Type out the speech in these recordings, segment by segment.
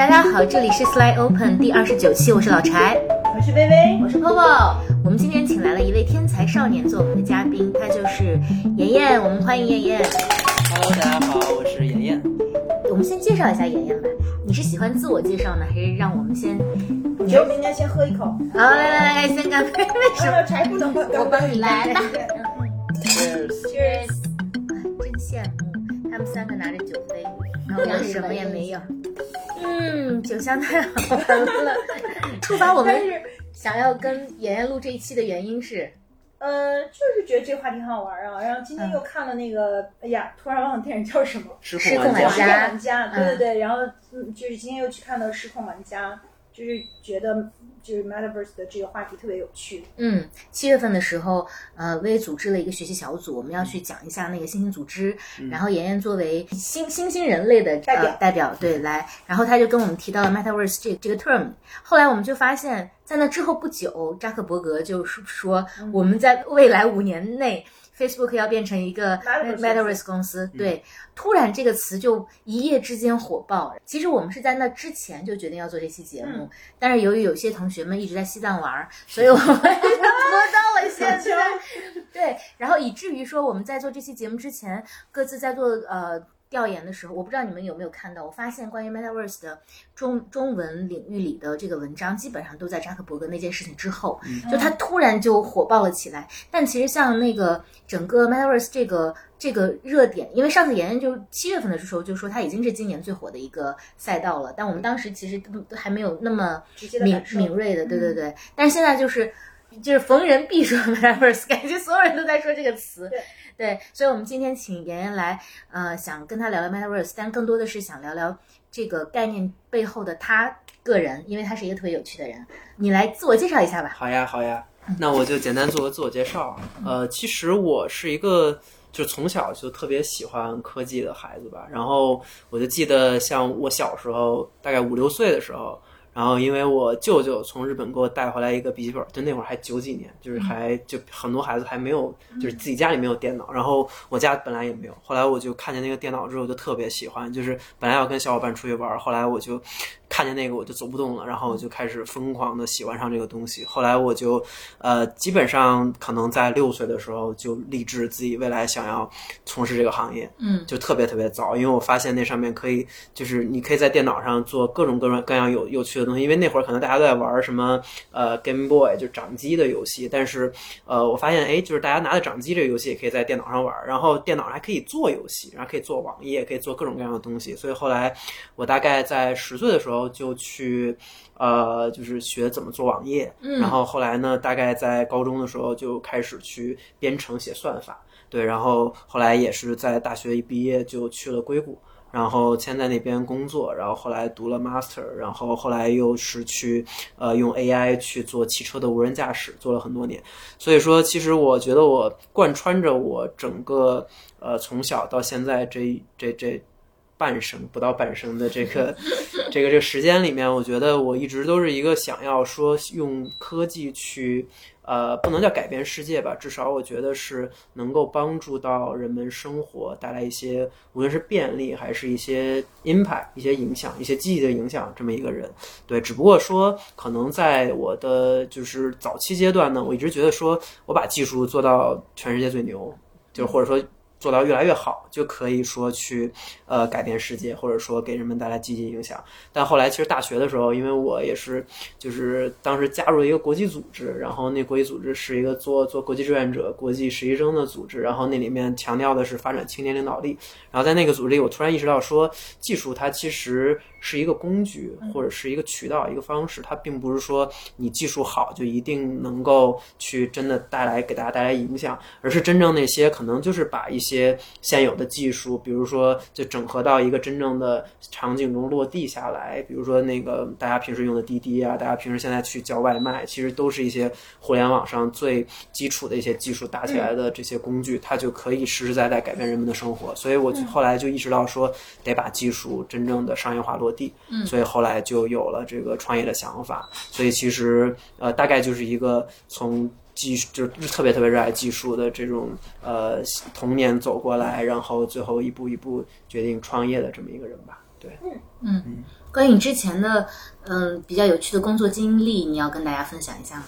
大家好，这里是 Slide Open 第二十九期，我是老柴，我是薇薇，我是 Popo。我们今天请来了一位天才少年做我们的嘉宾，他就是妍妍，我们欢迎妍妍。Hello，大家好，我是妍妍。我们先介绍一下妍妍吧。你是喜欢自我介绍呢，还是让我们先？我觉得我们应该先喝一口。好，来来来，先干杯。为什么？老柴不能喝，我帮你来吧。Cheers。Cheers！真羡慕，他们三个拿着酒杯，然后我什么也没有。嗯，酒香太好闻了。触发我们但是想要跟妍妍录这一期的原因是，呃，就是觉得这个话题很好玩啊。然后今天又看了那个，哎呀，突然忘了电影叫什么，失失控玩玩《失控家玩家》。对对对，然后嗯，就是今天又去看了《失控玩家》，就是觉得就是 Metaverse 的这个话题特别有趣。嗯，七月份的时候，呃，微组织了一个学习小组，我们要去讲一下那个新兴组织。然后妍妍作为新新兴人类的代表呃、代表，对，来，然后他就跟我们提到了 Metaverse 这这个 term。后来我们就发现，在那之后不久，扎克伯格就是说，我们在未来五年内。Facebook 要变成一个 Metaverse 公司，对，突然这个词就一夜之间火爆。其实我们是在那之前就决定要做这期节目，但是由于有些同学们一直在西藏玩儿，所以我们拖到了现在。对，然后以至于说我们在做这期节目之前，各自在做呃调研的时候，我不知道你们有没有看到，我发现关于 Metaverse 的中中文领域里的这个文章，基本上都在扎克伯格那件事情之后，就他突然就火爆了起来。但其实像那个整个 Metaverse 这个这个热点，因为上次妍妍就七月份的时候就说它已经是今年最火的一个赛道了，但我们当时其实都都还没有那么敏敏锐的，对对对。但是现在就是就是逢人必说 Metaverse，感觉所有人都在说这个词。对对，所以我们今天请妍妍来，呃，想跟她聊聊 Metaverse，但更多的是想聊聊这个概念背后的她个人，因为她是一个特别有趣的人。你来自我介绍一下吧。好呀，好呀。那我就简单做个自我介绍啊。呃，其实我是一个就从小就特别喜欢科技的孩子吧。然后我就记得，像我小时候大概五六岁的时候，然后因为我舅舅从日本给我带回来一个笔记本，就那会儿还九几年，就是还就很多孩子还没有，就是自己家里没有电脑，然后我家本来也没有。后来我就看见那个电脑之后，就特别喜欢，就是本来要跟小伙伴出去玩，后来我就看见那个我就走不动了，然后我就开始疯狂的喜欢上这个东西。后来我就呃，基本上可能在六岁的时候就立志自己未来想要从事这个行业，嗯，就特别特别早，因为我发现那上面可以，就是你可以在电脑上做各种各种各样有有趣的东西。因为那会儿可能大家都在玩什么呃 Game Boy 就掌机的游戏，但是呃我发现哎，就是大家拿着掌机这个游戏也可以在电脑上玩，然后电脑上还可以做游戏，然后可以做网页，可以做各种各样的东西。所以后来我大概在十岁的时候就去。呃，就是学怎么做网页，嗯然后后来呢，大概在高中的时候就开始去编程写算法，对，然后后来也是在大学一毕业就去了硅谷，然后先在那边工作，然后后来读了 master，然后后来又是去呃用 AI 去做汽车的无人驾驶，做了很多年。所以说，其实我觉得我贯穿着我整个呃从小到现在这这这半生不到半生的这个这个这个时间里面，我觉得我一直都是一个想要说用科技去。呃，不能叫改变世界吧，至少我觉得是能够帮助到人们生活，带来一些无论是便利还是一些 impact、一些影响、一些积极的影响，这么一个人。对，只不过说可能在我的就是早期阶段呢，我一直觉得说我把技术做到全世界最牛，就或者说。做到越来越好，就可以说去呃改变世界，或者说给人们带来积极影响。但后来其实大学的时候，因为我也是就是当时加入了一个国际组织，然后那国际组织是一个做做国际志愿者、国际实习生的组织，然后那里面强调的是发展青年领导力。然后在那个组织里，我突然意识到说，技术它其实是一个工具，或者是一个渠道、一个方式，它并不是说你技术好就一定能够去真的带来给大家带来影响，而是真正那些可能就是把一些。些现有的技术，比如说就整合到一个真正的场景中落地下来，比如说那个大家平时用的滴滴啊，大家平时现在去叫外卖，其实都是一些互联网上最基础的一些技术打起来的这些工具，它就可以实实在在改变人们的生活。所以我后来就意识到说，得把技术真正的商业化落地。嗯，所以后来就有了这个创业的想法。所以其实呃，大概就是一个从。技术就特别特别热爱技术的这种呃童年走过来，然后最后一步一步决定创业的这么一个人吧。对，嗯，关于你之前的嗯比较有趣的工作经历，你要跟大家分享一下吗？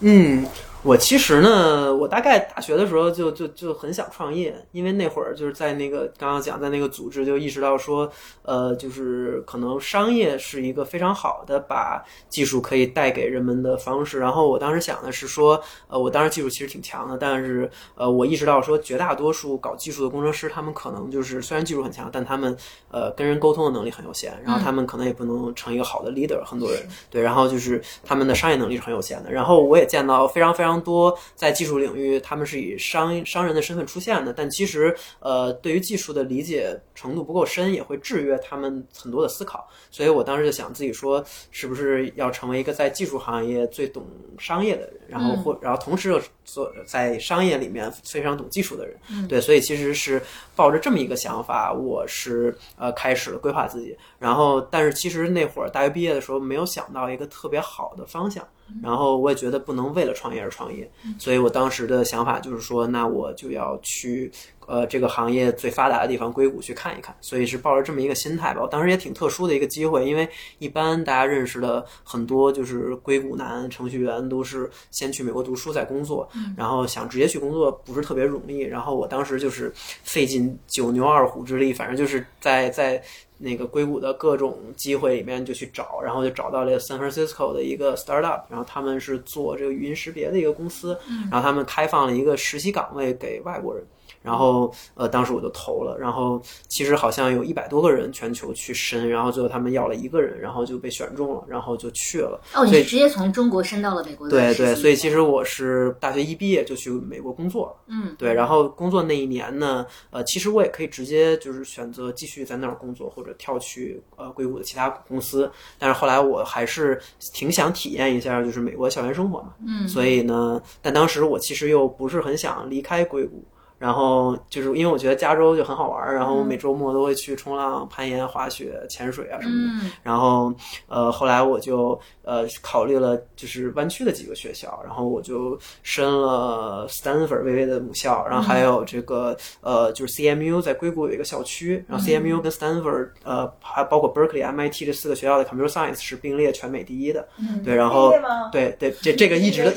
嗯，我其实呢，我大概大学的时候就就就很想创业，因为那会儿就是在那个刚刚讲在那个组织就意识到说，呃，就是可能商业是一个非常好的把技术可以带给人们的方式。然后我当时想的是说，呃，我当时技术其实挺强的，但是呃，我意识到说，绝大多数搞技术的工程师，他们可能就是虽然技术很强，但他们呃跟人沟通的能力很有限，然后他们可能也不能成一个好的 leader，很多人对，然后就是他们的商业能力是很有限的。然后我也见到非常非常多在技术领域，他们是以商商人的身份出现的，但其实呃对于技术的理解程度不够深，也会制约他们很多的思考。所以我当时就想自己说，是不是要成为一个在技术行业最懂商业的人，然后或然后同时又做在商业里面非常懂技术的人。对，所以其实是抱着这么一个想法，我是呃开始了规划自己。然后，但是其实那会儿大学毕业的时候，没有想到一个特别好的方向。然后我也觉得不能为了创业而创业，所以我当时的想法就是说，那我就要去呃这个行业最发达的地方硅谷去看一看。所以是抱着这么一个心态吧。我当时也挺特殊的一个机会，因为一般大家认识的很多就是硅谷男程序员都是先去美国读书再工作，然后想直接去工作不是特别容易。然后我当时就是费尽九牛二虎之力，反正就是在在。那个硅谷的各种机会里面就去找，然后就找到了 San Francisco 的一个 startup，然后他们是做这个语音识别的一个公司，然后他们开放了一个实习岗位给外国人。然后，呃，当时我就投了。然后，其实好像有一百多个人全球去申，然后最后他们要了一个人，然后就被选中了，然后就去了。哦，你是直接从中国申到了美国？对对，所以其实我是大学一毕业就去美国工作了。嗯，对。然后工作那一年呢，呃，其实我也可以直接就是选择继续在那儿工作，或者跳去呃硅谷的其他公司。但是后来我还是挺想体验一下就是美国校园生活嘛。嗯，所以呢，但当时我其实又不是很想离开硅谷。然后就是因为我觉得加州就很好玩儿，然后我每周末都会去冲浪、攀岩、滑雪、潜水啊什么的。然后呃，后来我就呃考虑了就是湾区的几个学校，然后我就申了 Stanford 微微的母校，然后还有这个呃就是 CMU 在硅谷有一个校区，然后 CMU 跟 Stanford 呃还包括 Berkeley、MIT 这四个学校的 Computer Science 是并列全美第一的。对，然后对对这这个一直都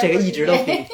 这个一直都比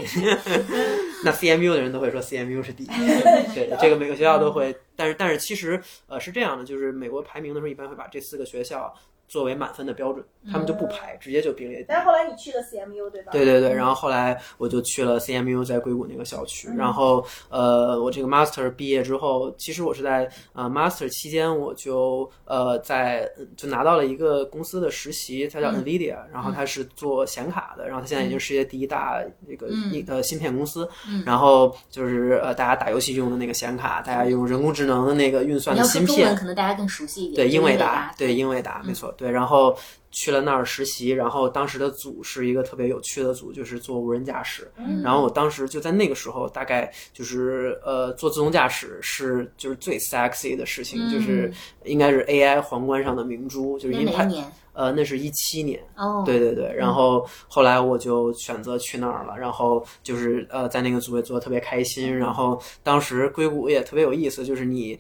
那 CMU 的人都会说 CMU。又 是第一，对这个每个学校都会，但是但是其实呃是这样的，就是美国排名的时候一般会把这四个学校作为满分的标准，他们就不排，直接就并列。但是后来你去了 CMU 对吧？对对对，然后后来我就去了 CMU，在硅谷那个校区。然后呃，我这个 Master 毕业之后，其实我是在呃 Master 期间，我就呃在就拿到了一个公司的实习，它叫 NVIDIA，然后它是做显卡的，然后它现在已经世界第一大那个一呃芯片公司。然后就是呃大家打游戏用的那个显卡，大家用人工智能的那个运算的芯片，可能大家更熟悉一点。对英伟达，对英伟达，没错。对，然后去了那儿实习，然后当时的组是一个特别有趣的组，就是做无人驾驶。然后我当时就在那个时候，大概就是呃，做自动驾驶是就是最 sexy 的事情，就是应该是 AI 皇冠上的明珠，就是因为呃，那是一七年。哦，对对对，然后后来我就选择去那儿了，然后就是呃，在那个组也做的特别开心。然后当时硅谷也特别有意思，就是你。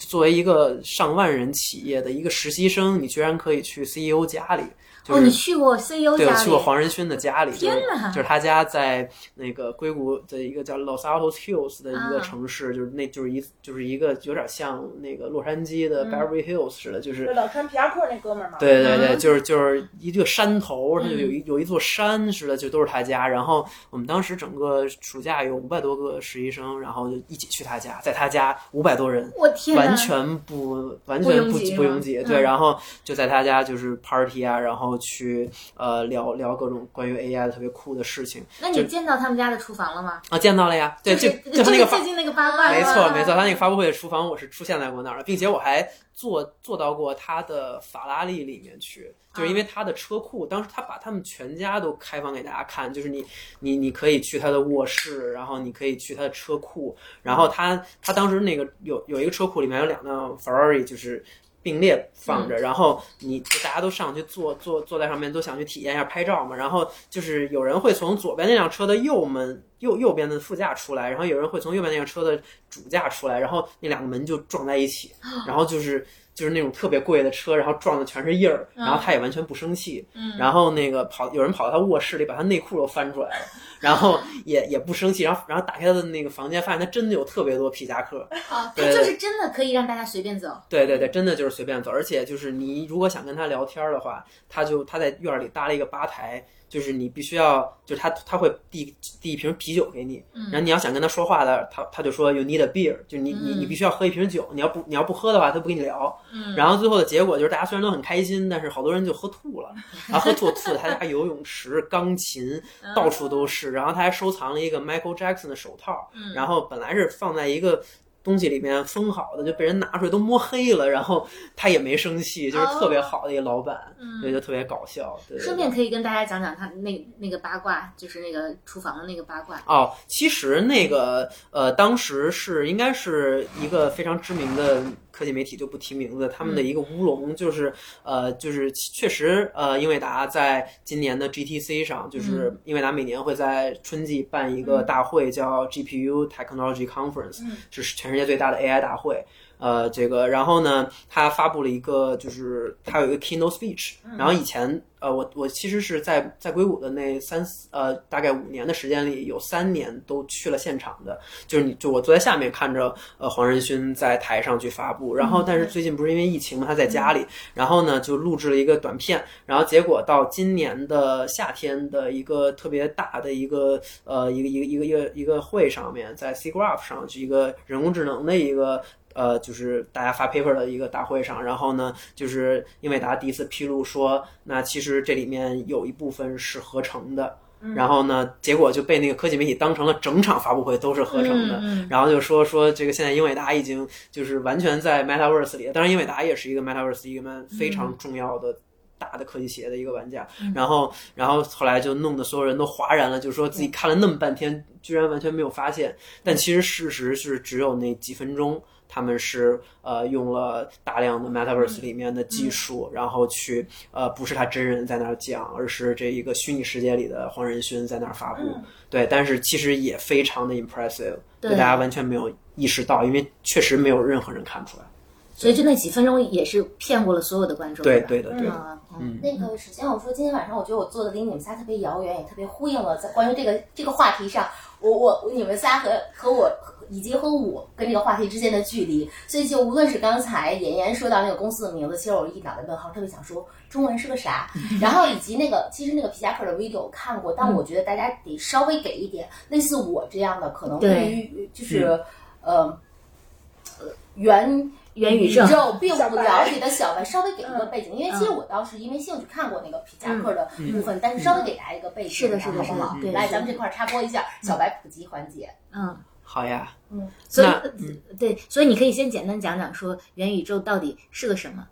作为一个上万人企业的一个实习生，你居然可以去 CEO 家里。哦，你去过 CEO 家？对，我去过黄仁勋的家里。天哪！就是他家在那个硅谷的一个叫 Los Altos Hills 的一个城市，就是那就是一就是一个有点像那个洛杉矶的 Beverly Hills 似的，就是老穿皮夹克那哥们儿嘛。对对对，就是就是一个山头，它就有一有一座山似的，就都是他家。然后我们当时整个暑假有五百多个实习生，然后就一起去他家，在他家五百多人，我天，完全不完全不不拥挤。对，然后就在他家就是 party 啊，然后。去呃聊聊各种关于 AI 的特别酷的事情。那你见到他们家的厨房了吗？啊，见到了呀。对，就就那个最近那个八卦。没错没错，他那个 发布会的厨房我是出现在过那儿了，并且我还坐坐到过他的法拉利里面去，就是因为他的车库，当时他把他们全家都开放给大家看，就是你你你可以去他的卧室，然后你可以去他的车库，然后他他当时那个有有一个车库里面有两辆 Ferrari，就是。并列放着，然后你就大家都上去坐坐坐在上面，都想去体验一下拍照嘛。然后就是有人会从左边那辆车的右门右右边的副驾出来，然后有人会从右边那辆车的主驾出来，然后那两个门就撞在一起，然后就是就是那种特别贵的车，然后撞的全是印儿，然后他也完全不生气。嗯然后那个跑，有人跑到他卧室里，把他内裤都翻出来了，然后也也不生气，然后然后打开他的那个房间，发现他真的有特别多皮夹克。啊，对他就是真的可以让大家随便走。对对对，真的就是随便走，而且就是你如果想跟他聊天的话，他就他在院儿里搭了一个吧台，就是你必须要，就是他他会递递一瓶啤酒给你，然后你要想跟他说话的，他他就说 you need a beer，就你你你必须要喝一瓶酒，你要不你要不喝的话，他不跟你聊。嗯然后最后的结果就是大家虽然都很开心，但是好多人就喝吐了，然后喝吐吐的他家游泳池、钢琴 到处都是，然后他还收藏了一个 Michael Jackson 的手套，然后本来是放在一个。东西里面封好的就被人拿出来都摸黑了，然后他也没生气，就是特别好的一个老板，所以就特别搞笑。对顺便可以跟大家讲讲他那那个八卦，就是那个厨房的那个八卦。哦，其实那个呃，当时是应该是一个非常知名的科技媒体，就不提名字，他们的一个乌龙就是呃，就是确实呃，英伟达在今年的 GTC 上，就是英伟达每年会在春季办一个大会，叫 GPU Technology Conference，是全世界最大的 AI 大会。呃，这个，然后呢，他发布了一个，就是他有一个 keynote speech，然后以前，呃，我我其实是在在硅谷的那三四呃大概五年的时间里，有三年都去了现场的，就是你就我坐在下面看着呃黄仁勋在台上去发布，然后但是最近不是因为疫情嘛，他在家里，然后呢就录制了一个短片，然后结果到今年的夏天的一个特别大的一个呃一个一个一个一个一个会上面，在 C Graph 上是一个人工智能的一个。呃，就是大家发 paper 的一个大会上，然后呢，就是英伟达第一次披露说，那其实这里面有一部分是合成的，然后呢，结果就被那个科技媒体当成了整场发布会都是合成的，嗯然后就说说这个现在英伟达已经就是完全在 Metaverse 里，当然英伟达也是一个 Metaverse 一个非常重要的。大的科技企业的一个玩家，然后，然后后来就弄得所有人都哗然了，就说自己看了那么半天，居然完全没有发现。但其实事实是只有那几分钟，他们是呃用了大量的 Metaverse 里面的技术，然后去呃不是他真人在那儿讲，而是这一个虚拟世界里的黄仁勋在那儿发布。对，但是其实也非常的 impressive，对。大家完全没有意识到，因为确实没有任何人看出来。所以就那几分钟也是骗过了所有的观众。对对的对嗯那个，首先我说，今天晚上我觉得我做的离你们仨特别遥远，也特别呼应了在关于这个这个话题上，我我你们仨和和我以及和我跟这个话题之间的距离，所以就无论是刚才妍妍说到那个公司的名字，其实我一脑袋问号，特别想说中文是个啥，然后以及那个其实那个皮夹克的 video 我看过，但我觉得大家得稍微给一点类似我这样的，可能对于就是。呃呃原。元宇宙并不了解的小白，稍微给一个背景，因为其实我当时因为兴趣看过那个皮夹克的部分，但是稍微给大家一个背景，是的，是的，好不好？对，来，咱们这块插播一下小白普及环节。嗯，好呀。嗯，所以那对，所以你可以先简单讲讲说元宇宙到底是个什么？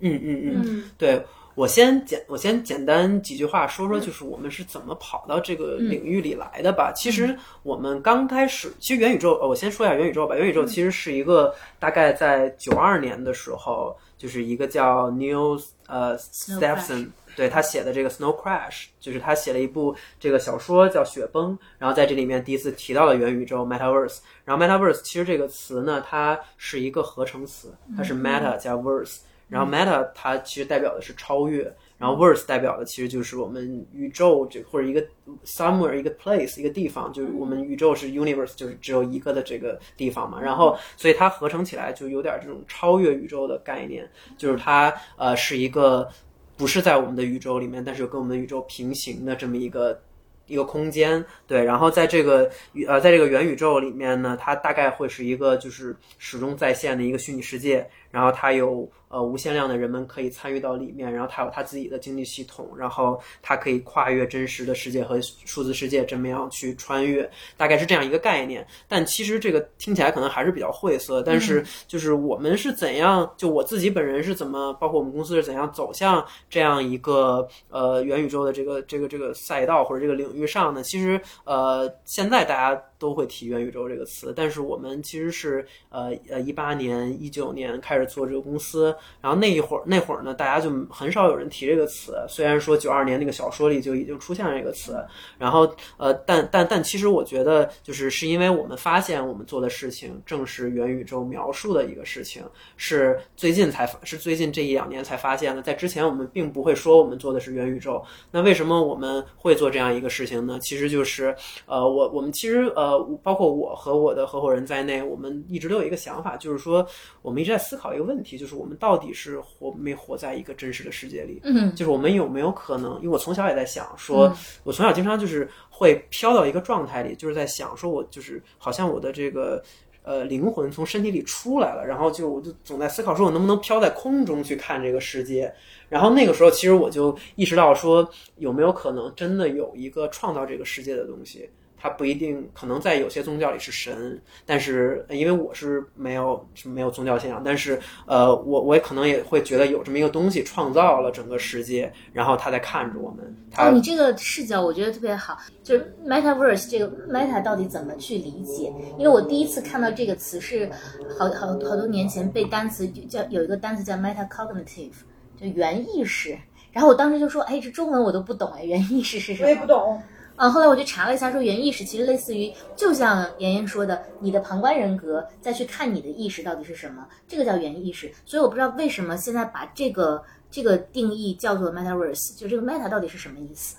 嗯嗯嗯，嗯对。我先简我先简单几句话说说，就是我们是怎么跑到这个领域里来的吧。其实我们刚开始，其实元宇宙，呃我先说一下元宇宙吧。元宇宙其实是一个大概在九二年的时候，就是一个叫 Neil 呃 Stephenson。对他写的这个《Snow Crash》，就是他写了一部这个小说叫《雪崩》，然后在这里面第一次提到了元宇宙 （Metaverse）。然后 Metaverse 其实这个词呢，它是一个合成词，它是 Meta 加 Verse。然后 meta 它其实代表的是超越，然后 verse 代表的其实就是我们宇宙这或者一个 somewhere 一个 place 一个地方，就是我们宇宙是 universe 就是只有一个的这个地方嘛。然后所以它合成起来就有点这种超越宇宙的概念，就是它呃是一个不是在我们的宇宙里面，但是跟我们的宇宙平行的这么一个。一个空间，对，然后在这个呃，在这个元宇宙里面呢，它大概会是一个就是始终在线的一个虚拟世界，然后它有呃无限量的人们可以参与到里面，然后它有它自己的经济系统，然后它可以跨越真实的世界和数字世界这么样去穿越，大概是这样一个概念。但其实这个听起来可能还是比较晦涩，但是就是我们是怎样，就我自己本人是怎么，包括我们公司是怎样走向这样一个呃元宇宙的这个这个这个赛道或者这个领域上呢？其实呃现在大家。都会提元宇宙这个词，但是我们其实是呃呃一八年、一九年开始做这个公司，然后那一会儿那会儿呢，大家就很少有人提这个词。虽然说九二年那个小说里就已经出现了这个词，然后呃，但但但其实我觉得就是是因为我们发现我们做的事情正是元宇宙描述的一个事情，是最近才是最近这一两年才发现的，在之前我们并不会说我们做的是元宇宙。那为什么我们会做这样一个事情呢？其实就是呃，我我们其实呃，包括我和我的合伙人在内，我们一直都有一个想法，就是说我们一直在思考一个问题，就是我们到底是活没活在一个真实的世界里？嗯就是我们有没有可能？因为我从小也在想说，我从小经常就是会飘到一个状态里，就是在想说，我就是好像我的这个呃灵魂从身体里出来了，然后就我就总在思考说，我能不能飘在空中去看这个世界？然后那个时候，其实我就意识到说，有没有可能真的有一个创造这个世界的东西？它不一定，可能在有些宗教里是神，但是呃因为我是没有是没有宗教信仰，但是呃，我我也可能也会觉得有这么一个东西创造了整个世界，然后他在看着我们，他哦，你这个视角我觉得特别好，就是 metaverse 这个 meta 到底怎么去理解？因为我第一次看到这个词是好好好多年前背单词叫有一个单词叫 metacognitive，就原意识。然后我当时就说，哎，这中文我都不懂哎，原意识是什么？我也不懂。啊，后来我就查了一下，说原意识其实类似于，就像妍妍说的，你的旁观人格再去看你的意识到底是什么，这个叫原意识。所以我不知道为什么现在把这个这个定义叫做 metaverse，就这个 meta 到底是什么意思？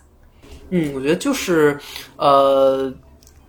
嗯，我觉得就是，呃，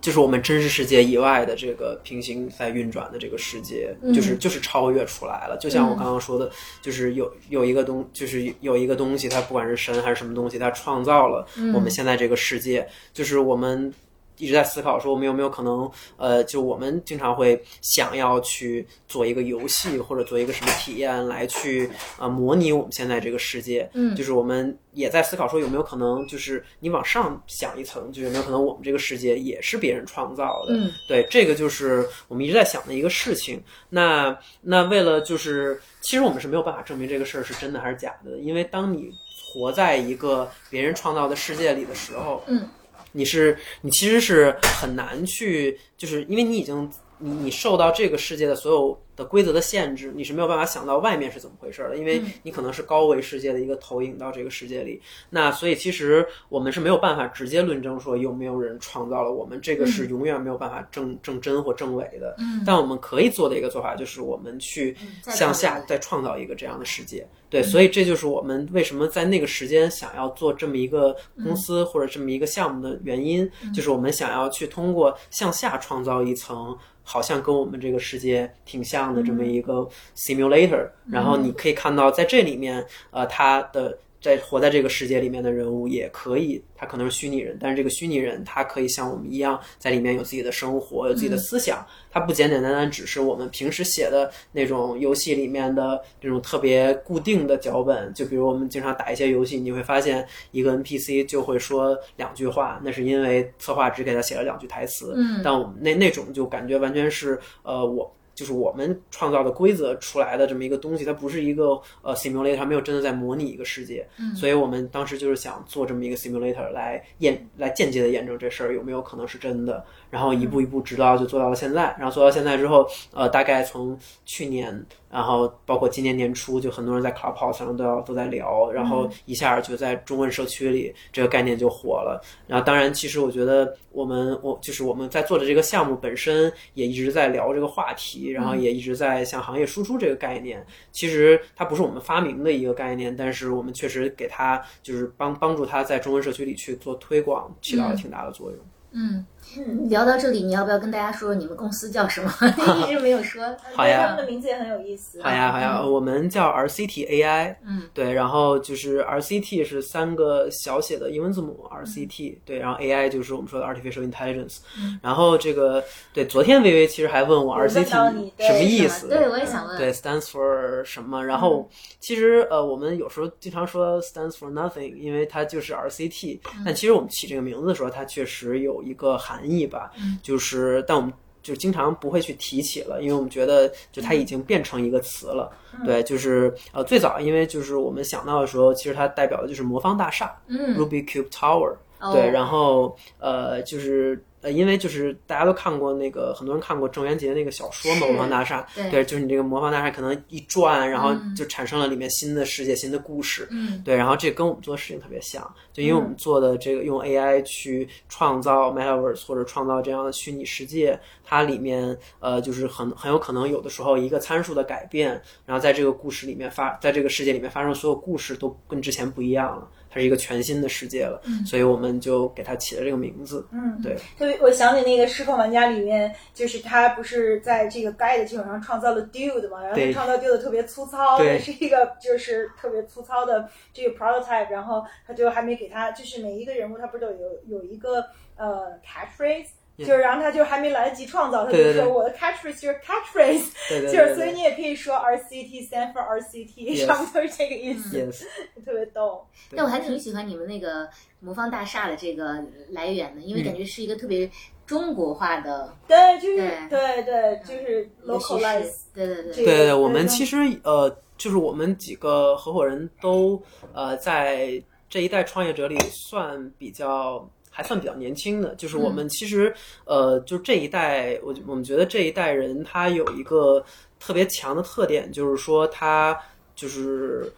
就是我们真实世界以外的这个平行在运转的这个世界，就是就是超越出来了。就像我刚刚说的，就是有有一个东，就是有一个东西，它不管是神还是什么东西，它创造了我们现在这个世界，就是我们。一直在思考说，我们有没有可能，呃，就我们经常会想要去做一个游戏或者做一个什么体验来去呃模拟我们现在这个世界，嗯就是我们也在思考说有没有可能，就是你往上想一层，就有没有可能我们这个世界也是别人创造的？嗯，对，这个就是我们一直在想的一个事情。那那为了就是，其实我们是没有办法证明这个事儿是真的还是假的，因为当你活在一个别人创造的世界里的时候，嗯，你是你其实是很难去，就是因为你已经你你受到这个世界的所有的规则的限制，你是没有办法想到外面是怎么回事儿的，因为你可能是高维世界的一个投影到这个世界里。那所以其实我们是没有办法直接论证说有没有人创造了我们，这个是永远没有办法证证真或证伪的。嗯，但我们可以做的一个做法就是我们去向下再创造一个这样的世界。对，所以这就是我们为什么在那个时间想要做这么一个公司或者这么一个项目的原因，就是我们想要去通过向下创造一层。好像跟我们这个世界挺像的这么一个 simulator，、然后你可以看到在这里面，呃，它的在活在这个世界里面的人物也可以，他可能是虚拟人，但是这个虚拟人他可以像我们一样，在里面有自己的生活，有自己的思想。他不简简单单只是我们平时写的那种游戏里面的这种特别固定的脚本。就比如我们经常打一些游戏，你会发现一个 NPC 就会说两句话，那是因为策划只给他写了两句台词。嗯，但我们那那种就感觉完全是呃我。就是我们创造的规则出来的这么一个东西，它不是一个呃 simulator，它没有真的在模拟一个世界，嗯。所以我们当时就是想做这么一个 simulator 来验来间接的验证这事儿有没有可能是真的，然后一步一步直到就做到了现在，然后做到现在之后，呃，大概从去年，然后包括今年年初，就很多人在 Clubhouse 上都要都在聊，然后一下就在中文社区里这个概念就火了。然后当然，其实我觉得我们我就是我们在做的这个项目本身也一直在聊这个话题，然后也一直在向行业输出这个概念。其实它不是我们发明的一个概念，但是我们确实给它就是帮帮助它在中文社区里去做推广，起到了挺大的作用。嗯，嗯，聊到这里，你要不要跟大家说说你们公司叫什么？一直没有说。好呀他们的名字也很有意思。好呀，好呀，我们叫 RCT AI，嗯，对，然后就是 RCT 是三个小写的英文字母 RCT，对，然后 AI 就是我们说的 artificial intelligence，然后这个对，昨天微微其实还问我 RCT 什么意思，对，我也想问。对，stands for 什么？然后其实呃，我们有时候经常说 stands for nothing，因为它就是 RCT。但其实我们起这个名字的时候，它确实有一个含义吧，就是但我们就经常不会去提起了，因为我们觉得就它已经变成一个词了。对，就是呃，最早因为就是我们想到的时候，其实它代表的就是魔方大厦、嗯 Ruby Cube Tower。哦对，然后呃，就是呃，因为就是大家都看过那个，很多人看过郑渊洁那个小说嘛，《魔方大厦》，对就是你这个魔方大厦可能一转，然后嗯就产生了里面新的世界、新的故事。嗯对，然后这跟我们做的事情特别像，就因为我们做的这个用 AI 去创造 Metaverse 或者创造这样的虚拟世界，它里面呃就是很很有可能有的时候一个参数的改变，然后在这个故事里面发，在这个世界里面发生的所有故事都跟之前不一样了，它是一个全新的世界了，所以我们就给它起了这个名字。嗯，对，特别我想起那个《失控玩家》里面，就是他不是在这个 Guy 的基础上创造了 Dude 嘛，然后他创造 Dude 特别粗糙，对。是一个就是特别粗糙的这个 prototype，然后他就还没给他，就是每一个人物他不是都有有一个呃 catchphrase。就是，然后他就还没来得及创造，他就说我的 catchphrase 就是 catchphrase，对对对就是所以你也可以说 RCT stand for RCT，差不多是这个意思，特别逗。但我还挺喜欢你们那个魔方大厦的这个来源的，因为感觉是一个特别中国化的对，就是对。对对，就是 localize 事。对对对，对对对，我们其实呃，就是我们几个合伙人都呃，在这一代创业者里算比较。还算比较年轻的，就是我们其实，呃，就这一代，我我们觉得这一代人他有一个特别强的特点，就是说他就是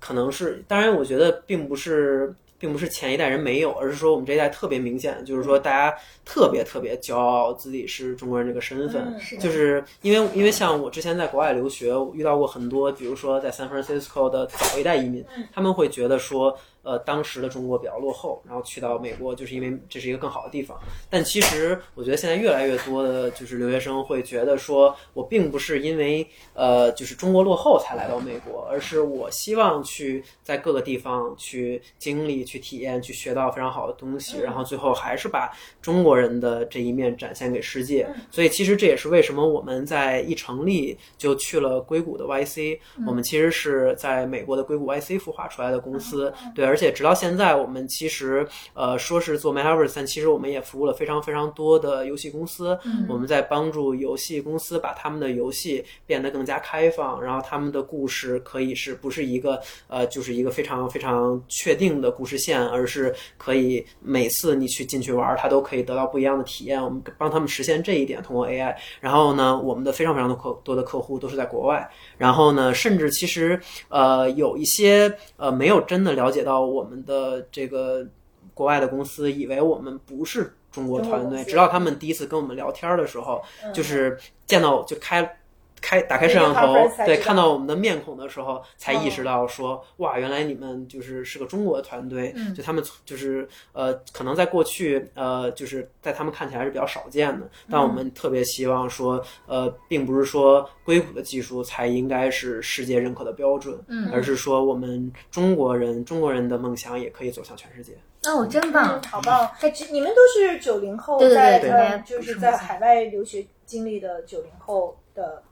可能是，当然，我觉得并不是，并不是前一代人没有，而是说我们这一代特别明显，就是说大家特别特别骄傲自己是中国人这个身份，嗯是就。是因为因为像我之前在国外留学，我遇到过很多，比如说在 San Francisco 的早一代移民，他们会觉得说，呃，当时的中国比较落后，然后去到美国就是因为这是一个更好的地方。但其实我觉得现在越来越多的就是留学生会觉得说，我并不是因为呃就是中国落后才来到美国，而是我希望去在各个地方去经历、去体验、去学到非常好的东西，然后最后还是把中国人的这一面展现给世界。所以其实这也是为什么我们在一成立就去了硅谷的 YC，、我们其实是在美国的硅谷 YC 孵化出来的公司，对，而且直到现在，我们其实呃说是做 Metaverse，但其实我们也服务了非常非常多的游戏公司，我们在帮助游戏公司把他们的游戏变得更加开放，然后他们的故事可以是不是一个呃就是一个非常非常确定的故事线，而是可以每次你去进去玩，它都可以得到不一样的体验。我们帮他们实现这一点，通过 AI。然后呢，我们的非常非常多客多的客户都是在国外。然后呢，甚至其实呃有一些呃没有真的了解到我们的这个国外的公司，以为我们不是中国团队，直到他们第一次跟我们聊天的时候，嗯就是见到就开。开打开摄像头，对，看到我们的面孔的时候，才意嗯识到说，哇，原来你们就是是个中国团队，嗯就他们就是呃，可能在过去呃，就是在他们看起来是比较少见的，但我们特别希望说，呃，并不是说硅谷的技术才应该是世界认可的标准，嗯而是说我们中国人中国人的梦想也可以走向全世界。哦，真棒嗯，！好棒！哎，这你们都是九零后，在就是在海外留学经历的九零后的，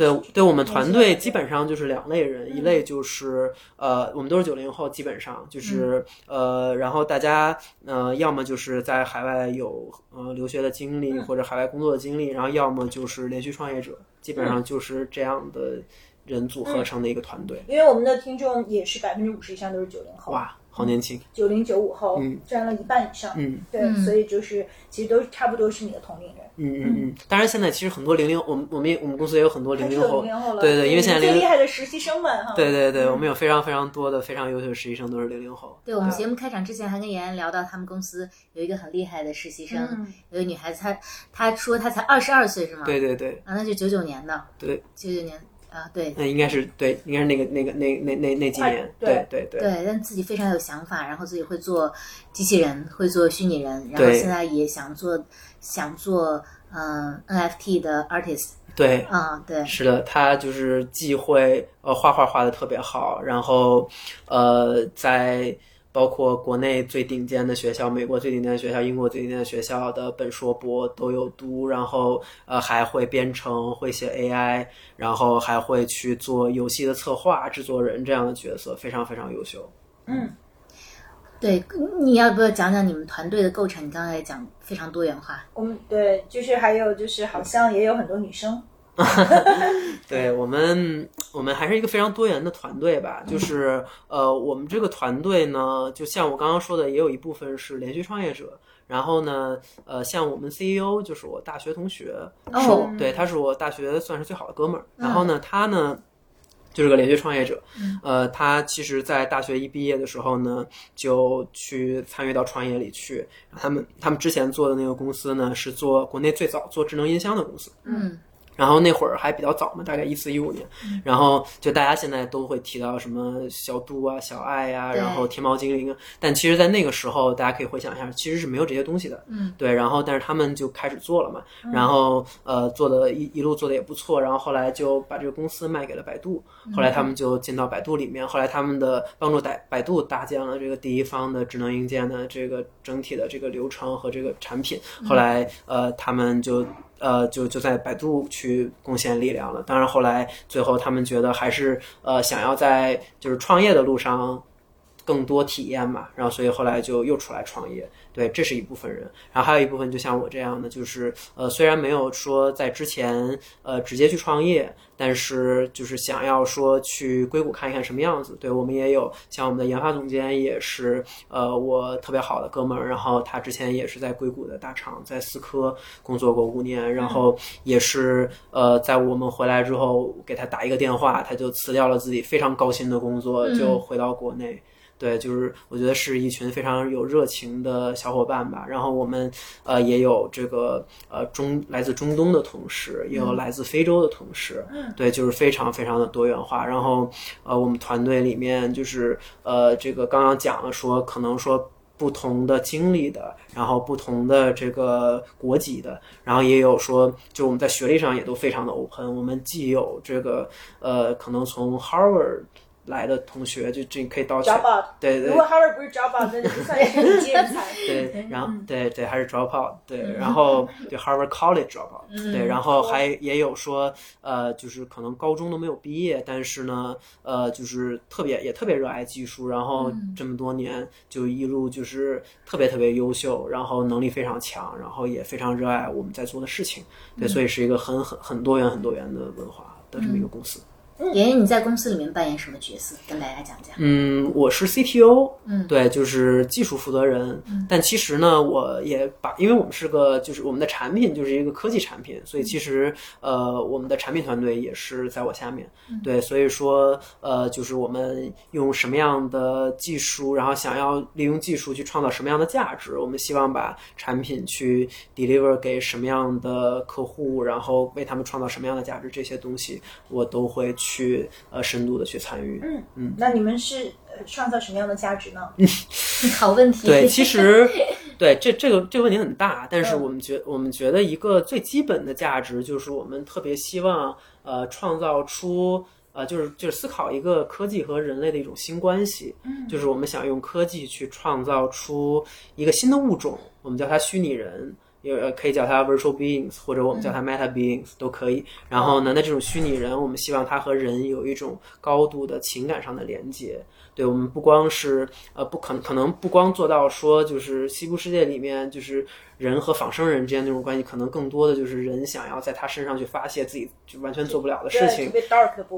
对，对我们团队基本上就是两类人，一类就是呃，我们都是九零后，基本上就是、呃，然后大家呃，要么就是在海外有呃留学的经历或者海外工作的经历，然后要么就是连续创业者，基本上就是这样的人组合成的一个团队。因为我们的听众也是百分之五十以上都是九零后，哇，好年轻！九零九五后嗯。占了一半以上，嗯。对，嗯。所以就是其实都差不多是你的同龄人，嗯嗯嗯。当然，现在其实很多零零，我们我们也我们公司也有很多零零后。零。零后了，对对因为现在零最厉害的实习生们哈，对对对，我们有非常非常多的非常优秀的实习生都是零零后。对我们节目开场之前还跟妍妍聊到，他们公司有一个很厉害的实习生，嗯。有一个女孩子，她她说她才二十二岁是吗？对对对。啊，那就九九年的，对，九九年啊，对那应该是对，应该是那个那个那那那那几年。对对对对，但自己非常有想法，然后自己会做机器人，会做虚拟人，然后现在也想做想做嗯、NFT 的 artist 对。啊，对，是的，他就是既会呃画画画的特别好，然后呃在包括国内最顶尖的学校、美国最顶尖的学校、英国最顶尖的学校的本硕博都有读，然后呃还会编程、会写 AI，然后还会去做游戏的策划、制作人这样的角色，非常非常优秀。嗯，对，你要不要讲讲你们团队的构成？你刚才也讲非常多元化，我们对，就是还有就是好像也有很多女生，对我们，我们还是一个非常多元的团队吧。就是呃，我们这个团队呢，就像我刚刚说的，也有一部分是连续创业者。然后呢，呃，像我们 CEO 就是我大学同学，哦是我对，他是我大学算是最好的哥们儿。然后呢，他呢。就是个连续创业者，呃，他其实，在大学一毕业的时候呢，就去参与到创业里去。他们他们之前做的那个公司呢，是做国内最早做智能音箱的公司。嗯然后那会儿还比较早嘛，大概一四一五年，然后就大家现在都会提到什么小度啊、小爱呀、对。然后天猫精灵啊，但其实，在那个时候，大家可以回想一下，其实是没有这些东西的。嗯，对，然后但是他们就开始做了嘛，然后呃做的一一路做的也不错，然后后来就把这个公司卖给了百度，后来他们就进到百度里面，后来他们的帮助百百度搭建了这个第一方的智能硬件的这个整体的这个流程和这个产品，后来呃他们就。呃，就就在百度去贡献力量了。当然，后来最后他们觉得还是呃想要在就是创业的路上更多体验嘛，然后所以后来就又出来创业。对，这是一部分人，然后还有一部分就像我这样的，就是呃虽然没有说在之前呃直接去创业，但是就是想要说去硅谷看一看什么样子。对我们也有像我们的研发总监也是呃我特别好的哥们儿，然后他之前也是在硅谷的大厂，在思科工作过五年，然后也是呃在我们回来之后给他打一个电话，他就辞掉了自己非常高薪的工作，就回到国内。对，就是我觉得是一群非常有热情的小伙伴吧。然后我们呃也有这个呃中来自中东的同事，也有来自非洲的同事。嗯，对，就是非常非常的多元化。然后呃我们团队里面就是呃这个刚刚讲了说，可能说。不同的经历的，然后不同的这个国籍的，然后也有说，就我们在学历上也都非常的 open。我们既有这个呃，可能从 Harvard 来的同学，就这可以到 job out。对对。如果 Harvard 不是 job out，那就不算是人才。对，然后对对还是 drop out，对，然后对 Harvard College drop out，对，然后还也有说呃，就是可能高中都没有毕业，但是呢，呃，就是特别也特别热爱技术，然后这么多年就一路就是特别特别优秀，然后能力非常强，然后也非常热爱我们在做的事情，对，所以是一个很很很多元很多元的文化的这么一个公司。妍妍，你在公司里面扮演什么角色？跟大家讲讲。嗯，我是 CTO，嗯对，就是技术负责人。嗯但其实呢，我也把，因为我们是个，就是我们的产品就是一个科技产品，所以其实呃，我们的产品团队也是在我下面。对，所以说呃，就是我们用什么样的技术，然后想要利用技术去创造什么样的价值，我们希望把产品去 deliver 给什么样的客户，然后为他们创造什么样的价值，这些东西我都会去呃深度的去参与。嗯嗯，那你们是呃创造什么样的价值呢？好问题。对，其实 对这这个这个问题很大，但是嗯我们觉我们觉得一个最基本的价值就是我们特别希望呃创造出。呃，就是就是思考一个科技和人类的一种新关系，嗯，就是我们想用科技去创造出一个新的物种，我们叫它虚拟人，也呃可以叫它 virtual beings，或者我们叫它 meta beings、都可以。然后呢，那这种虚拟人，我们希望它和人有一种高度的情感上的连接。对我们不光是呃不可可能不光做到说就是西部世界里面就是人和仿生人之间那种关系，可能更多的就是人想要在他身上去发泄自己就完全做不了的事，情。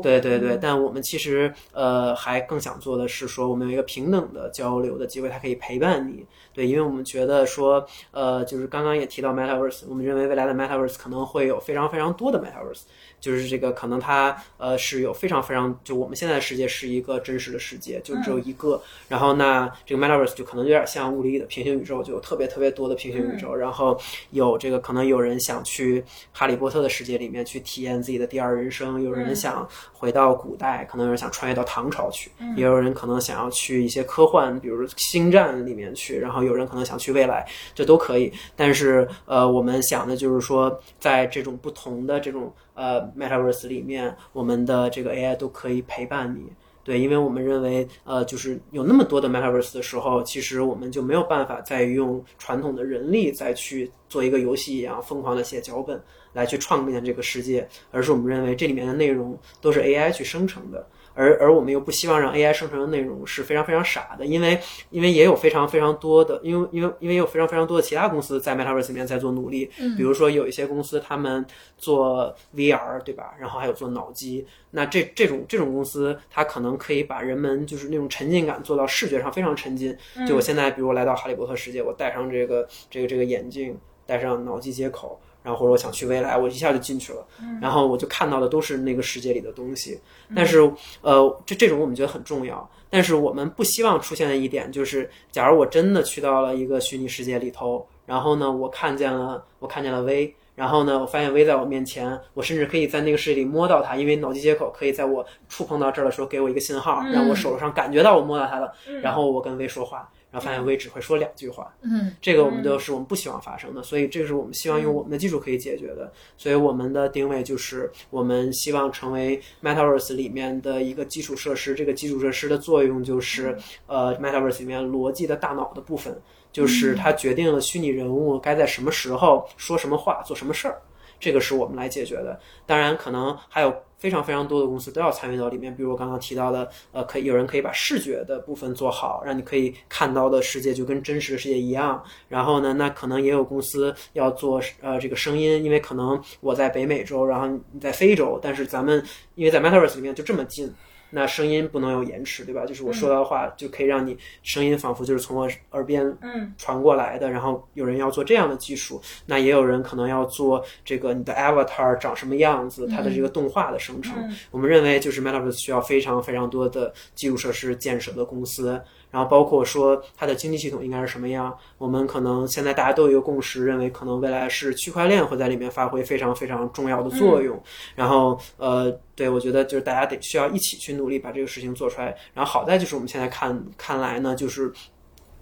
对对对，但我们其实呃还更想做的是说，我们有一个平等的交流的机会，它可以陪伴你。对，因为我们觉得说，呃，就是刚刚也提到 Metaverse，我们认为未来的 Metaverse 可能会有非常非常多的 Metaverse，就是这个可能它呃是有非常非常，就我们现在的世界是一个真实的世界，就只有一个。然后那这个 Metaverse 就可能有点像物理的平行宇宙，就有特别特别多的平行宇宙。然后有这个可能有人想去哈利波特的世界里面去体验自己的第二人生，有人想回到古代，可能有人想穿越到唐朝去，也有人可能想要去一些科幻，比如星战里面去，然后有人可能想去未来，这都可以。但是呃，我们想的就是说，在这种不同的这种呃 Metaverse 里面，我们的这个 AI 都可以陪伴你。对，因为我们认为，呃，就是有那么多的 Metaverse 的时候，其实我们就没有办法再用传统的人力再去做一个游戏一样疯狂的写脚本来去创建这个世界，而是我们认为这里面的内容都是 AI 去生成的。而而我们又不希望让 AI 生成的内容是非常非常傻的，因为因为也有非常非常多的，因为因为因为有非常非常多的其他公司在 Metaverse 里面在做努力，嗯比如说有一些公司他们做 VR 对吧，然后还有做脑机，那这这种这种公司，它可能可以把人们就是那种沉浸感做到视觉上非常沉浸。就我现在比如我来到哈利波特世界，我戴上这个这个这个眼镜，戴上脑机接口。然后或者我想去未来，我一下就进去了，然后我就看到的都是那个世界里的东西。但是，呃，这这种我们觉得很重要。但是我们不希望出现的一点就是，假如我真的去到了一个虚拟世界里头，然后呢，我看见了我看见了 V，然后呢，我发现 V 在我面前，我甚至可以在那个世界里摸到它，因为脑机接口可以在我触碰到这儿的时候给我一个信号，让我手上感觉到我摸到它了，然后我跟 V 说话。然后发现 V 只会说两句话，嗯，这个我们就是我们不希望发生的，所以这是我们希望用我们的技术可以解决的。所以我们的定位就是，我们希望成为 Metaverse 里面的一个基础设施。这个基础设施的作用就是，呃，Metaverse 里面逻辑的大脑的部分，就是它决定了虚拟人物该在什么时候说什么话、做什么事儿。这个是我们来解决的。当然，可能还有非常非常多的公司都要参与到里面，比如我刚刚提到的，呃，可以有人可以把视觉的部分做好，让你可以看到的世界就跟真实的世界一样。然后呢，那可能也有公司要做呃这个声音，因为可能我在北美洲，然后你在非洲，但是咱们因为在 Metaverse 里面就这么近。那声音不能有延迟，对吧？就是我说到的话，就可以让你声音仿佛就是从我耳边嗯传过来的。然后有人要做这样的技术，那也有人可能要做这个你的 avatar 长什么样子，它的这个动画的生成。我们认为就是 Metaverse 需要非常非常多的基础设施建设的公司。然后包括说它的经济系统应该是什么样，我们可能现在大家都有一个共识，认为可能未来是区块链会在里面发挥非常非常重要的作用。然后呃，对我觉得就是大家得需要一起去努力把这个事情做出来。然后好在就是我们现在看看来呢，就是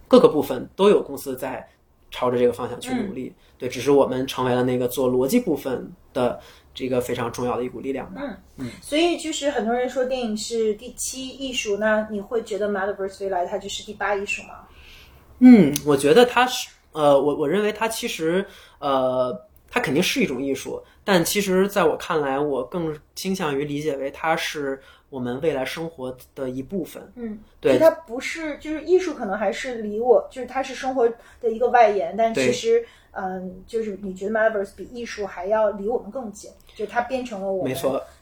各个部分都有公司在朝着这个方向去努力。对，只是我们成为了那个做逻辑部分的这个非常重要的一股力量吧。所以就是很多人说电影是第七艺术，那你会觉得 Metaverse 未来它就是第八艺术吗？嗯，我觉得它是呃，我我认为它其实呃，它肯定是一种艺术，但其实在我看来，我更倾向于理解为它是我们未来生活的一部分。嗯，对它不是，就是艺术可能还是离我，就是它是生活的一个外延，但其实，嗯，就是你觉得 Metaverse 比艺术还要离我们更近，就它变成了我们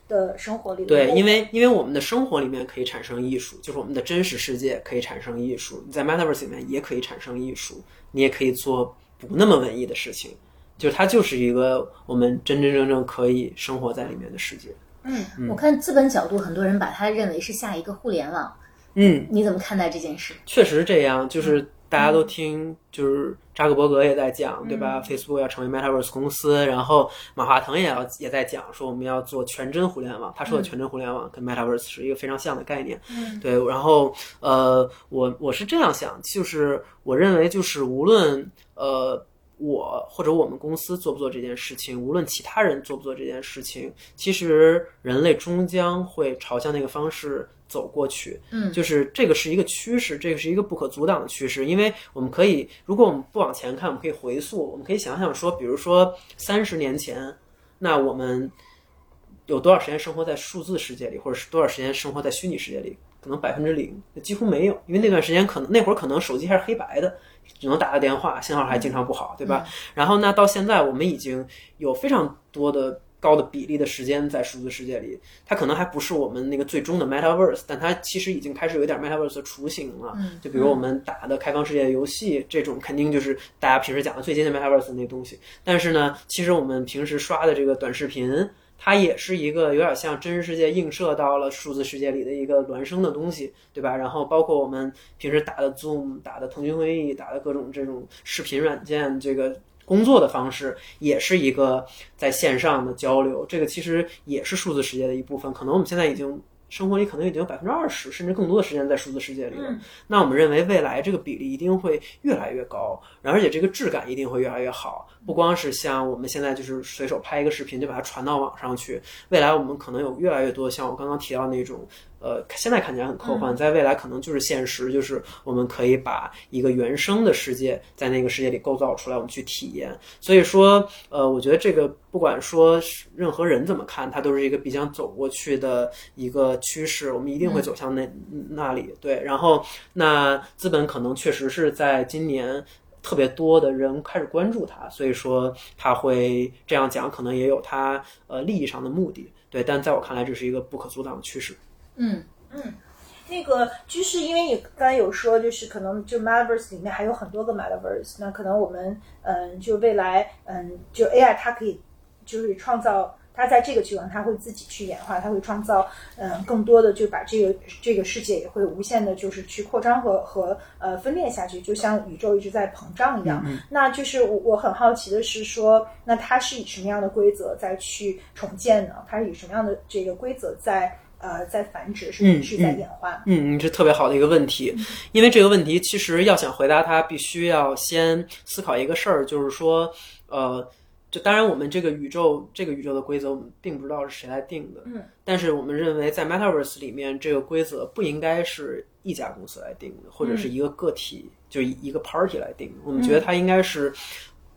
的生活里对，因为因为我们的生活里面可以产生艺术，就是我们的真实世界可以产生艺术，你在 Metaverse 里面也可以产生艺术，你也可以做不那么文艺的事情，就是它就是一个我们真真正正可以生活在里面的世界。嗯我看资本角度，很多人把它认为是下一个互联网，嗯，你怎么看待这件事？确实这样，就是大家都听，就是扎克伯格也在讲，对吧？Facebook 要成为 Metaverse 公司，然后马化腾也要也在讲，说我们要做全真互联网。他说的全真互联网跟 Metaverse 是一个非常像的概念。嗯，对。然后呃，我我是这样想，就是我认为就是无论呃。我或者我们公司做不做这件事情，无论其他人做不做这件事情，其实人类终将会朝向那个方式走过去。嗯就是这个是一个趋势，这个是一个不可阻挡的趋势。因为我们可以，如果我们不往前看，我们可以回溯，我们可以想想说，比如说三十年前，那我们有多少时间生活在数字世界里，或者是多少时间生活在虚拟世界里？可能百分之零，几乎没有，因为那段时间可能那会儿可能手机还是黑白的，只能打个电话，信号还经常不好，对吧？然后呢，到现在我们已经有非常多的高的比例的时间在数字世界里，它可能还不是我们那个最终的 Metaverse，但它其实已经开始有一点 Metaverse 的雏形了。就比如我们打的开放世界的游戏，这种肯定就是大家平时讲的最接近 Metaverse 的那东西。但是呢，其实我们平时刷的这个短视频。它也是一个有点像真实世界映射到了数字世界里的一个孪生的东西，对吧？然后包括我们平时打的 Zoom、打的腾讯会议、打的各种这种视频软件，这个工作的方式也是一个在线上的交流，这个其实也是数字世界的一部分。可能我们现在已经生活里可能已经有百分之二十甚至更多的时间在数字世界里了。那我们认为未来这个比例一定会越来越高，然后而且这个质感一定会越来越好。不光是像我们现在就是随手拍一个视频就把它传到网上去，未来我们可能有越来越多像我刚刚提到那种呃，现在看起来很科幻，在未来可能就是现实，就是我们可以把一个原生的世界在那个世界里构造出来，我们去体验。所以说，呃，我觉得这个不管说任何人怎么看，它都是一个必将走过去的一个趋势，我们一定会走向那、那里。对，然后那资本可能确实是在今年。特别多的人开始关注它，所以说他会这样讲，可能也有他呃利益上的目的，对。但在我看来，这是一个不可阻挡的趋势。嗯嗯，那个就是因为你刚才有说，就是可能就 Metaverse 里面还有很多个 Metaverse，那可能我们嗯，就未来嗯，就 AI 它可以就是创造。它在这个地方，它会自己去演化，它会创造，嗯，更多的就把这个这个世界也会无限的，就是去扩张和和呃分裂下去，就像宇宙一直在膨胀一样。那就是我我很好奇的是说，那它是以什么样的规则再去重建呢？它是以什么样的这个规则在呃在繁殖，是是在演化？嗯，这特别好的一个问题，因为这个问题其实要想回答它，必须要先思考一个事儿，就是说，呃。就当然，我们这个宇宙，这个宇宙的规则，我们并不知道是谁来定的。嗯，但是我们认为，在 Metaverse 里面，这个规则不应该是一家公司来定的，或者是一个个体，就一个 party 来定的。我们觉得它应该是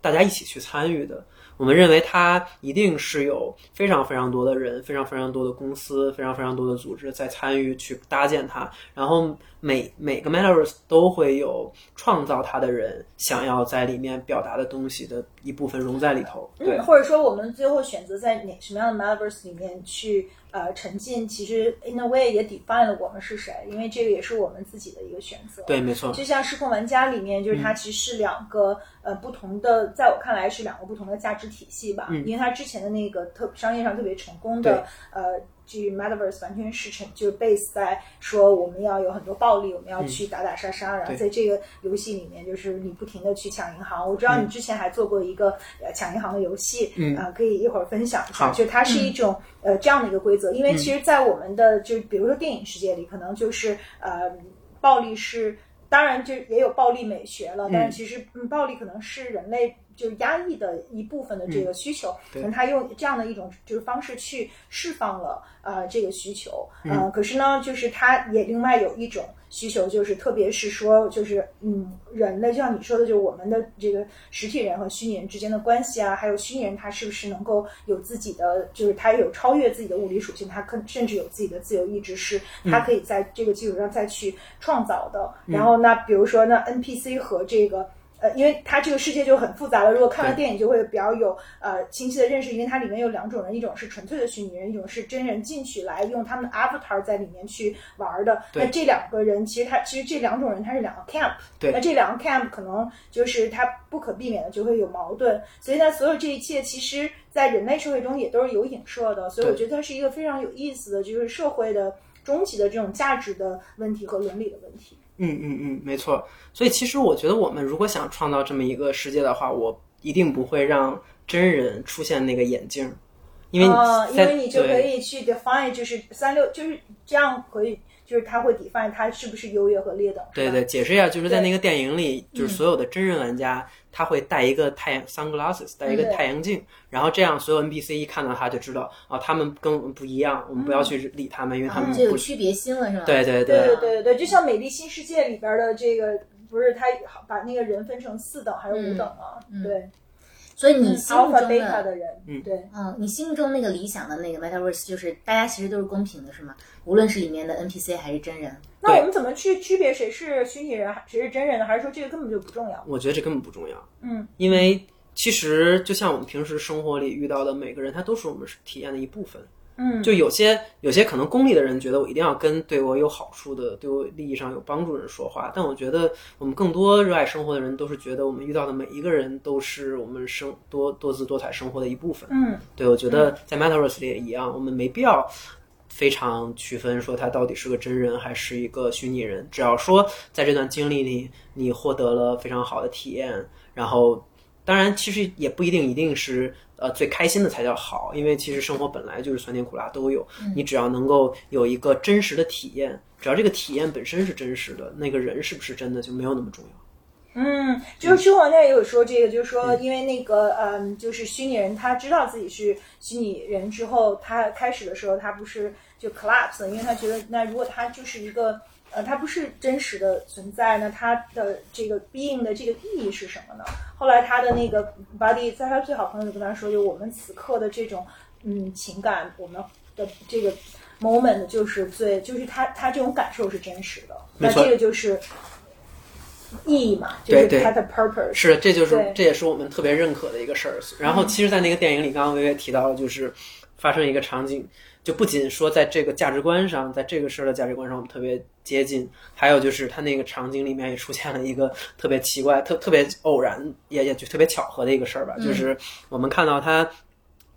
大家一起去参与的。我们认为它一定是有非常非常多的人、非常非常多的公司、非常非常多的组织在参与去搭建它，然后每每个 Metaverse 都会有创造它的人想要在里面表达的东西的一部分融在里头。对，或者说我们最后选择在哪什么样的 Metaverse 里面去。呃，沉浸其实 in a way 也 define 了我们是谁，因为这个也是我们自己的一个选择。对，没错。就像失控玩家里面，就是它其实是两个呃不同的，在我看来是两个不同的价值体系吧。嗯。因为它之前的那个特商业上特别成功的呃。至于 Metaverse 完全是成就是 base 在说我们要有很多暴力，我们要去打打杀杀，然后在这个游戏里面就是你不停的去抢银行。我知道你之前还做过一个呃抢银行的游戏，啊，可以一会儿分享一下。就它是一种呃这样的一个规则，因为其实，在我们的就比如说电影世界里，可能就是呃暴力是当然就也有暴力美学了，但是其实暴力可能是人类。就是压抑的一部分的这个需求，可能他用这样的一种就是方式去释放了呃这个需求，呃，可是呢，就是他也另外有一种需求，就是特别是说，就是嗯，人类就像你说的，就是我们的这个实体人和虚拟人之间的关系啊，还有虚拟人他是不是能够有自己的，就是他有超越自己的物理属性，他可甚至有自己的自由意志，是他可以在这个基础上再去创造的。然后那比如说那 NPC 和这个。呃，因为它这个世界就很复杂了。如果看了电影，就会比较有呃清晰的认识。因为它里面有两种人，一种是纯粹的虚拟人，一种是真人进去来用他们的 avatar 在里面去玩的。那这两个人，其实他其实这两种人，他是两个 camp。对。那这两个 camp 可能就是他不可避免的就会有矛盾。所以呢，所有这一切，其实在人类社会中也都是有影射的。所以我觉得它是一个非常有意思的，就是社会的终极的这种价值的问题和伦理的问题。嗯嗯嗯，没错。所以其实我觉得，我们如果想创造这么一个世界的话，我一定不会让真人出现那个眼镜，因为因为你就可以去 define，就是三六就是这样可以。就是他会 define 他是不是优越和劣等。对对，解释一下，就是在那个电影里，就是所有的真人玩家他会戴一个太阳 sunglasses，戴一个太阳镜，然后这样所有 NPC 一看到他就知道啊，他们跟我们不一样，我们不要去理他们，因为他们就有区别心了，是吧？对对对对对对，就像《美丽新世界》里边的这个，不是他把那个人分成四等还是五等吗？对。所以你心目中的人，嗯，对，嗯，你心目中那个理想的那个 metaverse 就是大家其实都是公平的，是吗？无论是里面的 NPC 还是真人。那我们怎么去区别谁是虚拟人，谁是真人呢？还是说这个根本就不重要？我觉得这根本不重要。嗯，因为其实就像我们平时生活里遇到的每个人，他都是我们体验的一部分。嗯，就有些有些可能功利的人觉得我一定要跟对我有好处的、对我利益上有帮助的人说话，但我觉得我们更多热爱生活的人都是觉得我们遇到的每一个人都是我们生多多姿多彩生活的一部分。嗯，对，我觉得在 Metaverse 里也一样，我们没必要非常区分说他到底是个真人还是一个虚拟人，只要说在这段经历里你获得了非常好的体验，然后当然其实也不一定一定是。呃，最开心的才叫好，因为其实生活本来就是酸甜苦辣都有。你只要能够有一个真实的体验，只要这个体验本身是真实的，那个人是不是真的就没有那么重要。嗯，就是生活家也有说这个，就是说，因为那个，嗯，就是虚拟人，他知道自己是虚拟人之后，他开始的时候，他不是就 collapse，因为他觉得，那如果他就是一个，呃，它不是真实的存在，那它的这个 being 的这个意义是什么呢？后来他的那个 body，在他最好朋友就跟他说，就我们此刻的这种，嗯，情感，我们的这个 moment 就是最，就是他他这种感受是真实的，那这个就是。意义嘛，就是它的 purpose。是，这就是这也是我们特别认可的一个事儿。然后，其实，在那个电影里，刚刚薇薇提到了，就是发生一个场景，就不仅说在这个价值观上，在这个事儿的价值观上，我们特别接近，还有就是他那个场景里面也出现了一个特别奇怪、特特别偶然，也也就特别巧合的一个事儿吧，就是我们看到它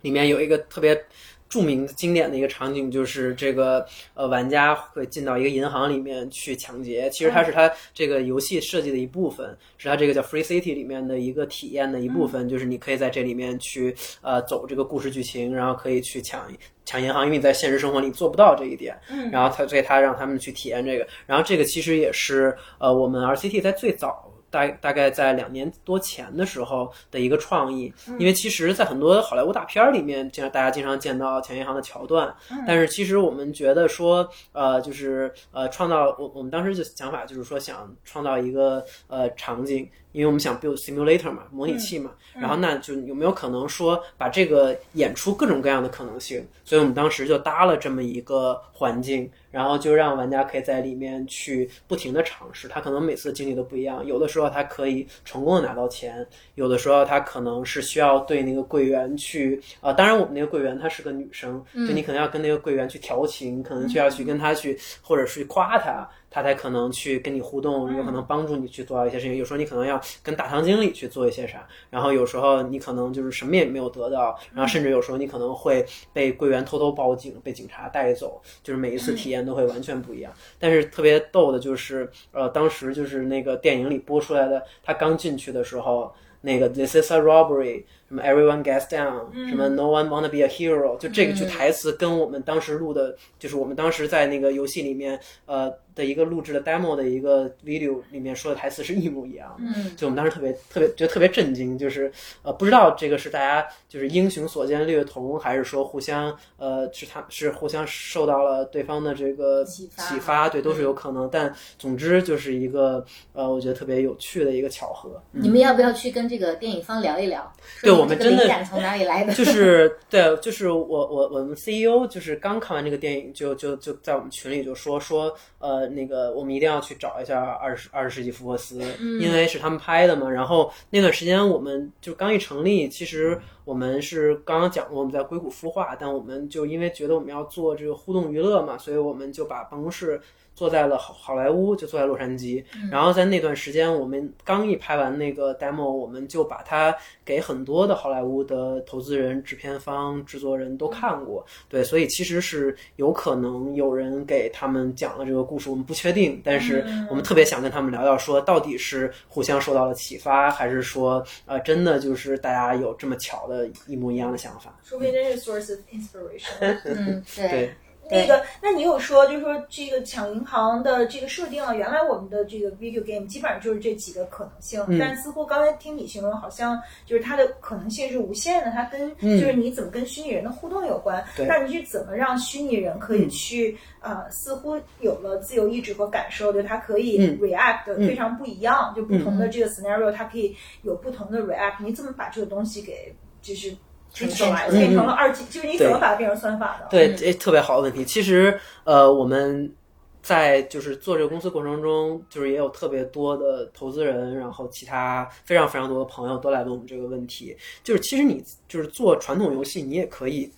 里面有一个特别。著名经典的一个场景就是这个呃，玩家会进到一个银行里面去抢劫。其实它是它这个游戏设计的一部分，是它这个叫 Free City 里面的一个体验的一部分。就是你可以在这里面去呃走这个故事剧情，然后可以去抢抢银行，因为你在现实生活里做不到这一点。嗯。然后他所以他让他们去体验这个，然后这个其实也是呃我们 RCT 在最早。大大概在两年多前的时候的一个创意，因为其实，在很多好莱坞大片儿里面，经常大家经常见到抢银行的桥段，但是其实我们觉得说，呃，就是呃，创造我我们当时就想法就是说，想创造一个呃场景。因为我们想 build simulator 嘛，模拟器嘛，然后那就有没有可能说把这个演出各种各样的可能性？所以我们当时就搭了这么一个环境，然后就让玩家可以在里面去不停的尝试。他可能每次经历都不一样，有的时候他可以成功的拿到钱，有的时候他可能是需要对那个柜员去啊，当然我们那个柜员她是个女生，就你可能要跟那个柜员去调情，可能就要去跟他去，或者是夸他。他才可能去跟你互动，有可能帮助你去做到一些事情。有时候你可能要跟大堂经理去做一些啥，然后有时候你可能就是什么也没有得到，然后甚至有时候你可能会被柜员偷偷报警，被警察带走，就是每一次体验都会完全不一样。但是特别逗的就是，呃，当时就是那个电影里播出来的，他刚进去的时候，那个 This is a robbery，什么 Everyone gets down，什么 No one wanna be a hero，就这个句台词跟我们当时录的，就是我们当时在那个游戏里面，呃。的一个录制的 demo 的一个 video 里面说的台词是一模一样，嗯，就我们当时特别特别觉得特别震惊，就是呃不知道这个是大家就是英雄所见略同，还是说互相呃是他是互相受到了对方的这个启发，对，都是有可能。但总之就是一个呃我觉得特别有趣的一个巧合。你们要不要去跟这个电影方聊一聊？对我们真的从哪里来的？就是对，就是我我我们 CEO 就是刚看完这个电影，就就就在我们群里就说说呃。那个，我们一定要去找一下二十二十世纪福克斯，因为是他们拍的嘛。然后那段时间，我们就刚一成立，其实我们是刚刚讲过我们在硅谷孵化，但我们就因为觉得我们要做这个互动娱乐嘛，所以我们就把办公室。坐在了好好莱坞，就坐在洛杉矶。然后在那段时间，我们刚一拍完那个 demo，我们就把它给很多的好莱坞的投资人、制片方、制作人都看过。对，所以其实是有可能有人给他们讲了这个故事，我们不确定。但是我们特别想跟他们聊聊，说到底是互相受到了启发，还是说呃真的就是大家有这么巧的一模一样的想法？说不定真是 source of inspiration。嗯，对。那个，那你有说，就是说这个抢银行的这个设定啊，原来我们的这个 video game 基本上就是这几个可能性，但似乎刚才听你形容，好像就是它的可能性是无限的，它跟就是你怎么跟虚拟人的互动有关。那你是怎么让虚拟人可以去呃，似乎有了自由意志和感受，就它可以 react 非常不一样，就不同的这个 scenario，它可以有不同的 react。你怎么把这个东西给就是？变成了二级，就是你怎么把它变成算法的？对，这特别好的问题。其实，呃，我们在就是做这个公司过程中，就是也有特别多的投资人，然后其他非常非常多的朋友都来问我们这个问题。就是其实你就是做传统游戏，你也可以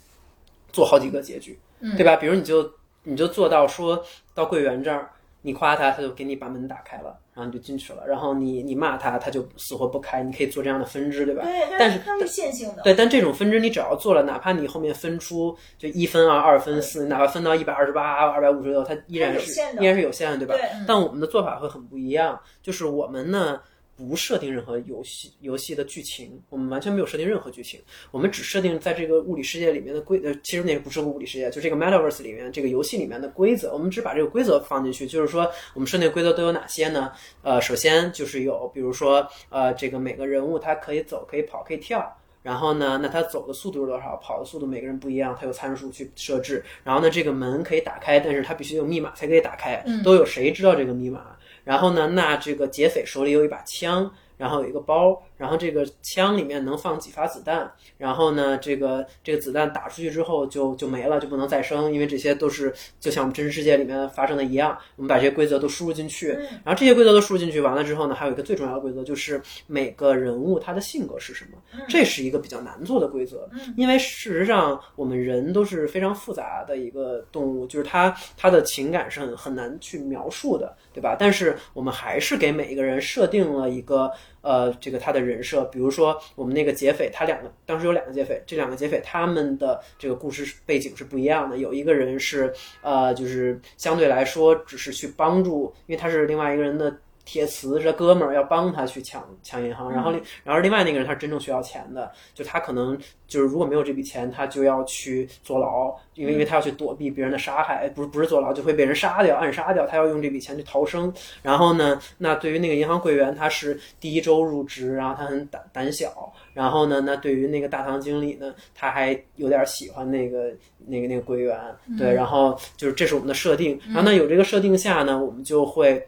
做好几个结局，对吧？比如你就你就做到说到柜员这儿。你夸他，他就给你把门打开了，然后你就进去了。然后你你骂他，他就死活不开。你可以做这样的分支，对吧？对，但是它是线性的。对，但这种分支你只要做了，哪怕你后面分出就一分啊、二分四，哪怕分到一百二十八、二百五十六，它依然是依然是有限的，对吧？但我们的做法会很不一样，就是我们呢不设定任何游戏游戏的剧情，我们完全没有设定任何剧情，我们只设定在这个物理世界里面的规呃，其实那个不是个物理世界，就这个 Metaverse 里面这个游戏里面的规则，我们只把这个规则放进去，就是说我们设定规则都有哪些呢？呃，首先就是有，比如说呃，这个每个人物他可以走、可以跑、可以跳。然后呢，那他走的速度是多少？跑的速度每个人不一样，他有参数去设置。然后呢，这个门可以打开，但是它必须有密码才可以打开。都有谁知道这个密码？然后呢，那这个劫匪手里有一把枪，然后有一个包，然后这个枪里面能放几发子弹。然后呢，这个这个子弹打出去之后就就没了，就不能再生，因为这些都是就像我们真实世界里面发生的一样。我们把这些规则都输入进去，然后这些规则都输入进去完了之后呢，还有一个最重要的规则就是每个人物他的性格是什么，这是一个比较难做的规则，因为事实上我们人都是非常复杂的一个动物，就是他他的情感是很很难去描述的，对吧？但是我们还是给每一个人设定了一个呃这个他的人设，比如说我们那个劫匪，他两个当时。有两个劫匪，这两个劫匪他们的这个故事背景是不一样的。有一个人是呃，就是相对来说只是去帮助，因为他是另外一个人的铁磁，这哥们儿要帮他去抢抢银行。然后，然后另外那个人他是真正需要钱的，就他可能就是如果没有这笔钱，他就要去坐牢，因为因为他要去躲避别人的杀害，不是不是坐牢就会被人杀掉暗杀掉，他要用这笔钱去逃生。然后呢，那对于那个银行柜员，他是第一周入职，然后他很胆胆小。然后呢？那对于那个大堂经理呢，他还有点喜欢那个那个那个柜员，对。然后就是这是我们的设定。然后那，有这个设定下呢，我们就会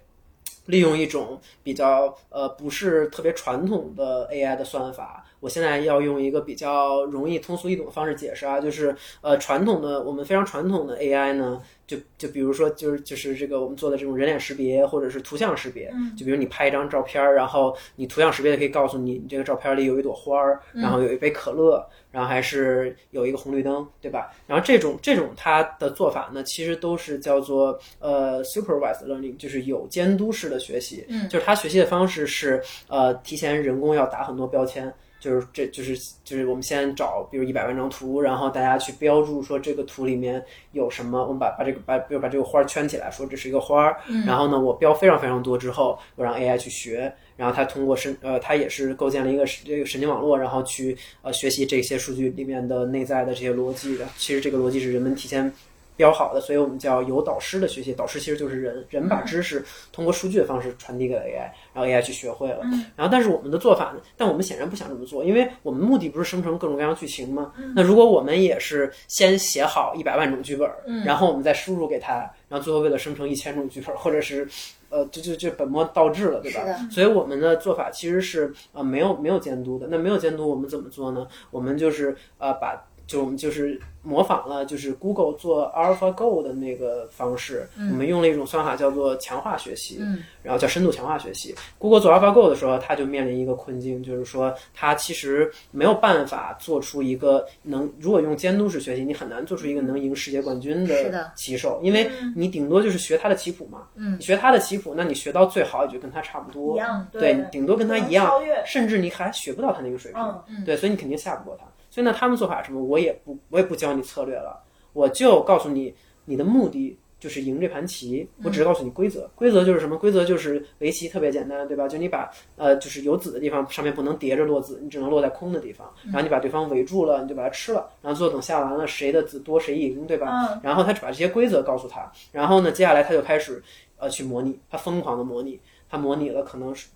利用一种比较呃不是特别传统的 AI 的算法。我现在要用一个比较容易通俗易懂的方式解释啊，就是呃传统的我们非常传统的 AI 呢。就就比如说，就是就是这个我们做的这种人脸识别或者是图像识别，就比如你拍一张照片儿，然后你图像识别的可以告诉你，你这个照片里有一朵花儿，然后有一杯可乐，然后还是有一个红绿灯，对吧？然后这种这种它的做法呢，其实都是叫做呃 supervised learning，就是有监督式的学习，就是它学习的方式是呃提前人工要打很多标签。就是这就是就是我们先找，比如一百万张图，然后大家去标注说这个图里面有什么，我们把把这个把比如把这个花圈起来，说这是一个花儿，然后呢我标非常非常多之后，我让 AI 去学，然后它通过神呃它也是构建了一个这个神经网络，然后去呃学习这些数据里面的内在的这些逻辑的，其实这个逻辑是人们提前。标好的，所以我们叫有导师的学习。导师其实就是人，人把知识通过数据的方式传递给了 AI，然后 AI 去学会了。然后，但是我们的做法呢？但我们显然不想这么做，因为我们目的不是生成各种各样剧情吗？那如果我们也是先写好一百万种剧本，然后我们再输入给他，然后最后为了生成一千种剧本，或者是呃，就就就本末倒置了，对吧？所以我们的做法其实是呃没有没有监督的。那没有监督，我们怎么做呢？我们就是呃把。就我们就是模仿了，就是 Google 做 AlphaGo 的那个方式，我们用了一种算法叫做强化学习，然后叫深度强化学习。Google 做 AlphaGo 的时候，它就面临一个困境，就是说它其实没有办法做出一个能，如果用监督式学习，你很难做出一个能赢世界冠军的棋手，因为你顶多就是学他的棋谱嘛，你学他的棋谱，那你学到最好也就跟他差不多，对，顶多跟他一样，甚至你还学不到他那个水平，对，所以你肯定下不过他。所以呢，他们做法什么，我也不，我也不教你策略了，我就告诉你，你的目的就是赢这盘棋，我只是告诉你规则，规则就是什么？规则就是围棋特别简单，对吧？就你把呃，就是有子的地方上面不能叠着落子，你只能落在空的地方，然后你把对方围住了，你就把它吃了，然后最后等下完了，谁的子多谁赢，对吧？然后他只把这些规则告诉他，然后呢，接下来他就开始呃去模拟，他疯狂的模拟，他模拟了可能是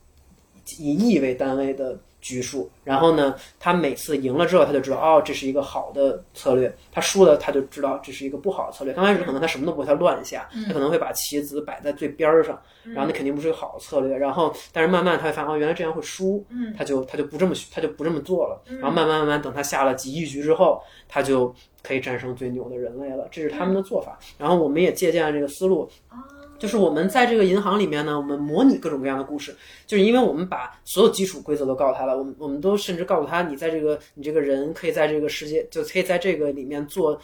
以亿为单位的。局数，然后呢，他每次赢了之后，他就知道哦，这是一个好的策略；他输了，他就知道这是一个不好的策略。刚开始可能他什么都不会，他乱下，他可能会把棋子摆在最边儿上，然后那肯定不是个好的策略。然后，但是慢慢他会发现哦，原来这样会输，他就他就不这么他就不这么做了。然后慢慢慢慢，等他下了几亿局之后，他就可以战胜最牛的人类了。这是他们的做法。然后我们也借鉴了这个思路。就是我们在这个银行里面呢，我们模拟各种各样的故事，就是因为我们把所有基础规则都告诉他了，我们我们都甚至告诉他，你在这个你这个人可以在这个世界，就可以在这个里面做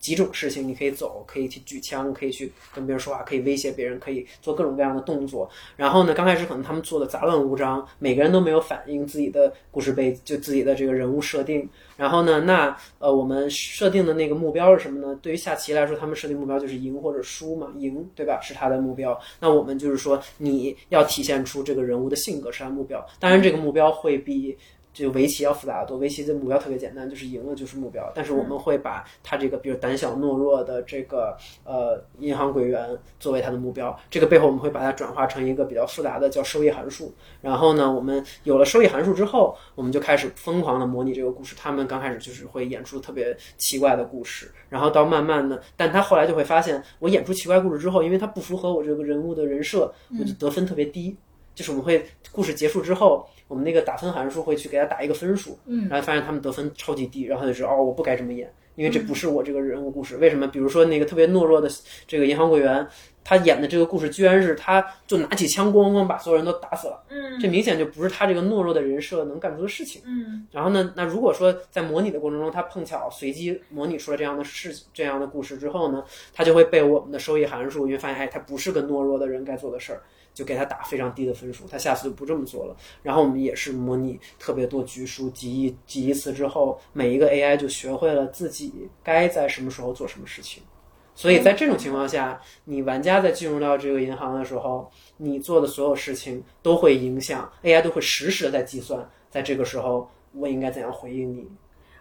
几种事情，你可以走，可以去举枪，可以去跟别人说话，可以威胁别人，可以做各种各样的动作。然后呢，刚开始可能他们做的杂乱无章，每个人都没有反映自己的故事背，就自己的这个人物设定。然后呢，那呃，我们设定的那个目标是什么呢？对于下棋来说，他们设定目标就是赢或者输嘛，赢对吧？是他的目标。那我们就是说，你要体现出这个人物的性格是他目标。当然，这个目标会比。就围棋要复杂的多，围棋的目标特别简单，就是赢了就是目标。但是我们会把他这个，比如胆小懦弱的这个呃银行柜员作为他的目标。这个背后我们会把它转化成一个比较复杂的叫收益函数。然后呢，我们有了收益函数之后，我们就开始疯狂的模拟这个故事。他们刚开始就是会演出特别奇怪的故事，然后到慢慢的，但他后来就会发现，我演出奇怪故事之后，因为他不符合我这个人物的人设，我就得分特别低。就是我们会故事结束之后，我们那个打分函数会去给他打一个分数，嗯，然后发现他们得分超级低，然后就知道哦，我不该这么演，因为这不是我这个人物故事。为什么？比如说那个特别懦弱的这个银行柜员，他演的这个故事居然是他就拿起枪咣咣把所有人都打死了，嗯，这明显就不是他这个懦弱的人设能干出的事情，嗯。然后呢，那如果说在模拟的过程中，他碰巧随机模拟出了这样的事这样的故事之后呢，他就会被我们的收益函数，因为发现哎，他不是个懦弱的人该做的事儿。就给他打非常低的分数，他下次就不这么做了。然后我们也是模拟特别多局数，几亿几亿次之后，每一个 AI 就学会了自己该在什么时候做什么事情。所以在这种情况下，你玩家在进入到这个银行的时候，你做的所有事情都会影响 AI，都会实时的在计算，在这个时候我应该怎样回应你。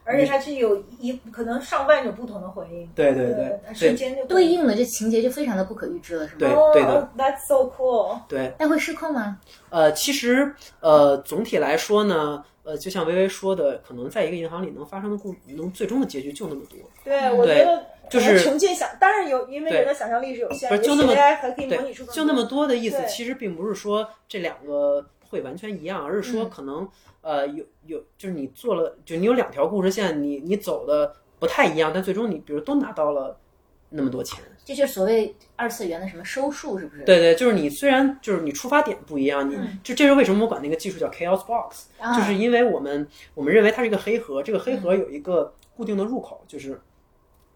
而且它是有一可能上万种不同的回应，对对对，瞬间就对应的这情节就非常的不可预知了，是吗？对对的，That's so cool。对，那会失控吗？呃，其实呃，总体来说呢，呃，就像微微说的，可能在一个银行里能发生的故，能最终的结局就那么多。对，我觉得就是穷尽想，当然有，因为人的想象力是有限，不是就那么还可以模拟出就那么多的意思，其实并不是说这两个会完全一样，而是说可能。呃，有有，就是你做了，就你有两条故事线，你你走的不太一样，但最终你比如都拿到了那么多钱，这就是所谓二次元的什么收数，是不是？对对，就是你虽然就是你出发点不一样，你嗯。就这是为什么我管那个技术叫 Chaos Box，啊。就是因为我们我们认为它是一个黑盒，这个黑盒有一个固定的入口，就是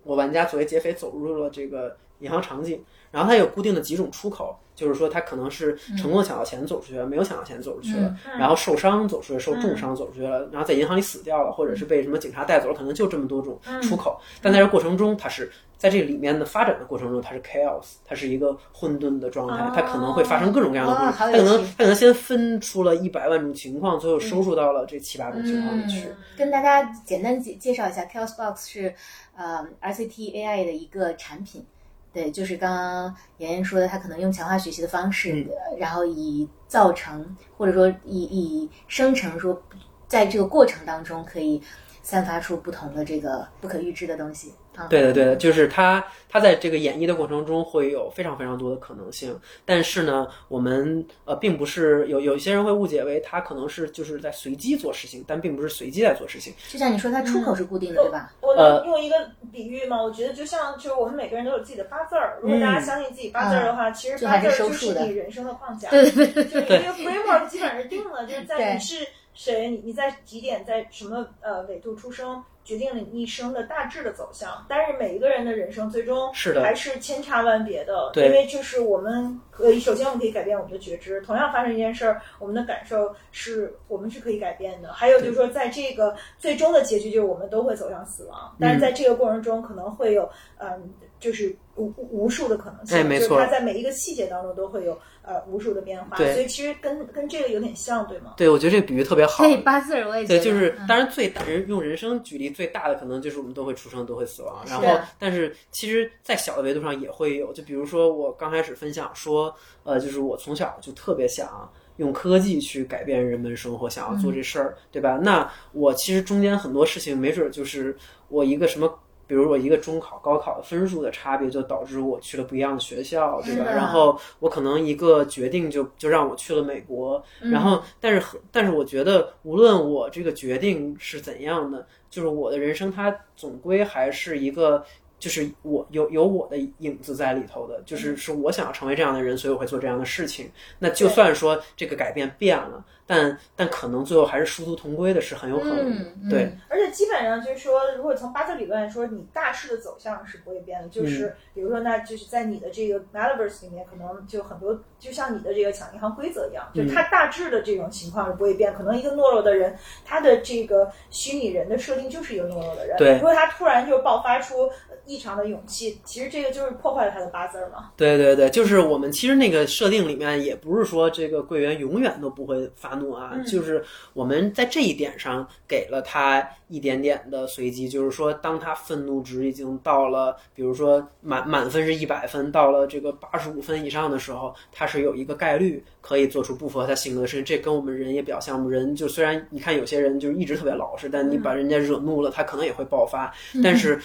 我玩家作为劫匪走入了这个银行场景，然后它有固定的几种出口，就是说它可能是成功的抢到钱走出去了，没有抢到钱走出去了，然后受伤走出去，受重伤走出去了，然后在银行里死掉了，或者是被什么警察带走了，可能就这么多种出口。但在这过程中，它是在这里面的发展的过程中，它是 chaos，它是一个混沌的状态，它可能会发生各种各样的故事，它可能它可能先分出了一百万种情况，最后收入到了这七八种情况里去。嗯，跟大家简单介介绍一下，Chaos Box 是呃 RCT AI 的一个产品。对，就是刚刚妍妍说的，他可能用强化学习的方式，嗯然后以造成或者说以以生成说，在这个过程当中可以散发出不同的这个不可预知的东西啊。对的，对的，就是他他在这个演绎的过程中会有非常非常多的可能性。但是呢，我们呃，并不是有有一些人会误解为他可能是就是在随机做事情，但并不是随机在做事情。就像你说，它出口是固定的，对吧？我呃能用一个比喻吗？我觉得就像就是我们每个人都有自己的八字儿，如果大家相信自己八字儿的话，其实八字儿就是你人生的框架。对对对就是你这个 framework 基本上是定了，就是在对你是谁，你你在几点，在什么呃纬度出生，决定了你一生的大致的走向。但是每一个人的人生最终是的还是千差万别的，对因为就是我们可以首先我们可以改变我们的觉知，同样发生一件事儿，我们的感受是我们是可以改变的。还有就是说，在这个最终的结局就是我们都会走向死亡，但是在这个过程中可能会有嗯，就是无无数的可能性，哎没错就是它在每一个细节当中都会有呃无数的变化，对所以其实跟跟这个有点像，对吗？对，我觉得这个比喻特别好。对八字儿我也觉对，就是嗯当然最大人用人生举例最大的可能就是我们都会出生都会死亡，然后是但是其实，在小的维度上也会有，就比如说我刚开始分享说，呃，就是我从小就特别想用科技去改变人们生活，想要做这事儿，对吧？那我其实中间很多事情，没准就是我一个什么。比如我一个中考、高考的分数的差别，就导致我去了不一样的学校，对吧？然后我可能一个决定就就让我去了美国，然后但是但是我觉得，无论我这个决定是怎样的，就是我的人生它总归还是一个。就是我有有我的影子在里头的，就是是我想要成为这样的人，所以我会做这样的事情。那就算说这个改变变了，但但可能最后还是殊途同归的，是很有可能对，而且基本上就是说，如果从八字理论来说，你大势的走向是不会变的。就是嗯比如说，那就是在你的这个 Metaverse 里面，可能就很多，就像你的这个抢银行规则一样，就嗯它大致的这种情况是不会变。可能一个懦弱的人，他的这个虚拟人的设定就是一个懦弱的人。对如果他突然就爆发出异常的勇气，其实这个就是破坏了他的八字儿嘛。对对对，就是我们其实那个设定里面也不是说这个柜员永远都不会发怒啊，嗯就是我们在这一点上给了他一点点的随机，就是说当他愤怒值已经到了，比如说满满分是一百分，到了这个八十五分以上的时候，他是有一个概率可以做出不符合他性格的事情。这跟我们人也比较像，我们人就虽然你看有些人就是一直特别老实，但你把人家惹怒了，他可能也会爆发，但是。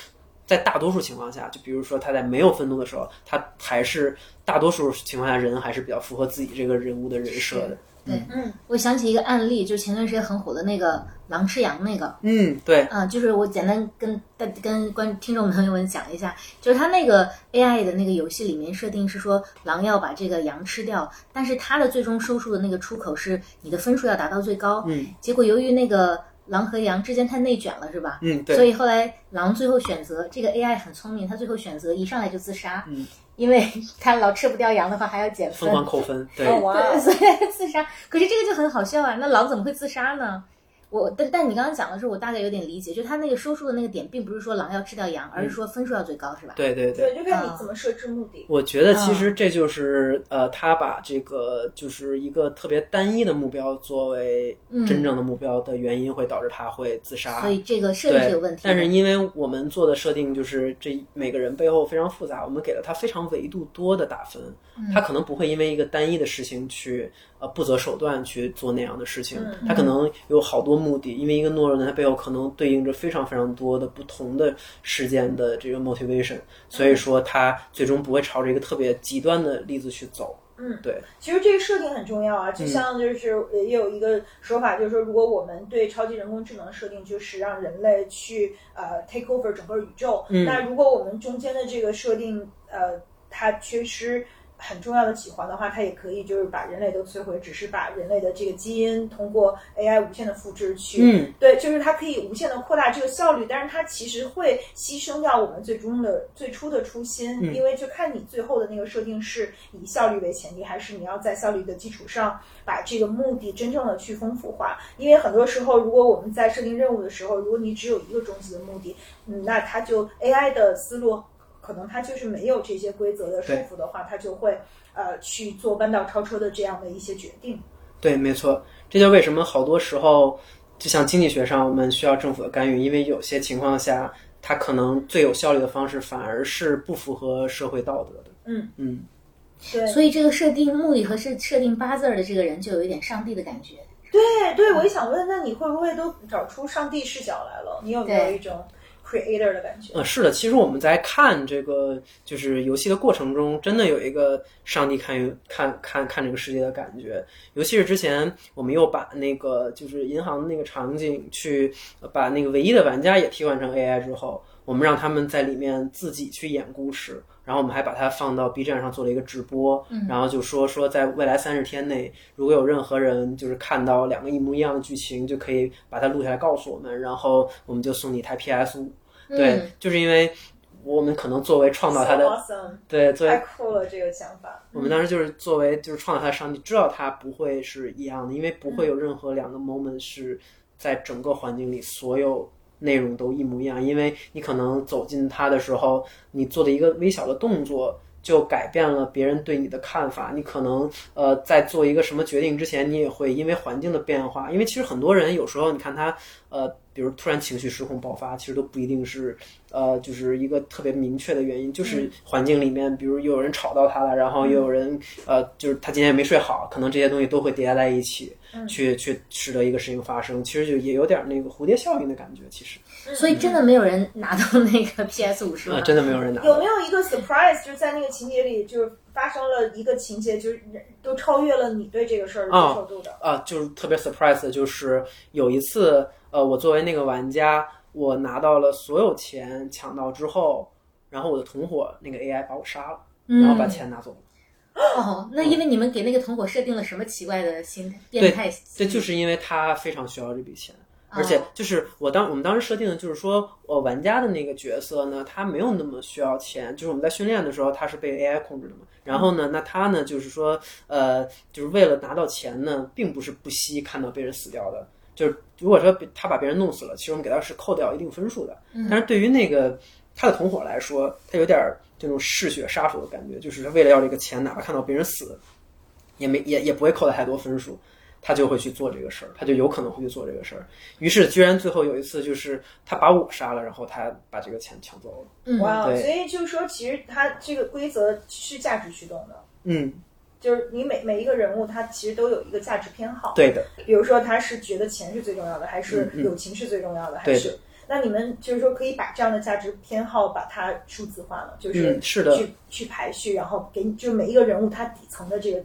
在大多数情况下，就比如说他在没有愤怒的时候，他还是大多数情况下人还是比较符合自己这个人物的人设的。对，嗯，我想起一个案例，就是前段时间很火的那个狼吃羊那个，嗯，对，啊、就是我简单跟大跟观听众朋友们讲一下，就是他那个 AI 的那个游戏里面设定是说狼要把这个羊吃掉，但是它的最终收束的那个出口是你的分数要达到最高，嗯，结果由于那个狼和羊之间太内卷了，是吧？嗯，对，所以后来狼最后选择这个 AI 很聪明，它最后选择一上来就自杀，嗯，因为 他老吃不掉羊的话还要减分疯，狂扣分，对，所以自杀。可是这个就很好笑啊，那狼怎么会自杀呢？我但但你刚刚讲的时候，我大概有点理解，就他那个收束的那个点，并不是说狼要吃掉羊，而是说分数要最高，是吧？对对对。对，就看你怎么设置目的。我觉得其实这就是呃，他把这个就是一个特别单一的目标作为真正的目标的原因，会导致他会自杀。所以这个设定是有问题。但是因为我们做的设定就是这每个人背后非常复杂，我们给了他非常维度多的打分，他可能不会因为一个单一的事情去呃不择手段去做那样的事情，他可能有好多目的，因为一个懦弱的人他背后可能对应着非常非常多的不同的事件的这个 motivation，所以说他最终不会朝着一个特别极端的例子去走。嗯，对，其实这个设定很重要啊，就像就是呃也有一个说法，就是说如果我们对超级人工智能的设定就是让人类去呃 take over 整个宇宙，那如果我们中间的这个设定呃它缺失。很重要的几环的话，它也可以就是把人类都摧毁，只是把人类的这个基因通过 AI 无限的复制去，嗯，对，就是它可以无限的扩大这个效率，但是它其实会牺牲掉我们最终的最初的初心，因为就看你最后的那个设定是以效率为前提，还是你要在效率的基础上把这个目的真正的去丰富化。因为很多时候，如果我们在设定任务的时候，如果你只有一个终极的目的，嗯，那它就 AI 的思路。可能他就是没有这些规则的束缚的话，他就会呃去做弯道超车的这样的一些决定。对，没错，这就为什么好多时候，就像经济学上，我们需要政府的干预，因为有些情况下，它可能最有效率的方式反而是不符合社会道德的。嗯嗯，对，所以这个设定目的和设设定八字儿的这个人就有一点上帝的感觉。对对，我也想问，那你会不会都找出上帝视角来了？你有没有一种 creator 的感觉？呃，是的，其实我们在看这个就是游戏的过程中，真的有一个上帝看看看看这个世界的感觉。尤其是之前我们又把那个就是银行的那个场景去呃把那个唯一的玩家也替换成 AI 之后，我们让他们在里面自己去演故事。然后我们还把它放到 B 站上做了一个直播，然后就说说在未来三十天内，如果有任何人就是看到两个一模一样的剧情，就可以把它录下来告诉我们，然后我们就送你一台 PS 五。对，嗯就是因为我们可能作为创造它的 awesome，对，作为太酷了这个想法。我们当时就是作为就是创造它的上帝，知道它不会是一样的，因为不会有任何两个 moment 是在整个环境里所有。内容都一模一样，因为你可能走进它的时候，你做的一个微小的动作就改变了别人对你的看法。你可能呃在做一个什么决定之前，你也会因为环境的变化，因为其实很多人有时候你看他呃，比如突然情绪失控爆发，其实都不一定是呃就是一个特别明确的原因，就是环境里面，比如又有人吵到他了，然后又有人呃就是他今天没睡好，可能这些东西都会叠加在一起。去去使得一个事情发生，其实就也有点那个蝴蝶效应的感觉。其实所以真的没有人拿到那个 PS 五是啊、吗？真的没有人拿。有没有一个 surprise，就是在那个情节里，就是发生了一个情节，就是都超越了你对这个事儿的接受度的？啊，就是特别 surprise 的，就是有一次，呃，我作为那个玩家，我拿到了所有钱抢到之后，然后我的同伙那个 AI 把我杀了，然后把钱拿走了。哦，那因为你们给那个同伙设定了什么奇怪的心态变态？这就是因为他非常需要这笔钱。而且就是我当我们当时设定的就是说，呃，玩家的那个角色呢，他没有那么需要钱。就是我们在训练的时候，他是被 AI 控制的嘛。然后呢，那他呢，就是说，呃，就是为了拿到钱呢，并不是不惜看到别人死掉的。就是如果说他把别人弄死了，其实我们给他是扣掉一定分数的。但是对于那个他的同伙来说，他有点这种嗜血杀手的感觉，就是为了要这个钱，哪怕看到别人死，也没也也不会扣的太多分数。他就会去做这个事儿，他就有可能会去做这个事儿。于是，居然最后有一次，就是他把我杀了，然后他把这个钱抢走了。哇，对所以就是说，其实他这个规则是价值驱动的。嗯，就是你每每一个人物，他其实都有一个价值偏好。对的。比如说，他是觉得钱是最重要的，还是友情是最重要的，还是？那你们就是说，可以把这样的价值偏好把它数字化了，就是是的，去去排序，然后给你，就每一个人物他底层的这个。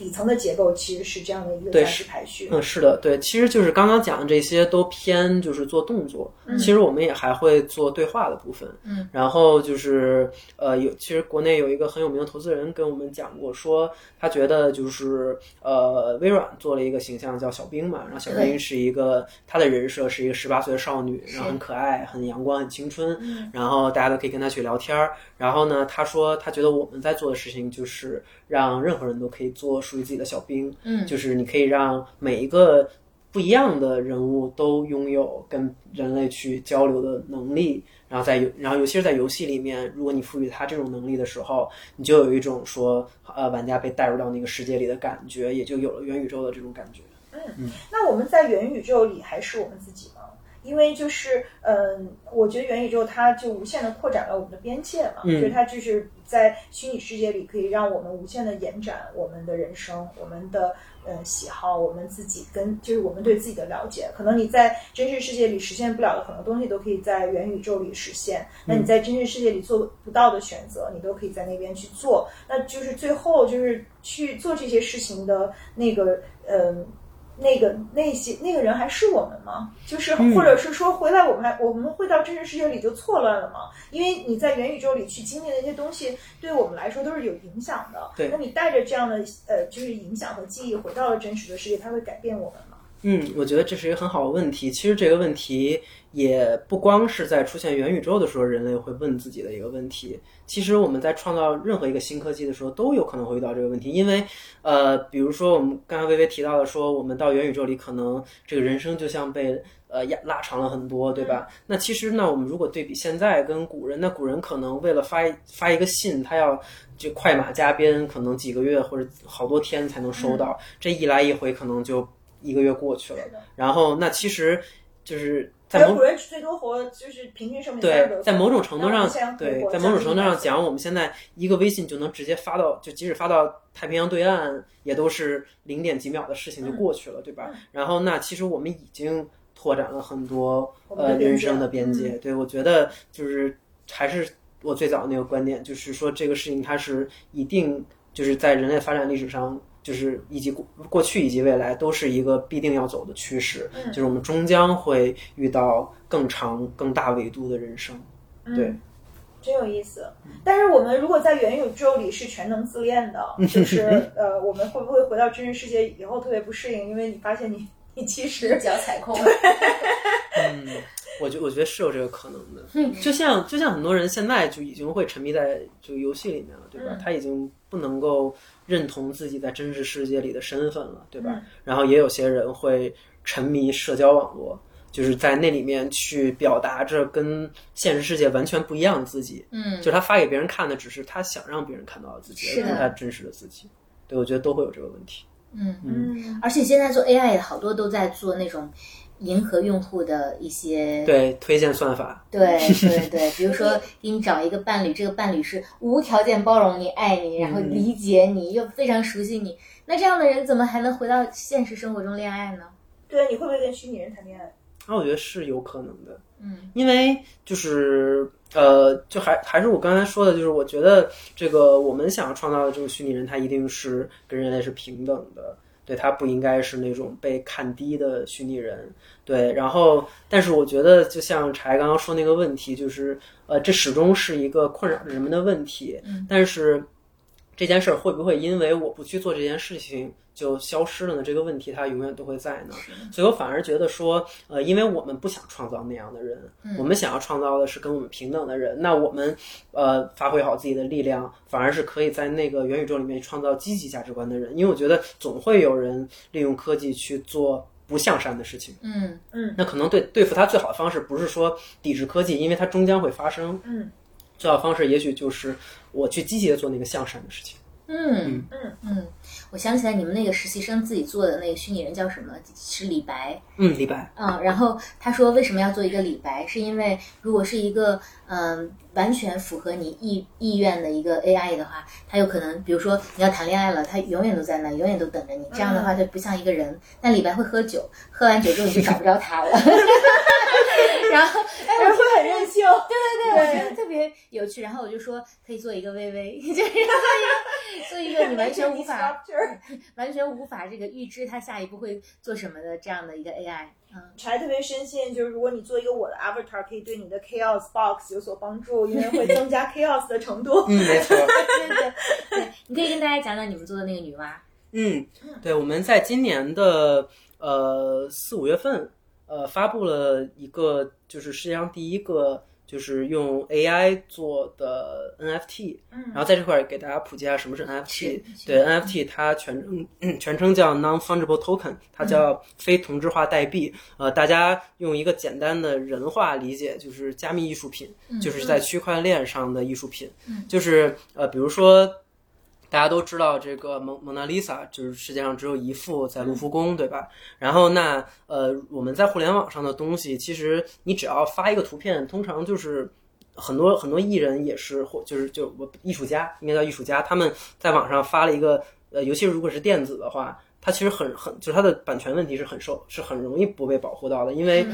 底层的结构其实是这样的一个价值排序。嗯，是的，对，其实就是刚刚讲的这些都偏就是做动作。嗯，其实我们也还会做对话的部分。嗯，然后就是呃，有其实国内有一个很有名的投资人跟我们讲过，说他觉得就是呃，微软做了一个形象叫小冰嘛，然后小冰是一个他的人设是一个十八岁的少女，然后很可爱、很阳光、很青春，然后大家都可以跟他去聊天儿。然后呢，他说他觉得我们在做的事情就是让任何人都可以做。属于自己的小兵，嗯，就是你可以让每一个不一样的人物都拥有跟人类去交流的能力，然后在游，然后尤其是在游戏里面，如果你赋予他这种能力的时候，你就有一种说，呃，玩家被带入到那个世界里的感觉，也就有了元宇宙的这种感觉。嗯，嗯那我们在元宇宙里还是我们自己吗？因为就是，嗯，我觉得元宇宙它就无限的扩展了我们的边界嘛，就是它就是在虚拟世界里可以让我们无限的延展我们的人生，我们的呃喜好，我们自己跟就是我们对自己的了解。可能你在真实世界里实现不了的很多东西，都可以在元宇宙里实现。那你在真实世界里做不到的选择，你都可以在那边去做。那就是最后就是去做这些事情的那个，嗯。那个那些那个人还是我们吗？就是或者是说回来我们还我们会到真实世界里就错乱了吗？因为你在元宇宙里去经历那些东西，对我们来说都是有影响的。对，那你带着这样的呃就是影响和记忆回到了真实的世界，它会改变我们吗？嗯，我觉得这是一个很好的问题。其实这个问题也不光是在出现元宇宙的时候，人类会问自己的一个问题。其实我们在创造任何一个新科技的时候，都有可能会遇到这个问题。因为，呃，比如说我们刚刚微微提到的，说我们到元宇宙里，可能这个人生就像被呃压拉长了很多，对吧？那其实呢，我们如果对比现在跟古人，那古人可能为了发发一个信，他要就快马加鞭，可能几个月或者好多天才能收到。这一来一回，可能就。一个月过去了，然后那其实就是在某人最多活就是平均寿命对，在某种程度上，对，在某种程度上讲，我们现在一个微信就能直接发到，就即使发到太平洋对岸，也都是零点几秒的事情就过去了，对吧？然后那其实我们已经拓展了很多呃人生的边界。对我觉得就是还是我最早那个观点，就是说这个事情它是一定就是在人类发展历史上。就是以及过过去以及未来都是一个必定要走的趋势，就是我们终将会遇到更长、更大维度的人生。对，真有意思。但是我们如果在元宇宙里是全能自恋的，就是呃，我们会不会回到真实世界以后特别不适应？因为你发现你你其实脚踩空。嗯，我觉我觉得是有这个可能的。就像就像很多人现在就已经会沉迷在就游戏里面了，对吧？他已经不能够。认同自己在真实世界里的身份了，对吧？然后也有些人会沉迷社交网络，就是在那里面去表达着跟现实世界完全不一样的自己。嗯，就是他发给别人看的，只是他想让别人看到的自己，而不是他真实的自己。对，我觉得都会有这个问题。嗯嗯，而且现在做 AI 好多都在做那种。迎合用户的一些对推荐算法，对对对，比如说给你找一个伴侣，这个伴侣是无条件包容你、爱你，然后理解你，又非常熟悉你，那这样的人怎么还能回到现实生活中恋爱呢？对，你会不会跟虚拟人谈恋爱？那我觉得是有可能的，嗯，因为就是呃，就还还是我刚才说的，就是我觉得这个我们想要创造的这个虚拟人，他一定是跟人类是平等的。对他不应该是那种被看低的虚拟人，对，然后，但是我觉得，就像柴刚刚说那个问题，就是，呃，这始终是一个困扰着人们的问题。嗯，但是，这件事儿会不会因为我不去做这件事情就消失了呢？这个问题它永远都会在呢。所以我反而觉得说，呃，因为我们不想创造那样的人，我们想要创造的是跟我们平等的人。那我们呃发挥好自己的力量，反而是可以在那个元宇宙里面创造积极价值观的人。因为我觉得总会有人利用科技去做不向善的事情。嗯嗯那可能对对付他最好的方式不是说抵制科技，因为它终将会发生。嗯，最好的方式也许就是我去积极的做那个向善的事情。嗯嗯嗯，我想起来你们那个实习生自己做的那个虚拟人叫什么？是李白。嗯，李白。嗯，然后他说为什么要做一个李白？是因为如果是一个嗯完全符合你意意愿的一个 AI 的话，它有可能，比如说你要谈恋爱了，它永远都在那，永远都等着你。这样的话，它不像一个人。但李白会喝酒，喝完酒之后你就找不着他了。然后，哎，我会很任性。对对对，我觉得特别有趣。然后我就说可以做一个微微，就是做一个做一个你完全无法 完全无法这个预知他下一步会做什么的这样的一个 AI。嗯，柴特别深信，就是如果你做一个我的 avatar，可以对你的 chaos box 有所帮助，因为会增加 chaos 的程度。嗯，没错。对对对，你可以跟大家讲讲你们做的那个女娲。嗯，对，我们在今年的呃四五月份，呃发布了一个就是世界上第一个就是用 AI 做的 NFT，嗯然后在这块儿给大家普及一下什么是 NFT 是。对 NFT 它全称嗯全称叫 Non-Fungible Token，它叫非同质化代币。呃，大家用一个简单的人话理解，就是加密艺术品，就是在区块链上的艺术品。就是呃，比如说。大家都知道这个蒙蒙娜丽莎，就是世界上只有一幅在卢浮宫，对吧？然后那呃，我们在互联网上的东西，其实你只要发一个图片，通常就是很多很多艺人也是或就是就我艺术家应该叫艺术家，他们在网上发了一个呃，尤其是如果是电子的话，它其实很很就是它的版权问题是很受是很容易不被保护到的，因为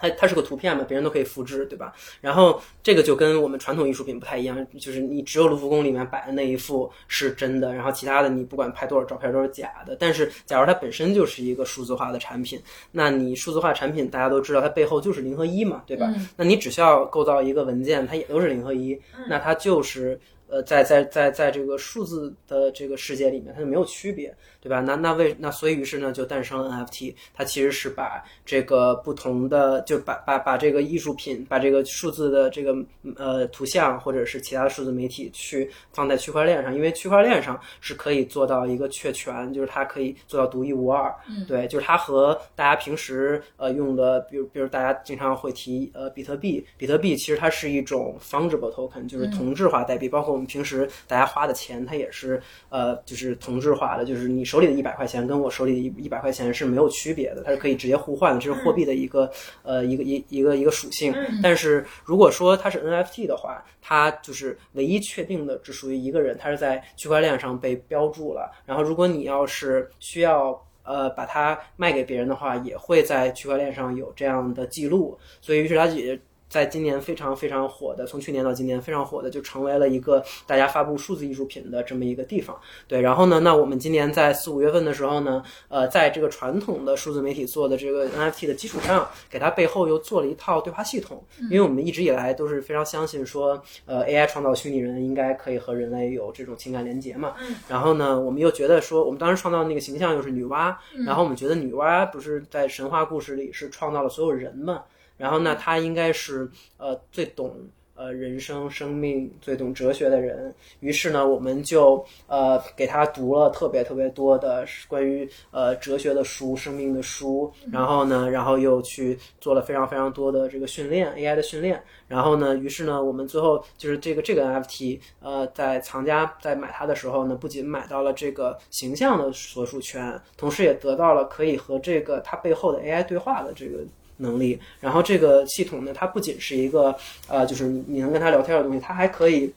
它它是个图片嘛，别人都可以复制，对吧？然后这个就跟我们传统艺术品不太一样，就是你只有卢浮宫里面摆的那一幅是真的，然后其他的你不管拍多少照片都是假的。但是假如它本身就是一个数字化的产品，那你数字化产品大家都知道它背后就是零和一嘛，对吧？那你只需要构造一个文件，它也都是零和一，那它就是。呃，在在在在这个数字的这个世界里面，它就没有区别，对吧？那那为那所以于是呢，就诞生了 NFT，它其实是把这个不同的，就把把把这个艺术品，把这个数字的这个呃图像或者是其他的数字媒体去放在区块链上，因为区块链上是可以做到一个确权，就是它可以做到独一无二。嗯，对，就是它和大家平时呃用的，比如比如大家经常会提呃比特币，比特币其实它是一种 fungible token，就是同质化代币，包括我们平时大家花的钱，它也是呃就是同质化的，就是你手里的一百块钱跟我手里的一一百块钱是没有区别的，它是可以直接互换的，这是货币的一个呃一个一一个一个属性。但是如果说它是 NFT 的话，它就是唯一确定的只属于一个人，它是在区块链上被标注了。然后如果你要是需要呃把它卖给别人的话，也会在区块链上有这样的记录。所以于是它也在今年非常非常火的，从去年到今年非常火的，就成为了一个大家发布数字艺术品的这么一个地方。对，然后呢，那我们今年在四五月份的时候呢，呃，在这个传统的数字媒体做的这个 NFT 的基础上，给它背后又做了一套对话系统。因为我们一直以来都是非常相信说，呃，AI 创造虚拟人应该可以和人类有这种情感连接嘛。然后呢，我们又觉得说，我们当时创造的那个形象又是女娲，然后我们觉得女娲不是在神话故事里是创造了所有人嘛，然后呢，他应该是呃最懂呃人生、生命、最懂哲学的人。于是呢，我们就呃给他读了特别特别多的关于呃哲学的书、生命的书，然后呢，然后又去做了非常非常多的这个训练 AI 的训练。然后呢，于是呢，我们最后就是这个这个 NFT，呃，在藏家在买它的时候呢，不仅买到了这个形象的所属权，同时也得到了可以和这个它背后的 AI 对话的这个能力。然后这个系统呢，它不仅是一个呃，就是你你能跟他聊天的东西，它还可以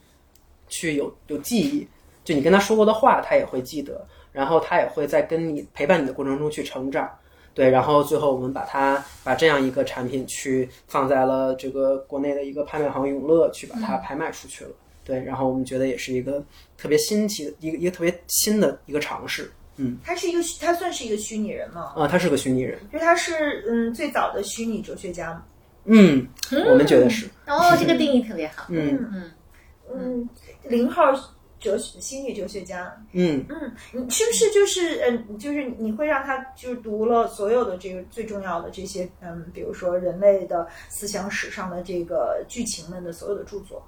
去有有记忆，就你跟他说过的话，他也会记得，然后他也会在跟你陪伴你的过程中去成长。对，然后最后我们把它把这样一个产品去放在了这个国内的一个拍卖行永乐去把它拍卖出去了。对，然后我们觉得也是一个特别新奇的一个一个特别新的一个尝试。嗯，他是一个，他算是一个虚拟人吗？啊，他是个虚拟人。就是他是嗯最早的虚拟哲学家吗？嗯，我们觉得是。哦，这个定义特别好。嗯嗯嗯，零号哲学心理哲学家，嗯嗯，你是不是就是嗯，就是你会让他就是读了所有的这个最重要的这些嗯，比如说人类的思想史上的这个剧情们的所有的著作？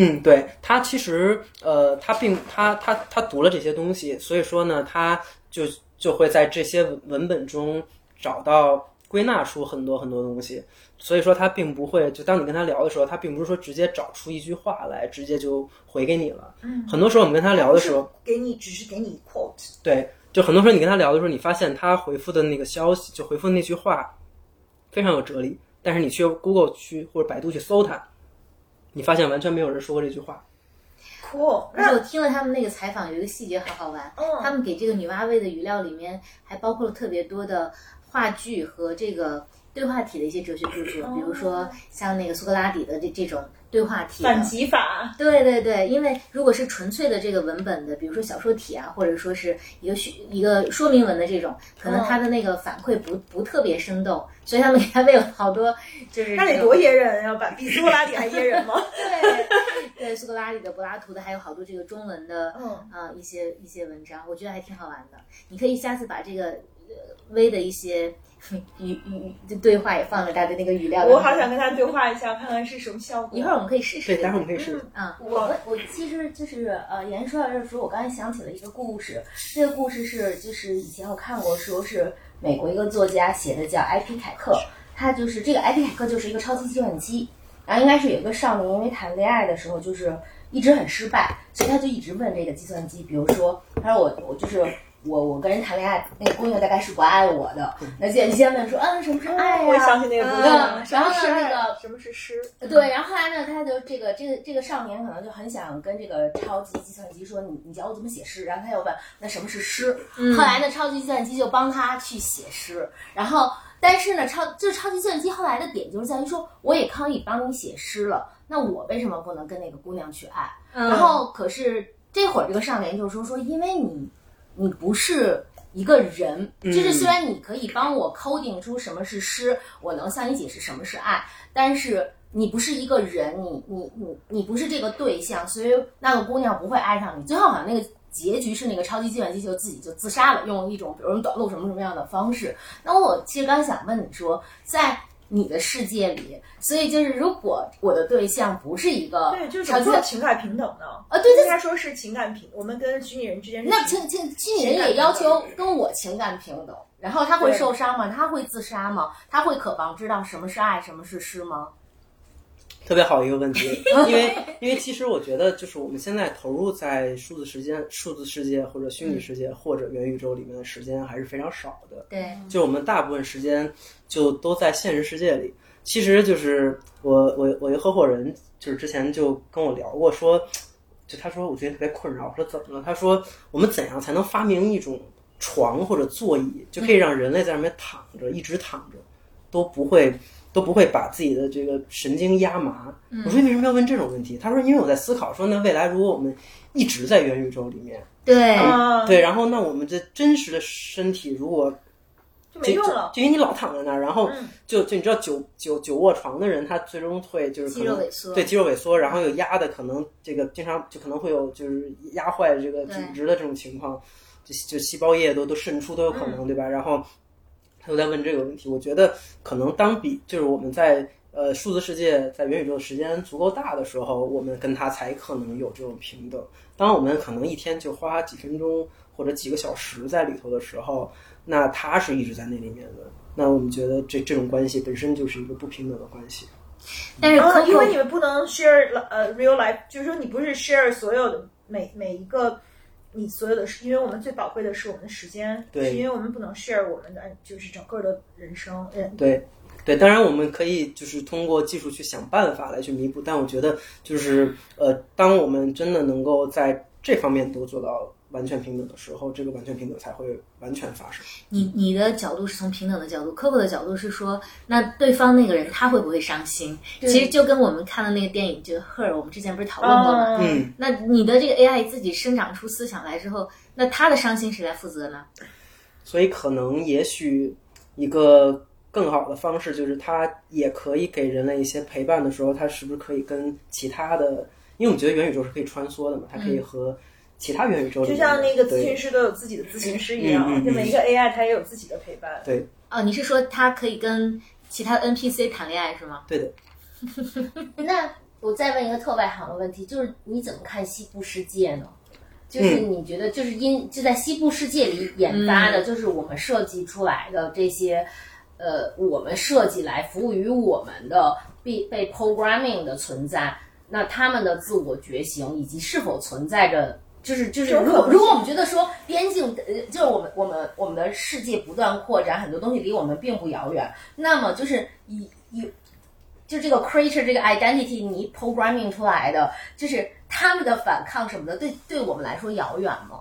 嗯，对他其实呃，他并他他他读了这些东西，所以说呢，他就就会在这些文文本中找到归纳出很多很多东西。所以说他并不会，就当你跟他聊的时候，他并不是说直接找出一句话来，直接就回给你了。嗯，很多时候我们跟他聊的时候，给你只是给你 quote，对，就很多时候你跟他聊的时候，你发现他回复的那个消息，就回复的那句话非常有哲理，但是你去 Google 去或者百度去搜它，你发现完全没有人说过这句话。cool，而且我听了他们那个采访，有一个细节好好玩。嗯他们给这个女娲喂的语料里面还包括了特别多的话剧和这个对话体的一些哲学著作，比如说像那个苏格拉底的这这种对话体反击法，对对对，因为如果是纯粹的这个文本的，比如说小说体啊，或者说是一个叙一个说明文的这种，可能他的那个反馈不不特别生动，所以他们给他喂了好多，就是这种那得多噎人啊！把比苏格拉底还噎人吗？对对，苏格拉底的、柏拉图的，还有好多这个中文的，嗯啊、一些一些文章，我觉得还挺好玩的。你可以下次把这个呃微的一些 语语就对话也放了他的那个语料。我好想跟他对话一下，看看是什么效果。一会儿我们可以试试。对，待会儿我们可以试试。嗯，我我其实就是呃，言说到这儿的时候，我刚才想起了一个故事。这个故事是就是以前我看过，说是美国一个作家写的，叫艾皮凯克。他就是这个艾皮凯克就是一个超级计算机，然后应该是有一个少年因为谈恋爱的时候就是一直很失败，所以他就一直问这个计算机，比如说他说我我就是。我我跟人谈恋爱，那个姑娘大概是不爱我的。那先先问说，嗯，什么是爱呀、我想起那个姑娘了，嗯什么是然后是那个什么是诗？对，然后后来呢，他就这个这个这个少年可能就很想跟这个超级计算机说，你你教我怎么写诗。然后他又问，那什么是诗？后来呢，超级计算机就帮他去写诗。然后，但是呢，超就是超级计算机后来的点就是在于说，我也可以帮你写诗了，那我为什么不能跟那个姑娘去爱？嗯然后可是这会儿这个少年就说说，因为你你不是。一个人，就是虽然你可以帮我 coding 出什么是诗，我能向你解释什么是爱，但是你不是一个人，你你你你不是这个对象，所以那个姑娘不会爱上你。最后好像那个结局是那个超级计算机就自己就自杀了，用一种比如短路什么什么样的方式。那我其实刚想问你说，在你的世界里，所以就是如果我的对象不是一个对，就是超级怎么做情感平等的？啊，对对应该说是情感平，我们跟虚拟人之间是那情情情虚拟人也要求跟我情感平等，然后他会受伤吗？他会自杀吗？他会渴望知道什么是爱，什么是诗吗？特别好一个问题，因为因为其实我觉得，就是我们现在投入在数字时间、数字世界或者虚拟世界或者元宇宙里面的时间还是非常少的。对，就我们大部分时间就都在现实世界里。其实就是我我我一合伙人，就是之前就跟我聊过说，就他说我最近特别困扰，我说怎么了？他说我们怎样才能发明一种床或者座椅，就可以让人类在上面躺着，一直躺着，都不会都不会把自己的这个神经压麻。我说你为什么要问这种问题？他说因为我在思考说，那未来如果我们一直在元宇宙里面，对，啊，对，然后那我们这真实的身体如果就没用了。就因为你老躺在那儿，然后嗯就就你知道久久久卧床的人，他最终会就是可能肌肉萎缩对肌肉萎缩，然后有压的可能这个经常就可能会有就是压坏这个组织的这种情况，就就细胞液都都渗出都有可能，对吧？然后他都在问这个问题，我觉得可能当比就是我们在呃数字世界在元宇宙的时间足够大的时候，我们跟他才可能有这种平等。当我们可能一天就花几分钟或者几个小时在里头的时候，那他是一直在那里面的，那我们觉得这这种关系本身就是一个不平等的关系。但是因为你们不能 share 呃 real life，就是说你不是 share 所有的每每一个你所有的时，因为我们最宝贵的是我们的时间，对。是因为我们不能 share 我们的就是整个的人生，人对，对，当然我们可以就是通过技术去想办法来去弥补，但我觉得就是呃，当我们真的能够在这方面都做到完全平等的时候，这个完全平等才会完全发生。你你的角度是从平等的角度，Coco 的角度是说，那对方那个人他会不会伤心？其实就跟我们看的那个电影就《Her》，我们之前不是讨论过吗？嗯，那你的这个 AI 自己生长出思想来之后，那他的伤心谁来负责呢？所以可能也许一个更好的方式就是，它也可以给人类一些陪伴的时候，它是不是可以跟其他的？因为我们觉得元宇宙是可以穿梭的嘛，它可以和其他元宇宙里就，像那个咨询师都有自己的咨询师一样，就每一个 AI 它也有自己的陪伴。对哦，你是说它可以跟其他 NPC 谈恋爱是吗？对的。那我再问一个特外行的问题，就是你怎么看西部世界呢？就是你觉得，就是因就在西部世界里研发的，就是我们设计出来的这些，呃，我们设计来服务于我们的被被 programming 的存在，那他们的自我觉醒以及是否存在着。就是就是，如果如果我们觉得说边境，呃，就是我们我们我们的世界不断扩展，很多东西离我们并不遥远，那么就是以以就这个 creature 这个 identity 你 programming 出来的，就是他们的反抗什么的，对对我们来说遥远吗？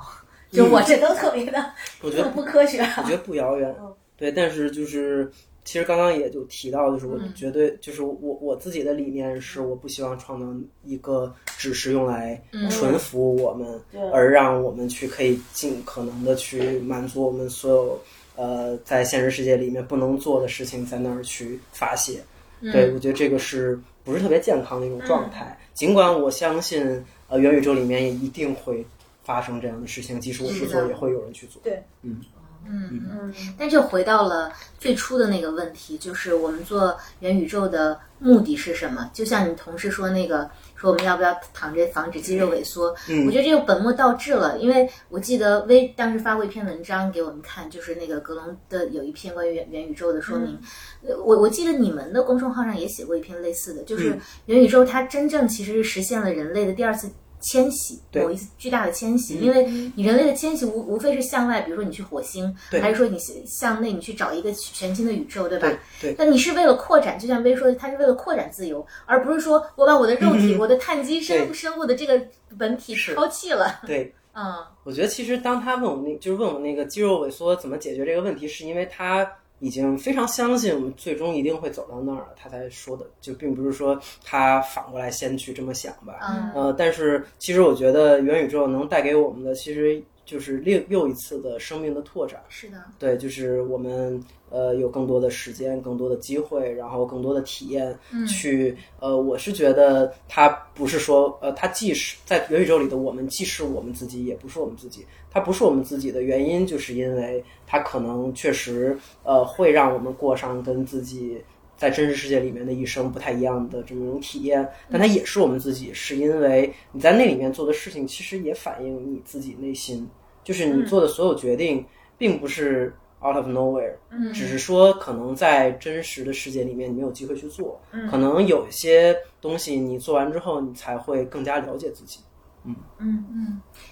就我这都特别的我觉得不不科学。我觉得不遥远嗯，对，但是就是其实刚刚也就提到，就是嗯。我绝对就是我我自己的理念是，我不希望创造一个只是用来嗯。纯服务我们，对。而让我们去可以尽可能的去满足我们所有呃在现实世界里面不能做的事情，在那儿去发泄。嗯。对，我觉得这个是不是特别健康的一种状态？尽管我相信，呃，元宇宙里面也一定会发生这样的事情，即使我不做，也会有人去做。对，嗯嗯嗯，但就回到了最初的那个问题，就是我们做元宇宙的目的是什么？就像你同事说那个，说我们要不要躺着防止肌肉萎缩？嗯我觉得这个本末倒置了，因为我记得微当时发过一篇文章给我们看，就是那个格隆的有一篇关于元元宇宙的说明。呃我我记得你们的公众号上也写过一篇类似的，就是嗯元宇宙它真正其实是实现了人类的第二次。迁徙，对。某一次巨大的迁徙，嗯。因为你人类的迁徙无无非是向外，比如说你去火星，对。还是说你向内，你去找一个全新的宇宙，对吧？对对。那你是为了扩展，就像薇说的，它是为了扩展自由，而不是说我把我的肉体、嗯我的碳基生对。生物的这个本体抛弃了。对，嗯。我觉得其实当他问我那，就是问我那个肌肉萎缩怎么解决这个问题，是因为他已经非常相信我们最终一定会走到那儿了，他才说的，就并不是说他反过来先去这么想吧。嗯呃，但是其实我觉得元宇宙能带给我们的，其实就是另又一次的生命的拓展。是的，对，就是我们呃有更多的时间、更多的机会，然后更多的体验，去呃，我是觉得它不是说呃，它既是在元宇宙里的我们，既是我们自己，也不是我们自己。它不是我们自己的原因，就是因为它可能确实呃会让我们过上跟自己。在真实世界里面的一生不太一样的这么一种体验，但它也是我们自己，是因为你在那里面做的事情，其实也反映你自己内心，就是你做的所有决定，并不是 out of nowhere，嗯。只是说可能在真实的世界里面你没有机会去做，可能有一些东西你做完之后，你才会更加了解自己。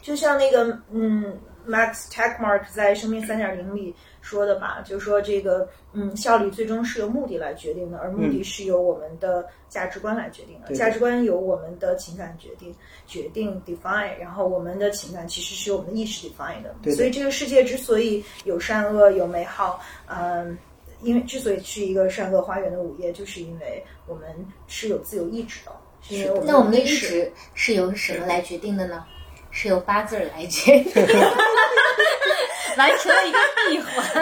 就像那个嗯，Max Tegmark 在《生命三点零》里说的吧，就说这个嗯，效率最终是由目的来决定的，而目的是由我们的价值观来决定的。对价值观由我们的情感决定，决定 define，然后我们的情感其实是由我们的意识 define 的。所以这个世界之所以有善恶，有美好，嗯。因为之所以是一个善恶花园的午夜，就是因为我们是有自由意志的，那我们的意识识是由什么来决定的呢？是由八字儿来决定，完成了一个闭环。闭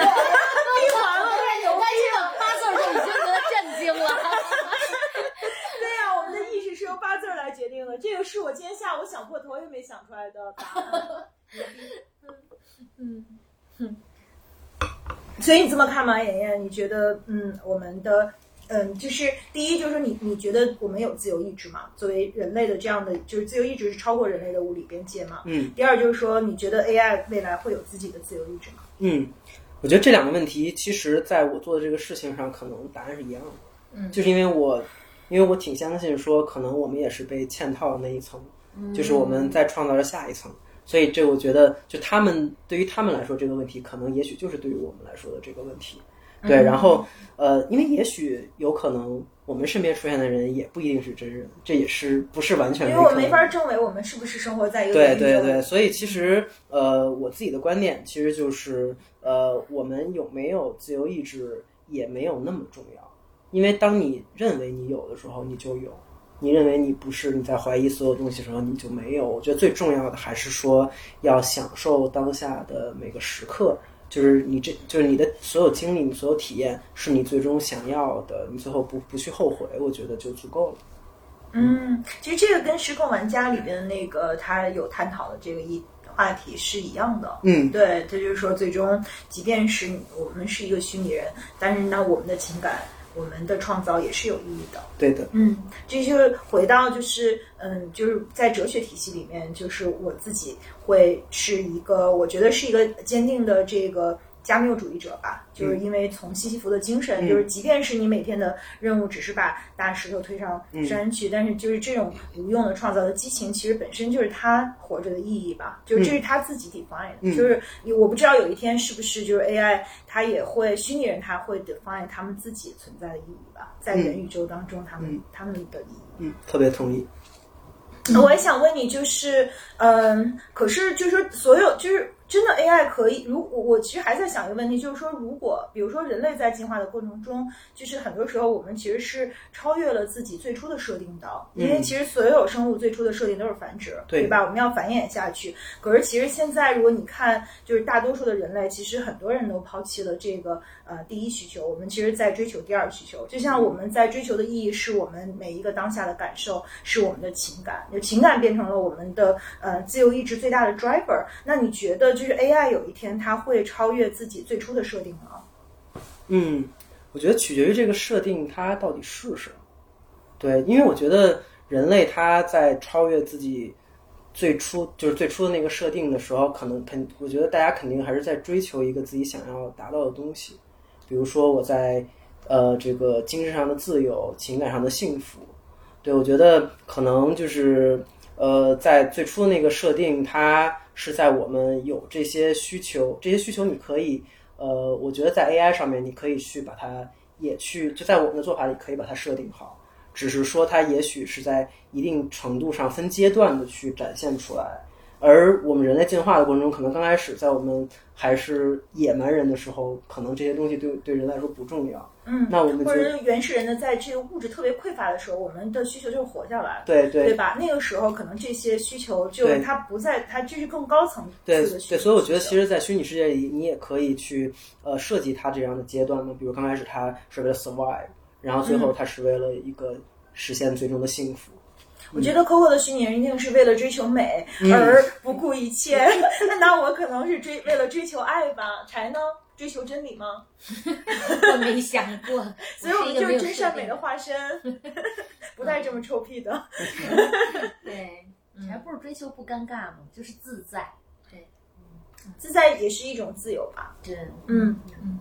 环了，但是八字儿就已经觉得震惊了。对呀、我们的意识是由八字儿来决定的，这个是我今天下午想破头也没想出来的答案。嗯所以你这么看吗，妍妍？你觉得，嗯，我们的，嗯，就是第一，就是说你你觉得我们有自由意志吗？作为人类的这样的，就是自由意志是超过人类的物理边界吗？嗯。第二就是说，你觉得 AI 未来会有自己的自由意志吗？嗯，我觉得这两个问题，其实在我做的这个事情上，可能答案是一样的。嗯就是因为我，因为我挺相信说，可能我们也是被嵌套的那一层，就是我们在创造着下一层。所以这我觉得，就他们对于他们来说这个问题，可能也许就是对于我们来说的这个问题。对，然后呃，因为也许有可能我们身边出现的人也不一定是真人，这也是不是完全因为我没法证伪我们是不是生活在一个对对对，所以其实呃，我自己的观点其实就是呃，我们有没有自由意志也没有那么重要，因为当你认为你有的时候，你就有；你认为你不是，你在怀疑所有东西的时候，你就没有。我觉得最重要的还是说要享受当下的每个时刻。就是你这就是你的所有经历，你所有体验，是你最终想要的，你最后不不去后悔，我觉得就足够了。嗯，其实这个跟《失控玩家》里边的那个他有探讨的这个一话题是一样的。嗯，对，他就是说，最终即便是我们是一个虚拟人，但是呢，我们的情感。我们的创造也是有意义的，对的，嗯，这就是回到就是嗯，就是在哲学体系里面，就是我自己会是一个，我觉得是一个坚定的这个。加缪主义者吧，就是因为从西西弗的精神，就是即便是你每天的任务只是把大石头推上山去，但是就是这种无用的创造的激情，其实本身就是他活着的意义吧。就是这是他自己 define 的，就是我不知道有一天是不是就是 AI 它也会虚拟人，他会 define 他们自己存在的意义吧，在元宇宙当中他们他们的意义。嗯，特别同意。我也想问你，就是嗯，可是就是说所有就是。真的 AI 可以？如我我其实还在想一个问题，就是说，如果比如说人类在进化的过程中，就是很多时候我们其实是超越了自己最初的设定的，因为其实所有生物最初的设定都是繁殖，对吧？我们要繁衍下去。可是其实现在，如果你看，就是大多数的人类，其实很多人都抛弃了这个呃第一需求，我们其实在追求第二需求。就像我们在追求的意义是我们每一个当下的感受，是我们的情感，就情感变成了我们的呃自由意志最大的 driver。那你觉得就？就是 AI 有一天它会超越自己最初的设定吗？嗯，我觉得取决于这个设定它到底是什么。对，因为我觉得人类他在超越自己最初就是最初的那个设定的时候，可能肯我觉得大家肯定还是在追求一个自己想要达到的东西。比如说我在呃这个精神上的自由、情感上的幸福。对，我觉得可能就是呃在最初的那个设定它。是在我们有这些需求，这些需求你可以，呃，我觉得在 AI 上面你可以去把它也去，就在我们的做法里可以把它设定好，只是说它也许是在一定程度上分阶段的去展现出来。而我们人类进化的过程中，可能刚开始在我们还是野蛮人的时候，可能这些东西对对人来说不重要。嗯，那我们或者原始人呢在这个物质特别匮乏的时候，我们的需求就是活下来。对对，对吧？那个时候可能这些需求就它不在，它这是更高层次的需求。对，所以我觉得其实，在虚拟世界里，你也可以去呃设计它这样的阶段嘛。比如刚开始它是为了 survive，然后最后它是为了一个实现最终的幸福。我觉得 Coco 的虚拟人一定是为了追求美而不顾一切。那我可能是追为了追求爱吧？柴呢？追求真理吗？我没想过，所以我们就是真善美的化身，不带这么臭屁的。对，还不如追求不尴尬嘛，就是自在。对，自在也是一种自由吧？对，嗯嗯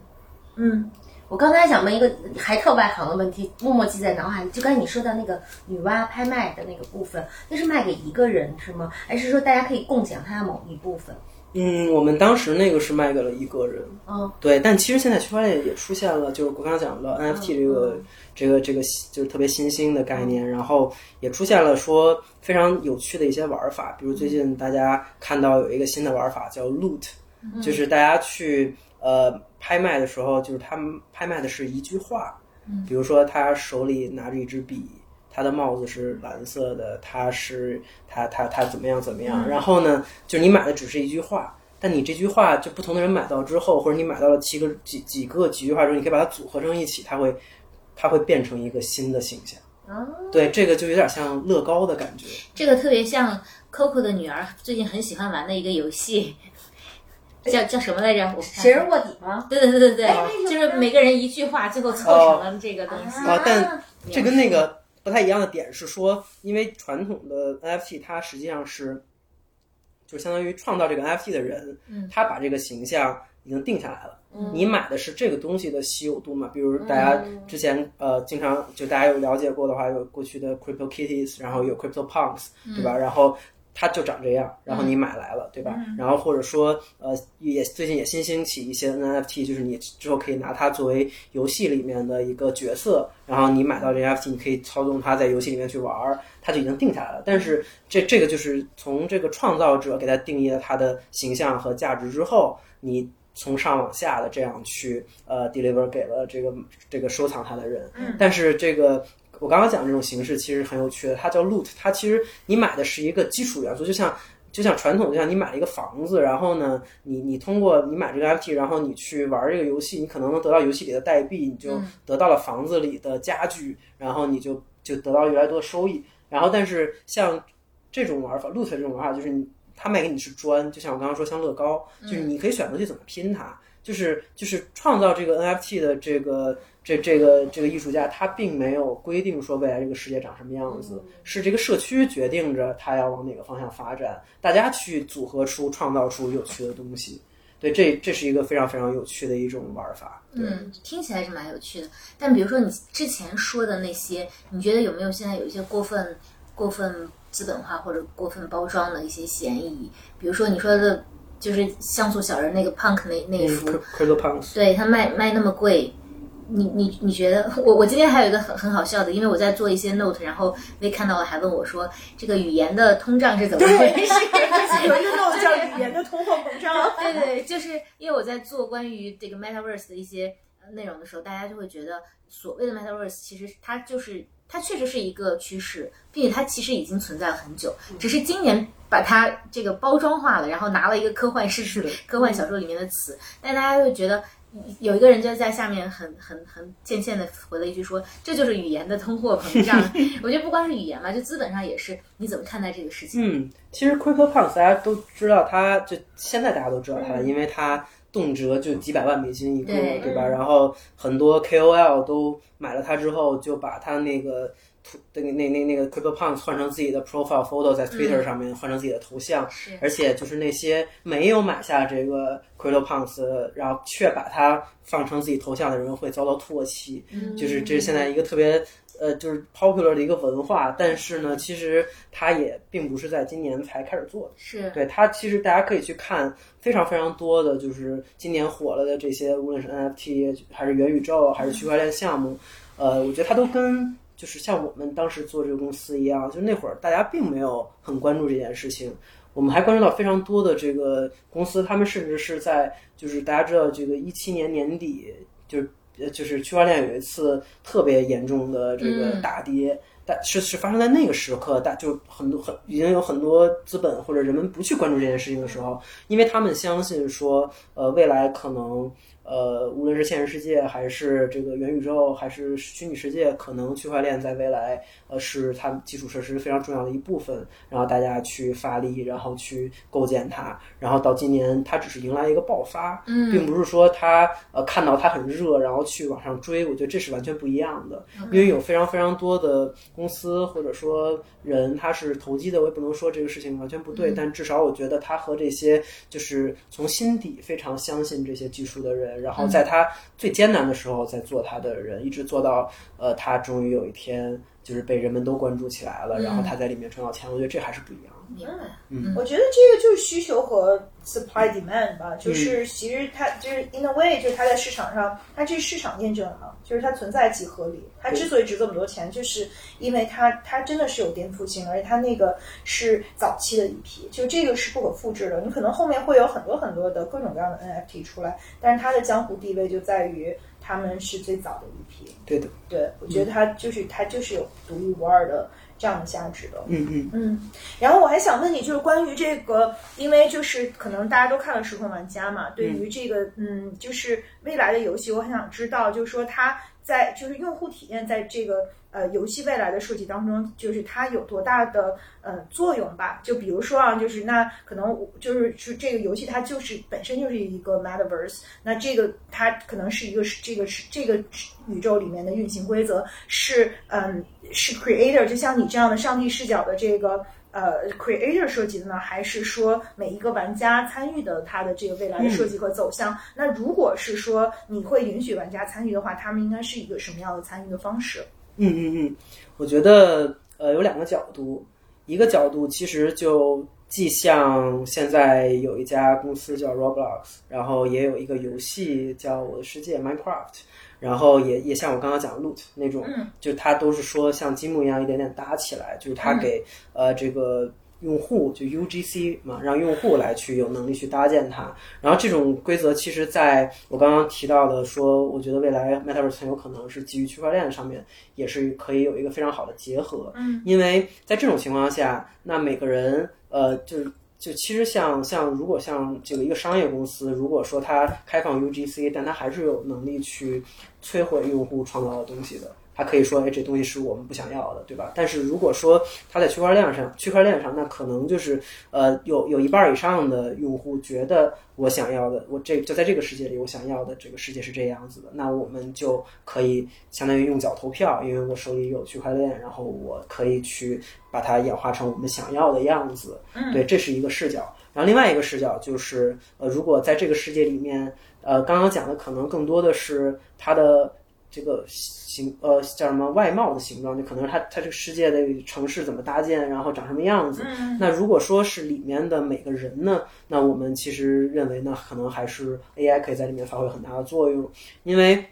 嗯。我刚才想问一个还特外行的问题，默默记在脑海里。就刚才你说到那个女娲拍卖的那个部分，那是卖给一个人是吗？还是说大家可以共享它的某一部分？嗯，我们当时那个是卖给了一个人。嗯，对。但其实现在区块链也出现了，就是我刚刚讲的 NFT 这个这个这个就是特别新兴的概念，然后也出现了说非常有趣的一些玩法，比如最近大家看到有一个新的玩法叫 Loot，就是大家去呃。拍卖的时候，就是他们拍卖的是一句话，比如说他手里拿着一支笔，他的帽子是蓝色的，他是他他他怎么样怎么样，然后呢，就是你买的只是一句话，但你这句话就不同的人买到之后，或者你买到了七个几几个几句话之后，你可以把它组合成一起，它会它会变成一个新的形象。对，这个就有点像乐高的感觉，这个特别像 Coco 的女儿最近很喜欢玩的一个游戏。叫叫什么来着？谁是卧底吗？对对对对对，就是每个人一句话，最后凑成了这个东西。啊，但这跟那个不太一样的点是说，因为传统的 NFT 它实际上是，就相当于创造这个 NFT 的人，他把这个形象已经定下来了。你买的是这个东西的稀有度嘛？比如大家之前呃经常就大家有了解过的话，有过去的 Crypto Kitties，然后有 Crypto Punks，对吧？然后。它就长这样，然后你买来了，对吧？然后或者说，呃，也最近也新兴起一些 NFT，就是你之后可以拿它作为游戏里面的一个角色，然后你买到这 NFT，你可以操纵它在游戏里面去玩儿，它就已经定下来了。但是这这个就是从这个创造者给它定义了它的形象和价值之后，你从上往下的这样去呃 deliver 给了这个这个收藏它的人。但是这个。我刚刚讲这种形式其实很有趣的，它叫 loot，它其实你买的是一个基础元素，就像就像传统，就像你买了一个房子，然后呢，你你通过你买这个 NFT，然后你去玩这个游戏，你可能能得到游戏里的代币，你就得到了房子里的家具，然后你就就得到越来越多的收益。然后但是像这种玩法，loot 这种玩法就是你。他卖给你是砖，就像我刚刚说，像乐高，就是你可以选择去怎么拼它，就是就是创造这个 NFT 的这个这这个这个艺术家，他并没有规定说未来这个世界长什么样子，是这个社区决定着他要往哪个方向发展，大家去组合出创造出有趣的东西。对，这这是一个非常非常有趣的一种玩法。嗯，听起来是蛮有趣的。但比如说你之前说的那些，你觉得有没有现在有一些过分、过分资本化或者过分包装的一些嫌疑？比如说你说的，就是像素小人那个 Punk 那那一幅对他卖卖那么贵。你你你觉得我我今天还有一个很很好笑的，因为我在做一些 note，然后被看到了，还问我说这个语言的通胀是怎么回事？有一个 note 叫语言的通货膨胀。对对，就是因为我在做关于这个 metaverse 的一些呃内容的时候，大家就会觉得所谓的 metaverse 其实它就是它确实是一个趋势，并且它其实已经存在了很久，只是今年把它这个包装化了，然后拿了一个科幻世科幻小说里面的词，但大家会觉得。有一个人就在下面很很很贱贱的回了一句说：“这就是语言的通货膨胀。”我觉得不光是语言嘛，就资本上也是。你怎么看待这个事情？嗯，其实 Crypto Punks 大家都知道它，就现在大家都知道它，因为它动辄就几百万美金一个，对对吧？然后很多 KOL 都买了它之后，就把它那个图那那那那个 Crypto Punks 换成自己的 profile photo 在 Twitter 上面换成自己的头像，是而且就是那些没有买下这个 Crypto Punks，然后却把它放成自己头像的人会遭到唾弃，就是这是现在一个特别呃就是 popular 的一个文化，但是呢，其实它也并不是在今年才开始做的。是，对它，其实大家可以去看非常非常多的，就是今年火了的这些，无论是 NFT 还是元宇宙还是区块链项目，呃，我觉得它都跟就是像我们当时做这个公司一样，就那会儿大家并没有很关注这件事情。我们还关注到非常多的这个公司，他们甚至是在就是大家知道这个一七年年底，就是呃就是区块链有一次特别严重的这个大跌，但是是发生在那个时刻，大就很多很已经有很多资本或者人们不去关注这件事情的时候，因为他们相信说，呃，未来可能。呃，无论是现实世界还是这个元宇宙，还是虚拟世界，可能区块链在未来，呃，是它基础设施非常重要的一部分。然后大家去发力，然后去构建它，然后到今年，它只是迎来一个爆发，嗯并不是说它呃看到它很热，然后去往上追。我觉得这是完全不一样的，因为有非常非常多的公司或者说人，他是投机的，我也不能说这个事情完全不对，但至少我觉得他和这些就是从心底非常相信这些技术的人。然后在他最艰难的时候在做他的人，一直做到呃，他终于有一天就是被人们都关注起来了，然后他在里面赚到钱，我觉得这还是不一样的。明白。我觉得这个就是需求和 supply demand 吧，就是其实它就是 in a way，就是它在市场上，它这是市场验证了，就是它存在即合理。它之所以值这么多钱，就是因为它它真的是有颠覆性，而且它那个是早期的一批，就这个是不可复制的。你可能后面会有很多很多的各种各样的 NFT 出来，但是它的江湖地位就在于他们是最早的一批。对的，对，我觉得它就是它就是有独一无二的这样的价值的。嗯嗯嗯，然后我还想问你，就是关于这个，因为就是可能大家都看了《时空玩家》嘛，对于这个，嗯，就是未来的游戏，我很想知道，就是说它在就是用户体验在这个呃游戏未来的设计当中，就是它有多大的呃作用吧？就比如说啊，就是那可能就是是这个游戏它就是本身就是一个 metaverse，那这个它可能是一个是这个是这个宇宙里面的运行规则是嗯是 creator，就像你这样的上帝视角的这个。呃，creator 设计的呢，还是说每一个玩家参与的他的这个未来的设计和走向？那如果是说你会允许玩家参与的话，他们应该是一个什么样的参与的方式？嗯嗯嗯，我觉得呃有两个角度，一个角度其实就既像现在有一家公司叫 Roblox，然后也有一个游戏叫《我的世界》Minecraft。然后也也像我刚刚讲的 Loot 那种，就它都是说像积木一样一点点搭起来，就是它给、呃这个用户就 UGC 嘛，让用户来去有能力去搭建它。然后这种规则其实在我刚刚提到的说，我觉得未来 Metaverse 很有可能是基于区块链上面，也是可以有一个非常好的结合。嗯，因为在这种情况下，那每个人呃就是。就其实像像如果像这个一个商业公司，如果说它开放 UGC，但它还是有能力去摧毁用户创造的东西的。它可以说，哎，这东西是我们不想要的，对吧？但是如果说它在区块链上，区块链上，那可能就是，呃，有有一半以上的用户觉得我想要的，我这就在这个世界里，我想要的这个世界是这样子的，那我们就可以相当于用脚投票，因为我手里有区块链，然后我可以去把它演化成我们想要的样子。嗯，对，这是一个视角。然后另外一个视角就是，呃，如果在这个世界里面，呃，刚刚讲的可能更多的是它的这个形，呃，叫什么外貌的形状，就可能是它它这个世界的城市怎么搭建，然后长什么样子。嗯那如果说是里面的每个人呢，那我们其实认为呢，可能还是 AI 可以在里面发挥很大的作用，因为。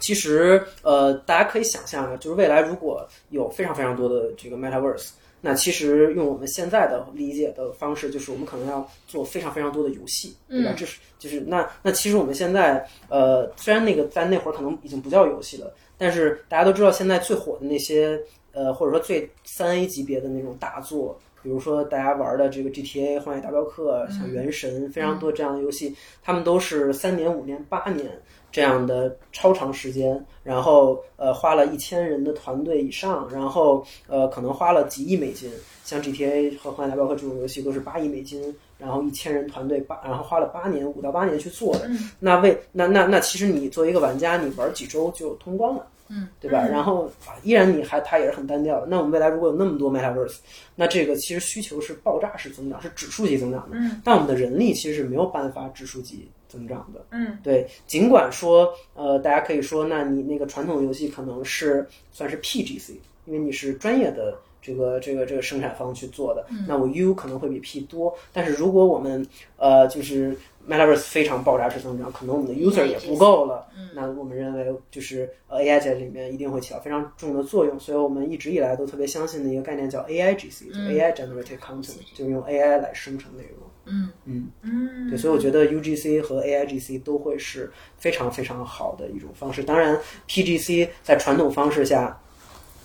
其实，呃，大家可以想象啊，就是未来如果有非常非常多的这个 metaverse，那其实用我们现在的理解的方式，就是我们可能要做非常非常多的游戏，对吧？这是就是那那其实我们现在呃，虽然那个在那会儿可能已经不叫游戏了，但是大家都知道现在最火的那些呃，或者说最三 A 级别的那种大作。比如说，大家玩的这个 GTA、荒野大镖客、像原神，非常多这样的游戏，他们都是三年、五年、八年这样的超长时间，然后呃花了一千人的团队以上，然后呃可能花了几亿美金，像 GTA 和荒野大镖客这种游戏都是八亿美金，然后一千人团队八，然后花了八年五到八年去做的。那为那那那其实你作为一个玩家，你玩几周就通关了。嗯，对吧？然后啊，依然你还它也是很单调的。那我们未来如果有那么多 metaverse，那这个其实需求是爆炸式增长，是指数级增长的。嗯，但我们的人力其实是没有办法指数级增长的。嗯，对。尽管说，呃，大家可以说，那你那个传统游戏可能是算是 PGC，因为你是专业的这个这个这个生产方去做的，那我 U 可能会比 P 多。但是如果我们呃就是 Metaverse 非常爆炸式增长，可能我们的 user 也不够了。那我们认为就是呃 AI 在里面一定会起到非常重的作用，所以我们一直以来都特别相信的一个概念叫 AIGC，就 AI generated content，就用 AI 来生成内容。嗯嗯嗯，对，所以我觉得 UGC 和 AIGC 都会是非常非常好的一种方式。当然，PGC 在传统方式下。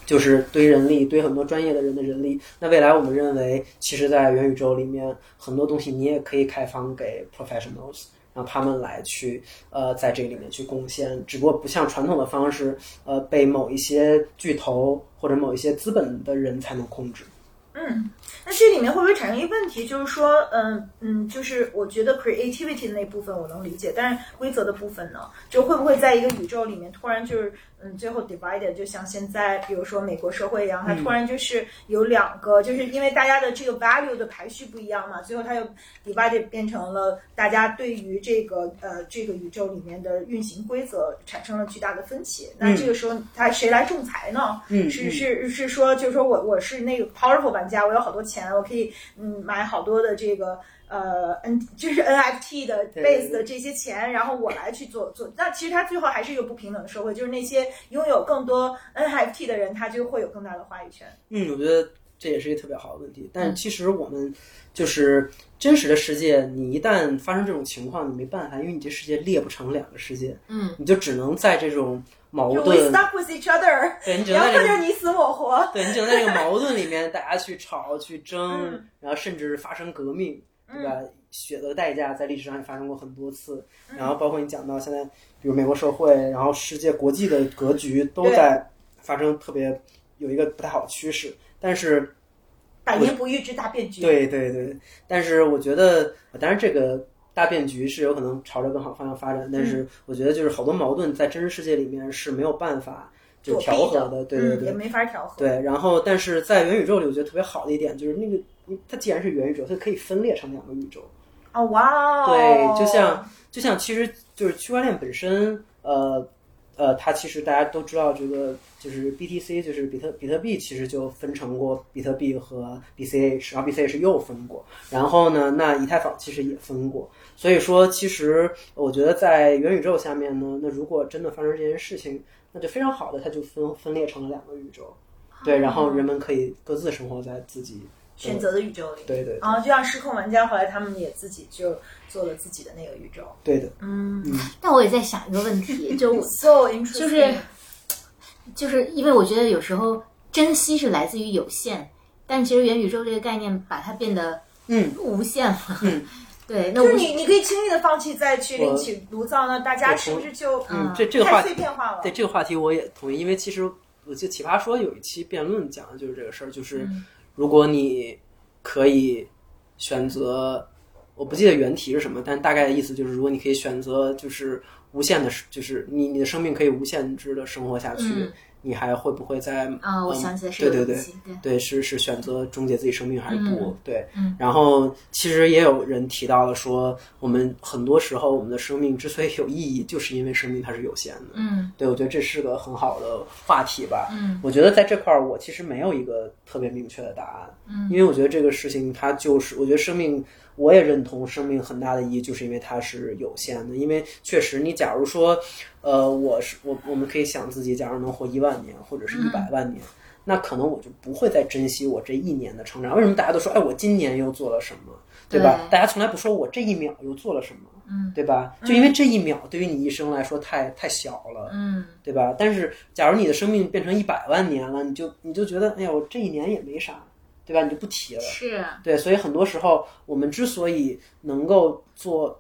就是堆人力，堆很多专业的人的人力。那未来我们认为，其实，在元宇宙里面，很多东西你也可以开放给 professionals，让他们来去呃在这里面去贡献。只不过不像传统的方式，呃，被某一些巨头或者某一些资本的人才能控制。嗯，那这里面会不会产生一个问题，就是说，嗯嗯，就是我觉得 creativity 的那部分我能理解，但是规则的部分呢，就会不会在一个宇宙里面突然就是，嗯，最后 divided，就像现在比如说美国社会一样，它突然就是有两个，就是因为大家的这个 value 的排序不一样嘛，最后它又 divided 变成了大家对于这个呃这个宇宙里面的运行规则产生了巨大的分歧。那这个时候，他谁来仲裁呢？嗯是是是说，就是说我我是那个 powerful 玩家，我有好多钱，我可以嗯买好多的这个呃 N 就是 NFT 的对 base 的这些钱，然后我来去做做。那其实它最后还是一个不平等的社会，就是那些拥有更多 NFT 的人，他就会有更大的话语权。嗯，我觉得这也是一个特别好的问题。但其实我们就是真实的世界，你一旦发生这种情况，你没办法，因为你这世界裂不成两个世界，嗯，你就只能在这种矛盾，stuck with each other，对你只然能在这个就你死我活。对你只能在这个矛盾里面，大家去吵、去争，嗯然后甚至发生革命，对吧？血的代价在历史上也发生过很多次。然后包括你讲到现在，比如美国社会，然后世界国际的格局都在发生特别有一个不太好的趋势，但是。百年不遇之大变局。对对对，但是我觉得，当然这个大变局是有可能朝着更好方向发展，但嗯是我觉得就是好多矛盾在真实世界里面是没有办法就调和的，对对嗯，也对。没法调和。对，然后但是在元宇宙里，我觉得特别好的一点就是那个，它既然是元宇宙，它可以分裂成两个宇宙。哦，哇哦。对，就像就像其实就是区块链本身，呃呃，它其实大家都知道这个就是 BTC，就是比特比特币，其实就分成过比特币和 BCH，然后 BCH 又分过，然后呢，那以太坊其实也分过。所以说，其实我觉得在元宇宙下面呢，那如果真的发生这件事情，那就非常好的，它就分分裂成了两个宇宙。对，然后人们可以各自生活在自己选择的宇宙里。对对对然后就像失控玩家，后来他们也自己就做了自己的那个宇宙。对的，嗯但我也在想一个问题，就我，so interesting。就是就是因为我觉得有时候珍惜是来自于有限，但其实元宇宙这个概念把它变得嗯无限了。嗯 对，那我就是你你可以轻易的放弃再去另起炉灶，那大家是不是就嗯，这这个话太碎片化了？对这个话题我也同意，因为其实我记得《奇葩说》有一期辩论讲的就是这个事儿，就是如果你可以选择，我不记得原题是什么，但大概的意思就是，如果你可以选择，就是无限的，就是你你的生命可以无限制的生活下去，你还会不会在啊，我嗯想起来是对对，对，是是选择终结自己生命还是不？对，嗯然后其实也有人提到了说，我们很多时候我们的生命之所以有意义，就是因为生命它是有限的。嗯对，我觉得这是个很好的话题吧。嗯我觉得在这块儿，我其实没有一个特别明确的答案，嗯因为我觉得这个事情它就是，我觉得生命，我也认同生命很大的意义，就是因为它是有限的。因为确实，你假如说，呃，我是我，我们可以想自己，假如能活一万年或者是一百万年。那可能我就不会再珍惜我这一年的成长。为什么大家都说，哎，我今年又做了什么，对吧？对大家从来不说我这一秒又做了什么，嗯对吧？就因为这一秒对于你一生来说太太小了，嗯对吧？但是假如你的生命变成一百万年了，你就你就觉得，哎呀，我这一年也没啥，对吧？你就不提了。是对，所以很多时候我们之所以能够做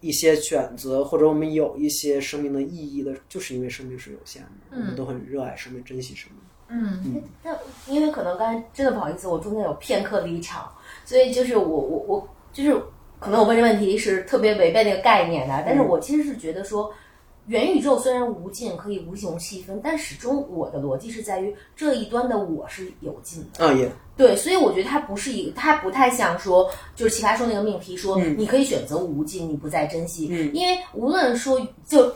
一些选择，或者我们有一些生命的意义的，就是因为生命是有限的，我们都很热爱生命，珍惜生命。嗯但因为可能刚才真的不好意思，我中间有片刻离场，所以就是我我我就是可能我问这问题是特别违背那个概念的，但是我其实是觉得说。元宇宙虽然无尽，可以无穷细分，但始终我的逻辑是在于这一端的我是有尽的。对，所以我觉得它不是一个，它不太像说，就是奇葩说那个命题说，嗯你可以选择无尽，你不再珍惜，因为无论说就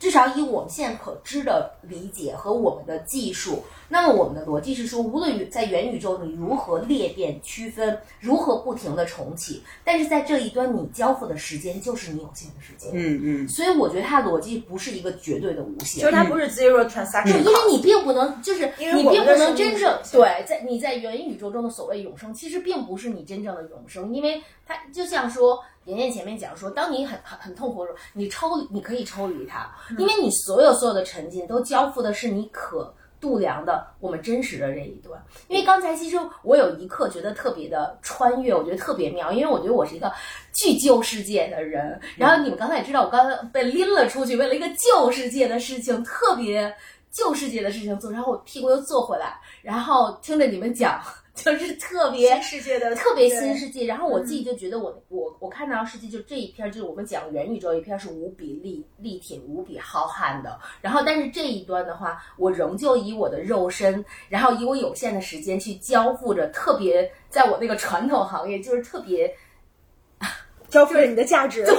至少以我们现在可知的理解和我们的技术，那么我们的逻辑是说，无论在元宇宙你如何裂变区分，如何不停的重启，但是在这一端你交付的时间就是你有限的时间。嗯嗯。所以我觉得它的逻辑不是一个绝对的无限，就是它不是 zero transaction，因为你并不能，就是你并不能真正对在你在元宇宙中的所谓永生，其实并不是你真正的永生，因为它就像说妍妍前面讲说，当你很很很痛苦的时候，你抽离你可以抽离它，因为你所有所有的沉浸都交付的是你可。度量的我们真实的这一段，因为刚才其实我有一刻觉得特别的穿越，我觉得特别妙，因为我觉得我是一个巨旧世界的人。然后你们刚才也知道，我刚刚被拎了出去，为了一个旧世界的事情，特别旧世界的事情做，然后我屁股又坐回来，然后听着你们讲，就是特别新世界的特别新世界。然后我自己就觉得我我我看到世界就这一篇，就是我们讲元宇宙一篇是无比力力挺、无比浩瀚的。然后但是这一端的话，我仍旧以我的肉身，然后以我有限的时间去交付着特别在我那个传统行业，就是特别交付了你的价值。对，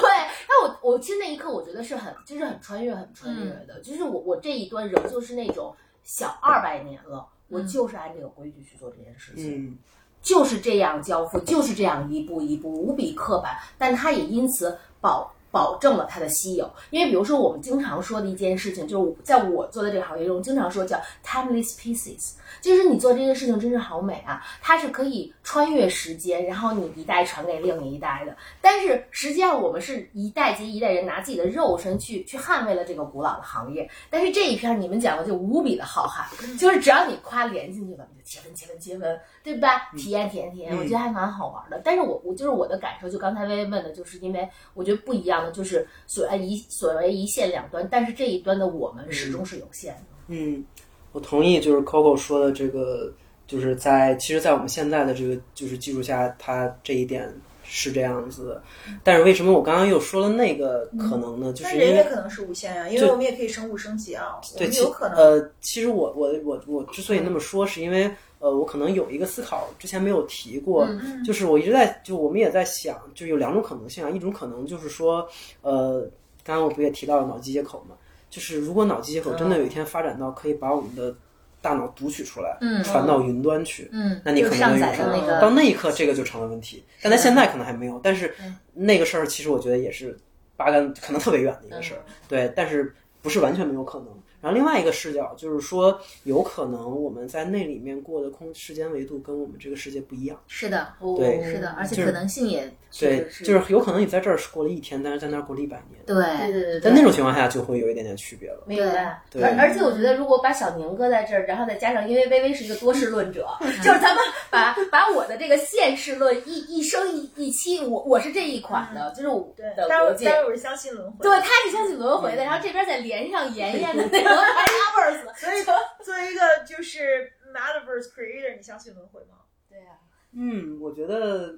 那我我其实那一刻我觉得是很，就是很穿越，很穿越的，就是我我这一端仍旧是那种小二百年了，我就是按这个规矩去做这件事情，嗯就是这样交付，就是这样一步一步，无比刻板，但他也因此保。保证了它的稀有，因为比如说我们经常说的一件事情，就是在我做的这个行业中，经常说叫 timeless pieces，就是你做这件事情真是好美啊，它是可以穿越时间，然后你一代传给另一代的。但是实际上我们是一代接一代人拿自己的肉身去去捍卫了这个古老的行业。但是这一篇你们讲的就无比的浩瀚，就是只要你夸连进去了，你就接吻接吻接吻，对吧？体验体验体验，我觉得还蛮好玩的。但是我我就是我的感受，就刚才薇薇问的，就是因为我觉得不一样的，就是所谓一所谓一线两端，但是这一端的我们始终是有限的。嗯，我同意，就是 Coco 说的这个，就是在其实，在我们现在的这个就是技术下，它这一点是这样子的。但是为什么我刚刚又说了那个可能呢？就是人也可能是无限啊，因为我们也可以生物升级啊，我们有可能。呃，其实我我我我之所以那么说，是因为呃，我可能有一个思考，之前没有提过，嗯就是我一直在，就我们也在想，就有两种可能性啊，一种可能就是说，呃，刚刚我不也提到了脑机接口嘛，就是如果脑机接口真的有一天发展到可以把我们的大脑读取出来，嗯传到云端去，嗯，那你可能就上就有生载的那个到那一刻，这个就成了问题。但在现在可能还没有，但是嗯那个事儿其实我觉得也是八竿可能特别远的一个事儿，对，但是不是完全没有可能。然后另外一个视角就是说，有可能我们在那里面过的空时间维度跟我们这个世界不一样。是的，对是的，而且可能性也对就是有可能你在这儿是过了一天，但是在那儿过了一百年。对对对对在那种情况下，就会有一点点区别了。明白。对而而且我觉得，如果把小宁搁在这儿，然后再加上，因为微微是一个多事论者，就是咱们把把我的这个现世论一一生一一期，我我是这一款的，就是我对，的逻辑。但是但是我是相信轮回，对，他是相信轮回的，然后这边再连上妍妍的 那个 Metaverse，所以作为一个就是 Metaverse creator，你相信轮回吗？对啊，嗯，我觉得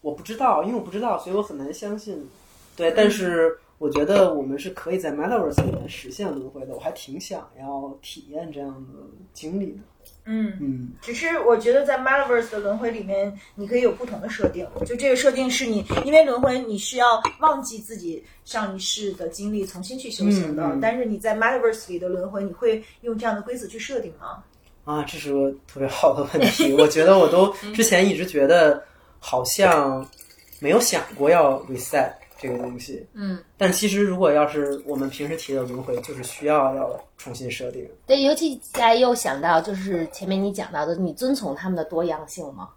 我不知道，因为我不知道，所以我很难相信。对，但是我觉得我们是可以在 Metaverse 里面实现轮回的，我还挺想要体验这样的经历的。嗯。嗯，只是我觉得在 Metaverse 的轮回里面，你可以有不同的设定。就这个设定是你，因为轮回你是要忘记自己上一世的经历，重新去修行的。嗯嗯但是你在 Metaverse 里的轮回，你会用这样的规则去设定吗？啊，这是个特别好的问题。我觉得我都 之前一直觉得好像没有想过要 reset 这个东西。嗯，但其实如果要是我们平时提的轮回，就是需要要重新设定。对，尤其在又想到，就是前面你讲到的，你遵从他们的多样性嘛，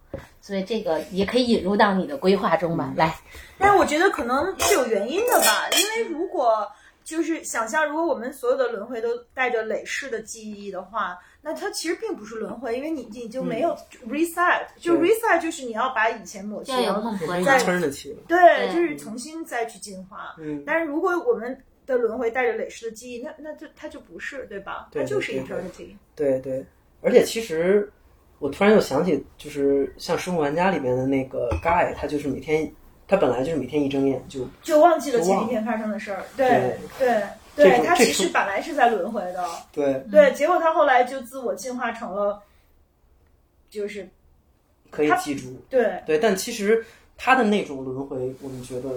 所以这个也可以引入到你的规划中吧。来，但是我觉得可能是有原因的吧，因为如果就是想象，如果我们所有的轮回都带着累世的记忆的话，那它其实并不是轮回，因为你你就没有 reset，、就 reset 就是你要把以前抹去，然后梦回我们在 eternity 了。对，就是重新再去进化。嗯，但是如果我们的轮回带着累世的记忆，那那就它就不是，对吧？它就是 eternity。对对，而且其实我突然又想起，就是像《生活玩家》里面的那个 Guy，他就是每天，他本来就是每天一睁眼就就忘记了前一天发生的事儿，对对对他其实本来是在轮回的，对，对，结果他后来就自我进化成了，就是可以记住。对对，但其实他的那种轮回，我们觉得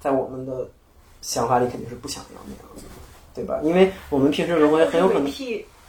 在我们的想法里肯定是不想要那样子的，对吧？因为我们平时轮回很有可能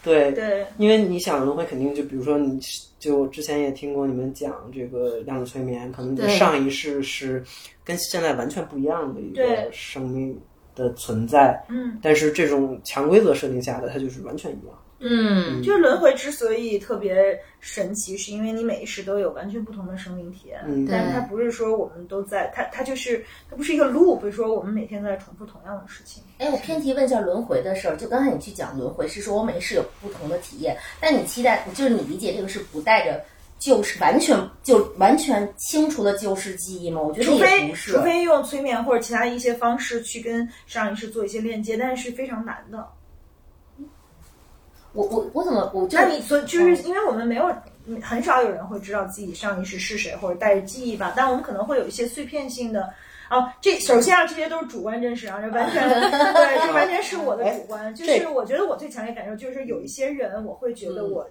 对对因为你想轮回，肯定就比如说你就之前也听过你们讲这个量子催眠，可能你的上一世是跟现在完全不一样的一个生命的存在，嗯，但是这种强规则设定下的，它就是完全一样。嗯，就是轮回之所以特别神奇，是因为你每一世都有完全不同的生命体验，嗯但是它不是说我们都在，它它就是它不是一个 loop，说我们每天都在重复同样的事情。哎，我偏题问一下轮回的事儿。就刚才你去讲轮回，是说我每一世有不同的体验，但你期待就是你理解这个是不带着旧世完全就完全清除了旧式记忆吗？我觉得也除非不是。除非用催眠或者其他一些方式去跟上一世做一些链接，但是是非常难的。我我我怎么我就那你所就是因为我们没有很少有人会知道自己上一世是谁或者带着记忆吧，但我们可能会有一些碎片性的。啊，这首先啊，这些都是主观真实啊，这完全 对，这完全是我的主观。就是我觉得我最强烈感受就是有一些人，我会觉得我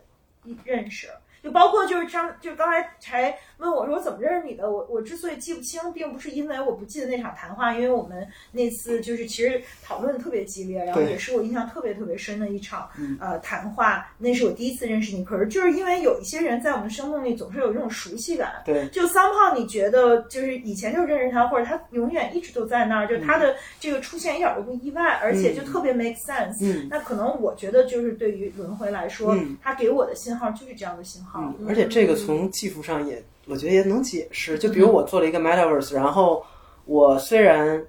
认识，就包括就是上，就刚才才问我说我怎么认识你的，我我之所以记不清，并不是因为我不记得那场谈话，因为我们那次就是其实讨论特别激烈，然后也是我印象特别特别深的一场呃谈话，那是我第一次认识你。可是就是因为有一些人在我们生命里总是有一种熟悉感，对，就 somehow 你觉得就是以前就认识他，或者他永远一直都在那儿，就他的这个出现一点都不意外，而且就特别 make sense。嗯。那可能我觉得就是对于轮回来说，嗯。他给我的信号就是这样的信号。嗯，而且这个从技术上也，我觉得也能解释。就比如我做了一个 Metaverse，然后我虽然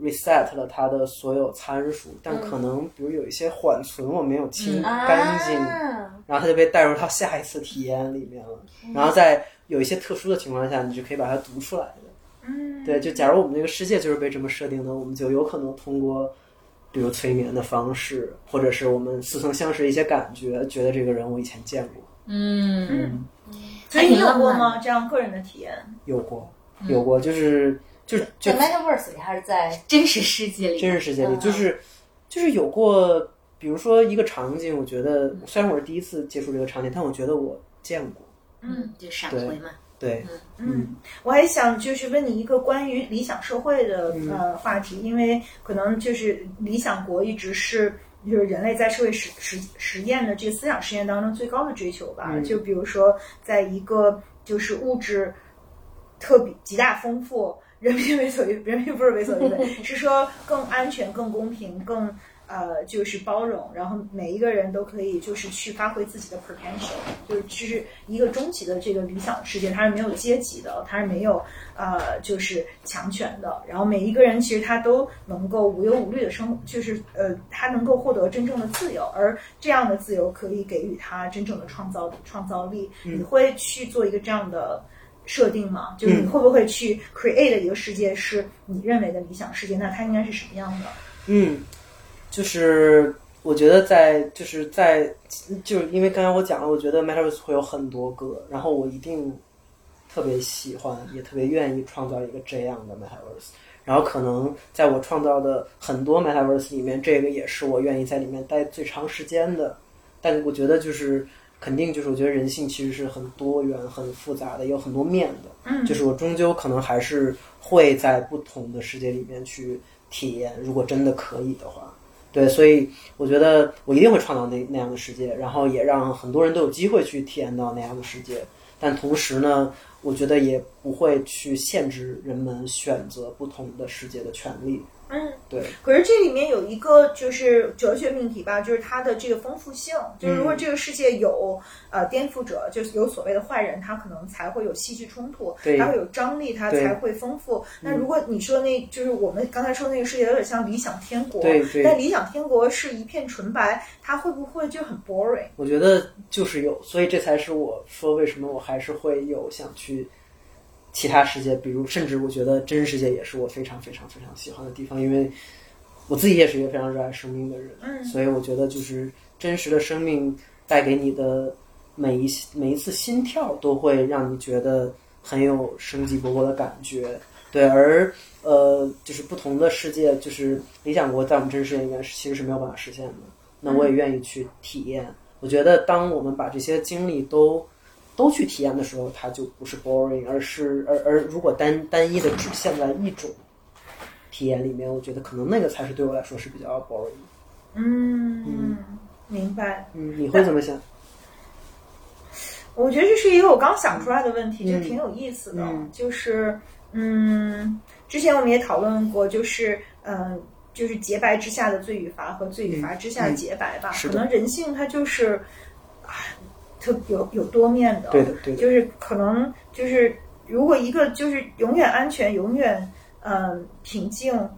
reset 了它的所有参数，但可能比如有一些缓存我没有清干净，啊。然后它就被带入到下一次体验里面了。然后在有一些特殊的情况下，你就可以把它读出来的。嗯，对，就假如我们这个世界就是被这么设定的，我们就有可能通过，比如催眠的方式，或者是我们似曾相识一些感觉，觉得这个人我以前见过，嗯，所以你有过吗？这样个人的体验？有过，有过，就是就是就在 Metaverse 里还是在真实世界里，真实世界里，嗯就是就是有过，比如说一个场景，我觉得虽然我是第一次接触这个场景，但我觉得我见过，嗯，就闪回嘛，对，嗯，我还想就是问你一个关于理想社会的呃话题，因为可能就是理想国一直是就是人类在社会实实实验的这个思想实验当中最高的追求吧。就比如说，在一个就是物质特别极大丰富，人民为所欲，人民不是为所欲为，是说更安全、更公平、更呃，就是包容，然后每一个人都可以就是去发挥自己的 potential，就是其实一个终极的这个理想世界，它是没有阶级的，它是没有呃就是强权的，然后每一个人其实他都能够无忧无虑的生，就是呃他能够获得真正的自由，而这样的自由可以给予他真正的创造创造力。你会去做一个这样的设定吗？就是你会不会去 create 一个世界是你认为的理想世界？那它应该是什么样的？嗯，就是我觉得在就是在就是因为刚才我讲了，我觉得 Metaverse 会有很多个，然后我一定特别喜欢，也特别愿意创造一个这样的 Metaverse。然后可能在我创造的很多 Metaverse 里面，这个也是我愿意在里面待最长时间的。但我觉得就是肯定就是我觉得人性其实是很多元、很复杂的，有很多面的。嗯就是我终究可能还是会在不同的世界里面去体验，如果真的可以的话，对，所以我觉得我一定会创造那那样的世界，然后也让很多人都有机会去体验到那样的世界。但同时呢，我觉得也不会去限制人们选择不同的世界的权利。嗯，对，可是这里面有一个就是哲学命题吧，就是它的这个丰富性，就是如果这个世界有呃颠覆者，就是有所谓的坏人，他可能才会有戏剧冲突，对。它会有张力，他才会丰富。那如果你说那就是我们刚才说那个世界有点像理想天国，对对。但理想天国是一片纯白，它会不会就很 boring？我觉得就是有，所以这才是我说为什么我还是会有想去其他世界，比如甚至我觉得真实世界也是我非常非常非常喜欢的地方，因为我自己也是一个非常热爱生命的人，嗯。所以我觉得就是真实的生命带给你的每一每一次心跳都会让你觉得很有生机勃勃的感觉，对，而呃就是不同的世界，就是理想国在我们真实世界里面是其实是没有办法实现的，那我也愿意去体验。我觉得当我们把这些经历都都去体验的时候，它就不是 boring，而是而而如果单单一的只限在一种体验里面，我觉得可能那个才是对我来说是比较 boring 的。嗯，明白。嗯，你会怎么想？我觉得这是一个我刚想出来的问题，嗯就挺有意思的。嗯就是，嗯，之前我们也讨论过，就是，嗯、就是洁白之下的罪与罚和罪与罚之下的洁白吧。可能人性它就是，啊，特有有多面的。对的，对的，就是可能就是如果一个就是永远安全、永远嗯、平静、呃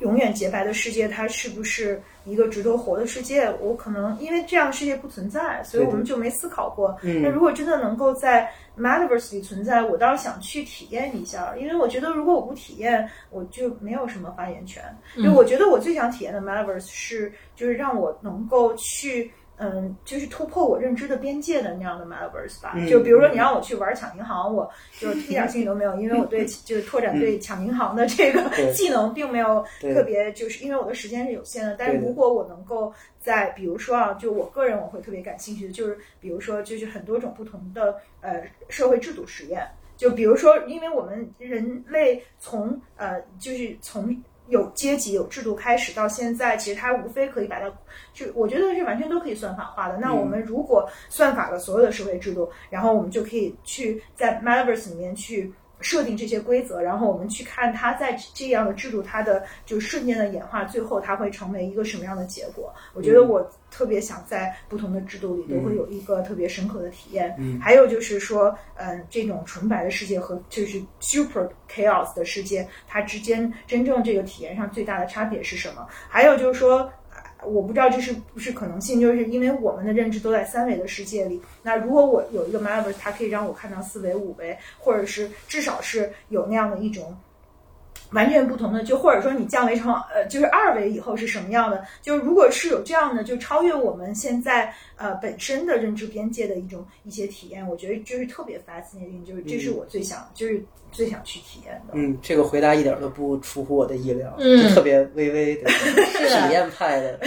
永远洁白的世界，它是不是一个值得活的世界？我可能因为这样的世界不存在，所以我们就没思考过。嗯那如果真的能够在 Metaverse 里存在，我倒是想去体验一下，因为我觉得如果我不体验，我就没有什么发言权。就我觉得我最想体验的 Metaverse 是，就是让我能够去。嗯，就是突破我认知的边界的那样的 Metaverse 吧。嗯就比如说你让我去玩抢银行，我就一点兴趣都没有，因为我对就是拓展对抢银行的这个技能并没有特别，就是因为我的时间是有限的。但是如果我能够在，比如说啊，就我个人我会特别感兴趣的，就是比如说就是很多种不同的呃社会制度实验。就比如说，因为我们人类从呃，就是从有阶级、有制度开始到现在，其实它无非可以把它，就我觉得是完全都可以算法化的。那我们如果算法了所有的社会制度，然后我们就可以去在 Metaverse 里面去。设定这些规则，然后我们去看它在这样的制度，它的就瞬间的演化，最后它会成为一个什么样的结果？我觉得我特别想在不同的制度里都会有一个特别深刻的体验。嗯还有就是说，嗯，这种纯白的世界和就是 super chaos 的世界，它之间真正这个体验上最大的差别是什么？还有就是说。我不知道这是不是可能性，就是因为我们的认知都在三维的世界里。那如果我有一个 Metaverse，它可以让我看到四维、五维，或者是至少是有那样的一种完全不同的，就或者说你降维成呃，就是二维以后是什么样的？就是如果是有这样的，就超越我们现在呃本身的认知边界的一种一些体验，我觉得就是特别 fascinating，就是这是我最想、就是最想去体验的。嗯，这个回答一点都不出乎我的意料，嗯就特别微微的是体验派的。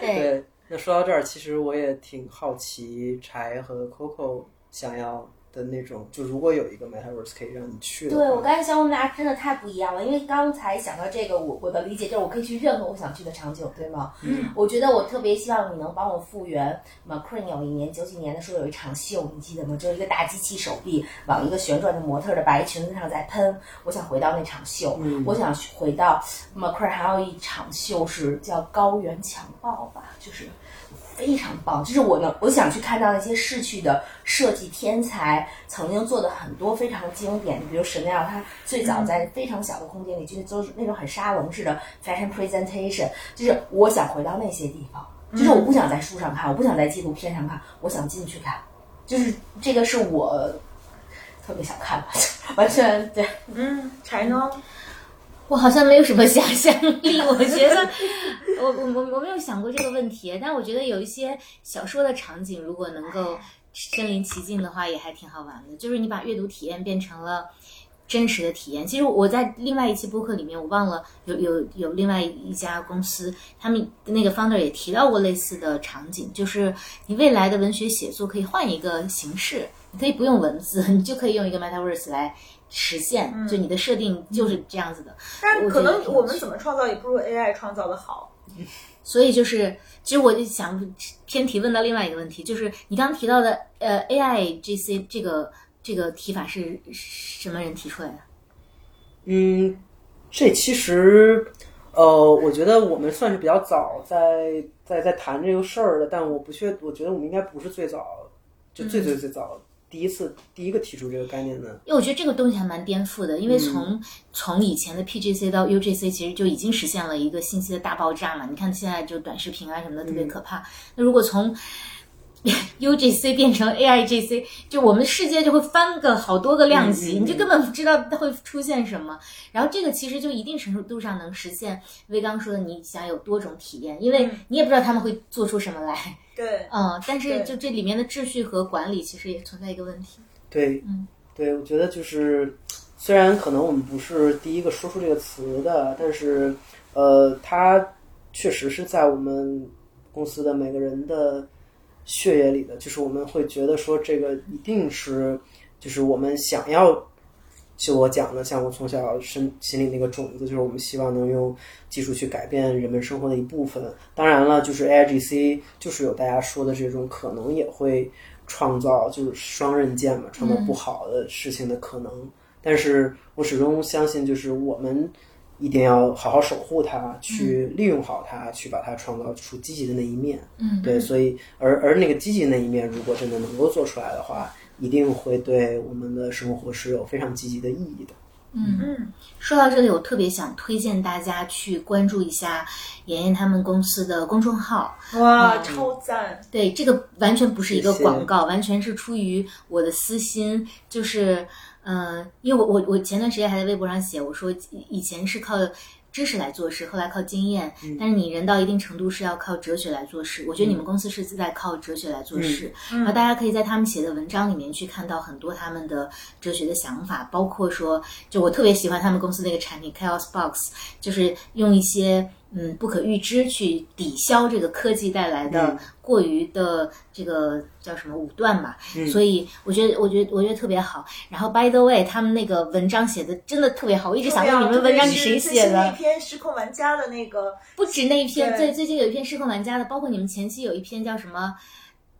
对，对，那说到这儿，其实我也挺好奇柴和 Coco 想要的那种，就如果有一个 metaverse 可以让你去的，对我刚才想我们俩真的太不一样了，因为刚才想到这个，我我的理解就是我可以去任何我想去的场景，对吗？嗯，我觉得我特别希望你能帮我复原 McQueen 有一年九几年的时候有一场秀，你记得吗？就是一个大机器手臂往一个旋转的模特的白裙子上在喷，我想回到那场秀，嗯我想回到 McQueen 还有一场秀是叫高原强暴吧，就是。非常棒，就是我能，我想去看到那些逝去的设计天才曾经做的很多非常经典，比如 Chanel，它最早在非常小的空间里，就是做那种很沙龙式的 fashion presentation，就是我想回到那些地方，就是我不想在书上看，我不想在纪录片上看，我想进去看，就是这个是我特别想看的，完全对，嗯，柴呢？我好像没有什么想象力，我觉得我我我我没有想过这个问题，但我觉得有一些小说的场景，如果能够身临其境的话，也还挺好玩的。就是你把阅读体验变成了真实的体验。其实我在另外一期播客里面，我忘了有有有另外一家公司，他们那个 founder 也提到过类似的场景，就是你未来的文学写作可以换一个形式，你可以不用文字，你就可以用一个 metaverse 来。实现，就你的设定就是这样子的，但是可能我们怎么创造也不如 AI 创造的好。所以就是，其实我就想偏题问到另外一个问题，就是你刚刚提到的呃 AI 这些这个这个提法是什么人提出来的？嗯，这其实，呃，我觉得我们算是比较早在在在谈这个事儿的，但我不确，我觉得我们应该不是最早，就最最最早、第一次第一个提出这个概念的。因为我觉得这个东西还蛮颠覆的，因为从、从以前的 PGC 到 UGC，其实就已经实现了一个信息的大爆炸嘛。你看现在就短视频啊什么的特别可怕。那如果从 UGC 变成 AIGC，就我们世界就会翻个好多个量级，嗯嗯你就根本不知道它会出现什么。然后这个其实就一定程度上能实现威刚说的你想有多种体验，因为你也不知道他们会做出什么来。对，嗯，但是就这里面的秩序和管理其实也存在一个问题。对，嗯，对，我觉得就是，虽然可能我们不是第一个说出这个词的，但是，呃，它确实是在我们公司的每个人的血液里的，就是我们会觉得说这个一定是，就是我们想要。就我讲的，像我从小身心里那个种子，就是我们希望能用技术去改变人们生活的一部分。当然了，就是 AIGC，就是有大家说的这种可能也会创造就是双刃剑嘛，创造不好的事情的可能。但是我始终相信，就是我们一定要好好守护它，去利用好它，去把它创造出积极的那一面。嗯，对，所以而而那个积极那一面，如果真的能够做出来的话，一定会对我们的生活是有非常积极的意义的。嗯。嗯，说到这里，我特别想推荐大家去关注一下妍妍他们公司的公众号。哇，超赞！对，这个完全不是一个谢谢广告，完全是出于我的私心。就是，嗯、因为我我我前段时间还在微博上写，我说以以前是靠知识来做事，后来靠经验，但是你人到一定程度是要靠哲学来做事。我觉得你们公司是在靠哲学来做事，然后大家可以在他们写的文章里面去看到很多他们的哲学的想法，包括说，就我特别喜欢他们公司那个产品 Chaos Box，就是用一些嗯不可预知去抵消这个科技带来的嗯过于的这个叫什么武断吧。嗯所以我觉得我觉得我觉得特别好。然后 By the way，他们那个文章写的真的特别好，我一直想问你们文章是谁写的那的？篇《失控玩家》的那个，不止那一篇，对最最近有一篇失控玩家的，包括你们前期有一篇叫什么？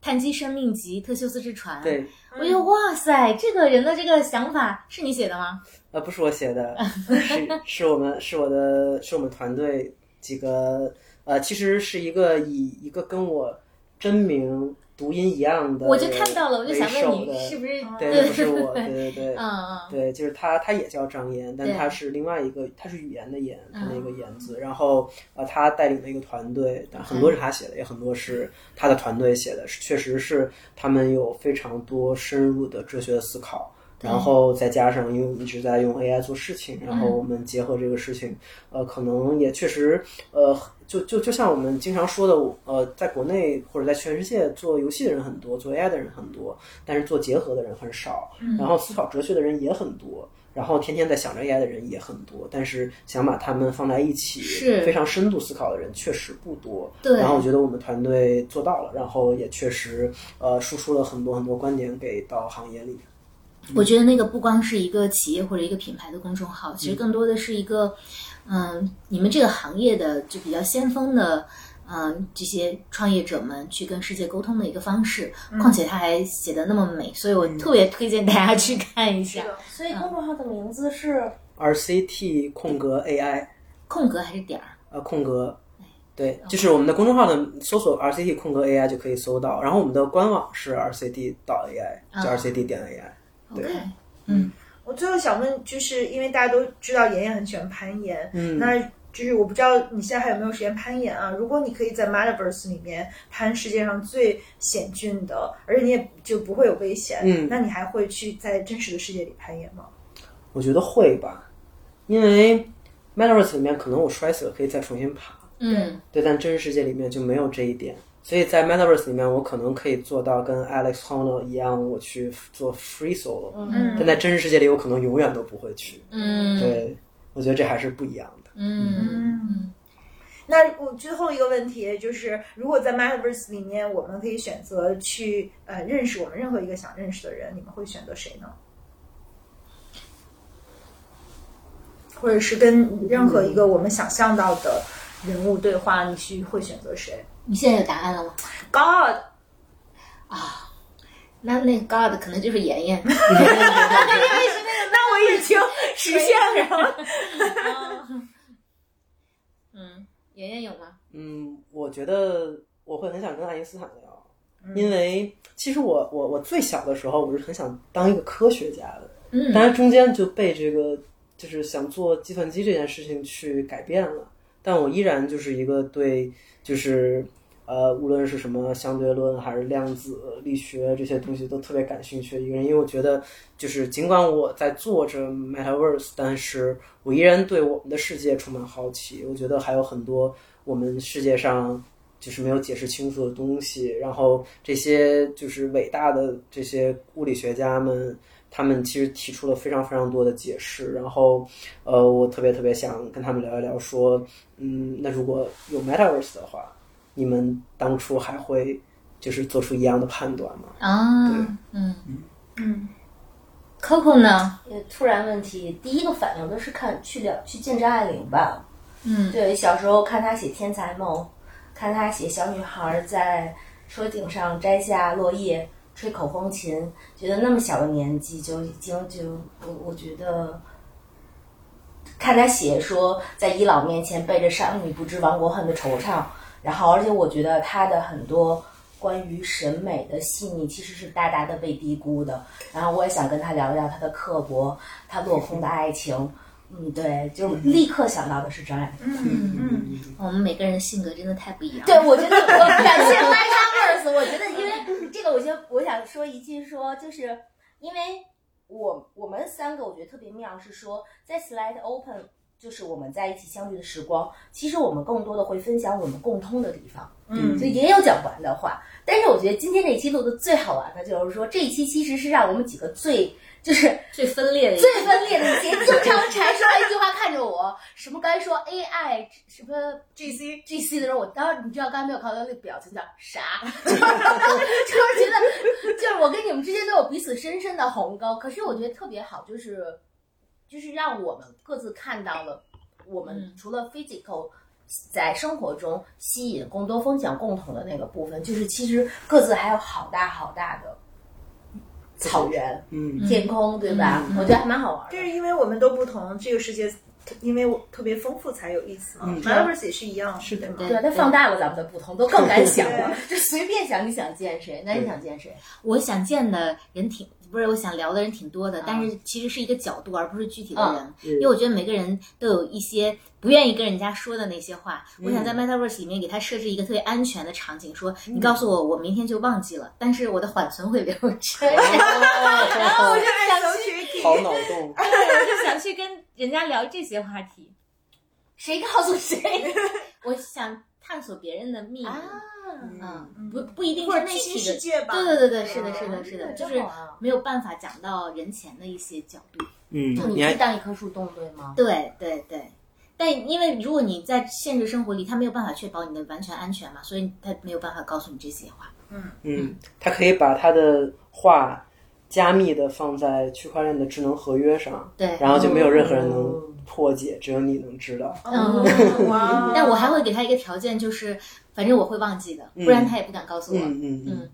碳基生命及特修斯之船，对，我觉得哇塞，这个人的这个想法是你写的吗？呃，不是我写的，是 是我们是我的是我们团队几个呃，其实是一个以一个跟我真名读音一样的，我就看到了，我就是不是？对，不是我，对对对，嗯嗯，对，就是他，他也叫张岩，但他是另外一个，他是语言的言，他那个嗯言字。然后呃，他带领的一个团队，但很多是他写的，也很多是他的团队写的，是确实是他们有非常多深入的哲学的思考。然后再加上，因为我们一直在用 AI 做事情，然后我们结合这个事情，呃，可能也确实，呃，就就就像我们经常说的，呃，在国内或者在全世界做游戏的人很多，做 AI 的人很多，但是做结合的人很少，然后思考哲学的人也很多。然后天天在想着 AI 的人也很多，但是想把他们放在一起，是非常深度思考的人确实不多。对然后我觉得我们团队做到了，然后也确实呃输出了很多很多观点给到行业里。我觉得那个不光是一个企业或者一个品牌的公众号，其实更多的是一个，嗯，你们这个行业的就比较先锋的，嗯，这些创业者们去跟世界沟通的一个方式。况且他还写的那么美，所以我特别推荐大家去看一下。所以公众号的名字是 RCT 空格 AI，空格还是点儿？呃，空格。对，就是我们的公众号的搜索 RCT 空格 AI 就可以搜到，然后我们的官网是 RCT 到 AI，就 RCT 点 AI。对，嗯，我最后想问，就是因为大家都知道妍妍很喜欢攀岩，嗯。那就是我不知道你现在还有没有时间攀岩啊？如果你可以在 Metaverse 里面攀世界上最险峻的，而且你也就不会有危险，嗯。那你还会去在真实的世界里攀岩吗？我觉得会吧，因为 Metaverse 里面可能我摔死了可以再重新爬，嗯对，但真实世界里面就没有这一点。所以在 Metaverse 里面，我可能可以做到跟 Alex Honnold 一样，我去做 free solo，、嗯。但在真实世界里，我可能永远都不会去。嗯。对，我觉得这还是不一样的。嗯。那我最后一个问题就是，如果在 Metaverse 里面，我们可以选择去呃认识我们任何一个想认识的人，你们会选择谁呢？或者是跟任何一个我们想象到的人物对话，你去会选择谁你现在有答案了吗？？God，那那 God 可能就是妍妍。那我已经实现了。嗯，妍妍有吗？嗯，我觉得我会很想跟爱因斯坦聊，嗯因为其实我我我最小的时候，我是很想当一个科学家的，嗯但是中间就被这个就是想做计算机这件事情去改变了。但我依然就是一个对就是呃，无论是什么相对论还是量子力学这些东西都特别感兴趣的一个人，因为我觉得就是尽管我在做着 Metaverse，但是我依然对我们的世界充满好奇。我觉得还有很多我们世界上就是没有解释清楚的东西，然后这些就是伟大的这些物理学家们。他们其实提出了非常非常多的解释，然后，呃，我特别特别想跟他们聊一聊，说，嗯，那如果有 Metaverse 的话，你们当初还会就是做出一样的判断吗？啊，对嗯嗯 Coco 呢？呃突然问题，第一个反应都是看去了去见张爱玲吧。嗯对，小时候看她写《天才梦》，看她写小女孩在车顶上摘下落叶，吹口风琴，觉得那么小的年纪就已经就我我觉得。看他写说，在伊朗面前背着“商女不知亡国恨”的惆怅，然后，而且我觉得他的很多关于审美的细腻，其实是大大的被低估的。然后，我也想跟他聊聊他的刻薄，他落空的爱情。嗯，对，就是立刻想到的是张爱玲。嗯嗯，我们每个人性格真的太不一样。对，我觉得我感谢 Metaverse。我觉得，因为这个，我就我想说一句说，就是因为我我们三个我觉得特别妙，是说在 Slide Open，就是我们在一起相遇的时光，其实我们更多的会分享我们共通的地方，嗯所以也有讲不完的话。但是我觉得今天这一期录的最好玩的就是说，这一期其实是让我们几个最就是最分裂的一最分裂的一期，经常阐述了一句话看着我，什么该说 AI 什么 GC GC 的时候，我当时你知道刚才没有看到那个表情叫啥，就 是 就是觉得就是我跟你们之间都有彼此深深的鸿沟，可是我觉得特别好，就是就是让我们各自看到了我们嗯。除了 physical。在生活中吸引更多分享共同的那个部分，就是其实各自还有好大好大的草原、嗯天空，对吧？我觉得还蛮好玩的这。是因为我们都不同，这个世界因为我特别丰富才有意思嘛。嗯 Metaverse 也是一样，是的对吗？对，它放大了咱们的不同，都更敢想了。就随便想，你想见谁？那你想见谁？我想见的人挺不是，我想聊的人挺多的，但是其实是一个角度，而不是具体的人。嗯因为我觉得每个人都有一些不愿意跟人家说的那些话。我想在 Metaverse 里面给他设置一个特别安全的场景，说你告诉我，我明天就忘记了，但是我的缓存会留着。然后我就想去，好脑洞，对，我就想去跟人家聊这些话题。谁告诉谁？我想探索别人的秘密。啊，嗯，不不一定或者内心是具体的。世界吧。对对对对，是的，是的，是的，嗯就是没有办法讲到人前的一些角度。嗯，就你你还去当一棵树洞，对吗？对对对，但因为如果你在现实生活里，他没有办法确保你的完全安全嘛，所以他没有办法告诉你这些话。嗯嗯，他可以把他的话加密的放在区块链的智能合约上，对，然后就没有任何人能破解，只有你能知道。嗯 哇！但我还会给他一个条件，就是反正我会忘记的，不然他也不敢告诉我。嗯嗯嗯